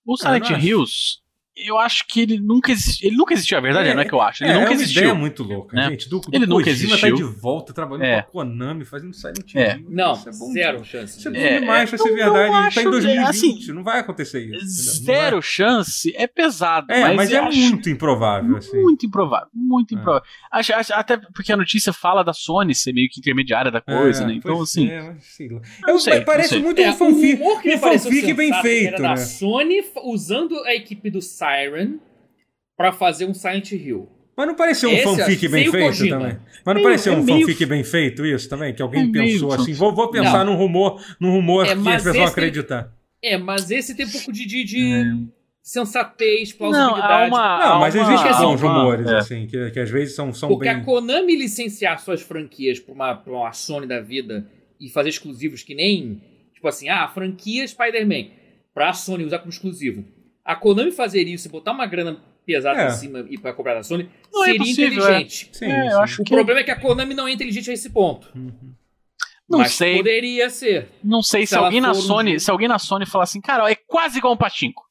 O Ah, Silent acho. Hills, eu acho que ele nunca existiu. Ele nunca existiu, a verdade é, É, não é que eu acho. Ele é, nunca é uma existiu. ideia muito louca, né? gente. Do, do Ele nunca Kojima existiu. tá de volta trabalhando É. com a Konami, fazendo Silent É. Hill. Não, Isso é bom zero chance. Isso é bom É, demais pra eu ser não verdade. A gente tá em acho, 2020, assim, não vai acontecer isso. Não Zero chance é pesado. vai. É, mas, mas, é muito improvável, assim. Muito improvável, muito É. improvável. Acho, acho- até porque a notícia fala da Sony ser meio que intermediária da coisa, É, né? Então, assim. é, mas sei lá. não Eu- sei, não parece muito É, um fanfic, um fanfic bem feito, era né? da Sony usando a equipe do Siren pra fazer um Silent Hill. Mas não pareceu um Esse, fanfic acho, bem feito Kojima. também? Mas não pareceu é um meio- fanfic bem feito isso também? Que alguém É meio pensou assim, fanfic. vou, vou pensar Não. num rumor, num rumor É, que as pessoas vão acreditar. É, mas esse tem um pouco de, de, de É. sensatez, Não, plausibilidade. há uma. Não, há mas uma- existem bons uma- rumores, é. assim, que, que às vezes são, são Porque bem... a Konami licenciar suas franquias pra uma, pra uma Sony da vida e fazer exclusivos que nem. Tipo assim, ah, franquia Spider-Man. Pra Sony usar como exclusivo. A Konami fazer isso e botar uma grana pesada É. em cima e pra cobrar da Sony Não é seria possível, inteligente. Sim, É, eu sim. acho O que- problema é que a Konami não é inteligente a esse ponto. Uhum. Não Mas sei. poderia ser. Não sei se, Se alguém na um Sony, dia- se alguém na Sony falar assim, cara, ó, é quase igual um Pachinko.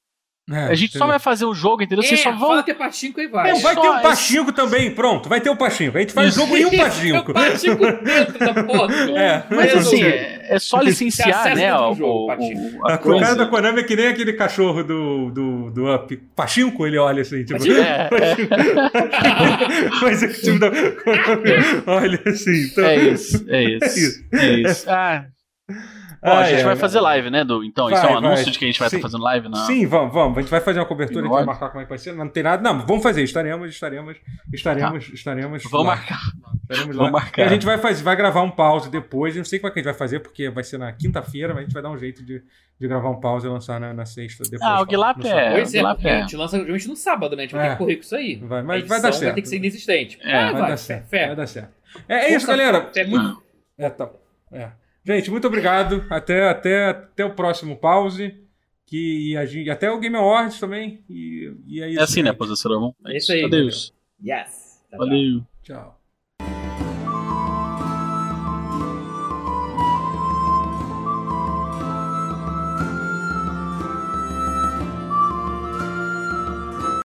É, a gente só vai fazer o jogo, entendeu? Vocês é, só vão. que é Pachinko e vai. Não, vai só ter um Pachinko também, pronto. Vai ter o Pachinko. A gente faz jogo em um É Pachinko. o Pachinko dentro da porra. É, Mas Resolveu. assim, é, é só licenciar, né? O, jogo, o- Pachinko. a A cara da Konami é que nem aquele cachorro do, do, do Up. Pachinko, ele olha assim, tipo. É, o executivo da Konami olha assim. Então... é isso, é isso. É isso. Ah, A Ah, gente é, vai fazer live, né? Do, então, isso é Vai, um anúncio vai. de que a gente vai estar Sim. fazendo live na. Sim, vamos, vamos. A gente vai fazer uma cobertura, a gente vai marcar como é que vai ser. Não tem nada. Não, vamos fazer. Estaremos, estaremos, estaremos, estaremos. Vamos lá. marcar. Estaremos Vamos lá. marcar. E a gente vai, fazer, vai gravar um pause depois. Eu não sei como é que a gente vai fazer, porque vai ser na quinta-feira, mas a gente vai dar um jeito de, de gravar um pause e lançar na, na sexta. Depois, Ah, o Guilap no é-. Pois é, lá porque a gente lança geralmente no sábado, né? A gente vai É. ter que correr com isso aí. Vai, mas A vai dar certo. Vai ter que ser inexistente. É, Ah, Vai, vai, dar certo. fé. Vai dar certo. É, é isso, galera. fé, Muito- É, tá. É. Gente, muito obrigado. Até, até, até o próximo pause. Que a gente, até o Game Awards também. E, e é isso. É assim, né, gente. Posição? É isso aí, Adeus. Yes. Tá. Valeu. Tchau.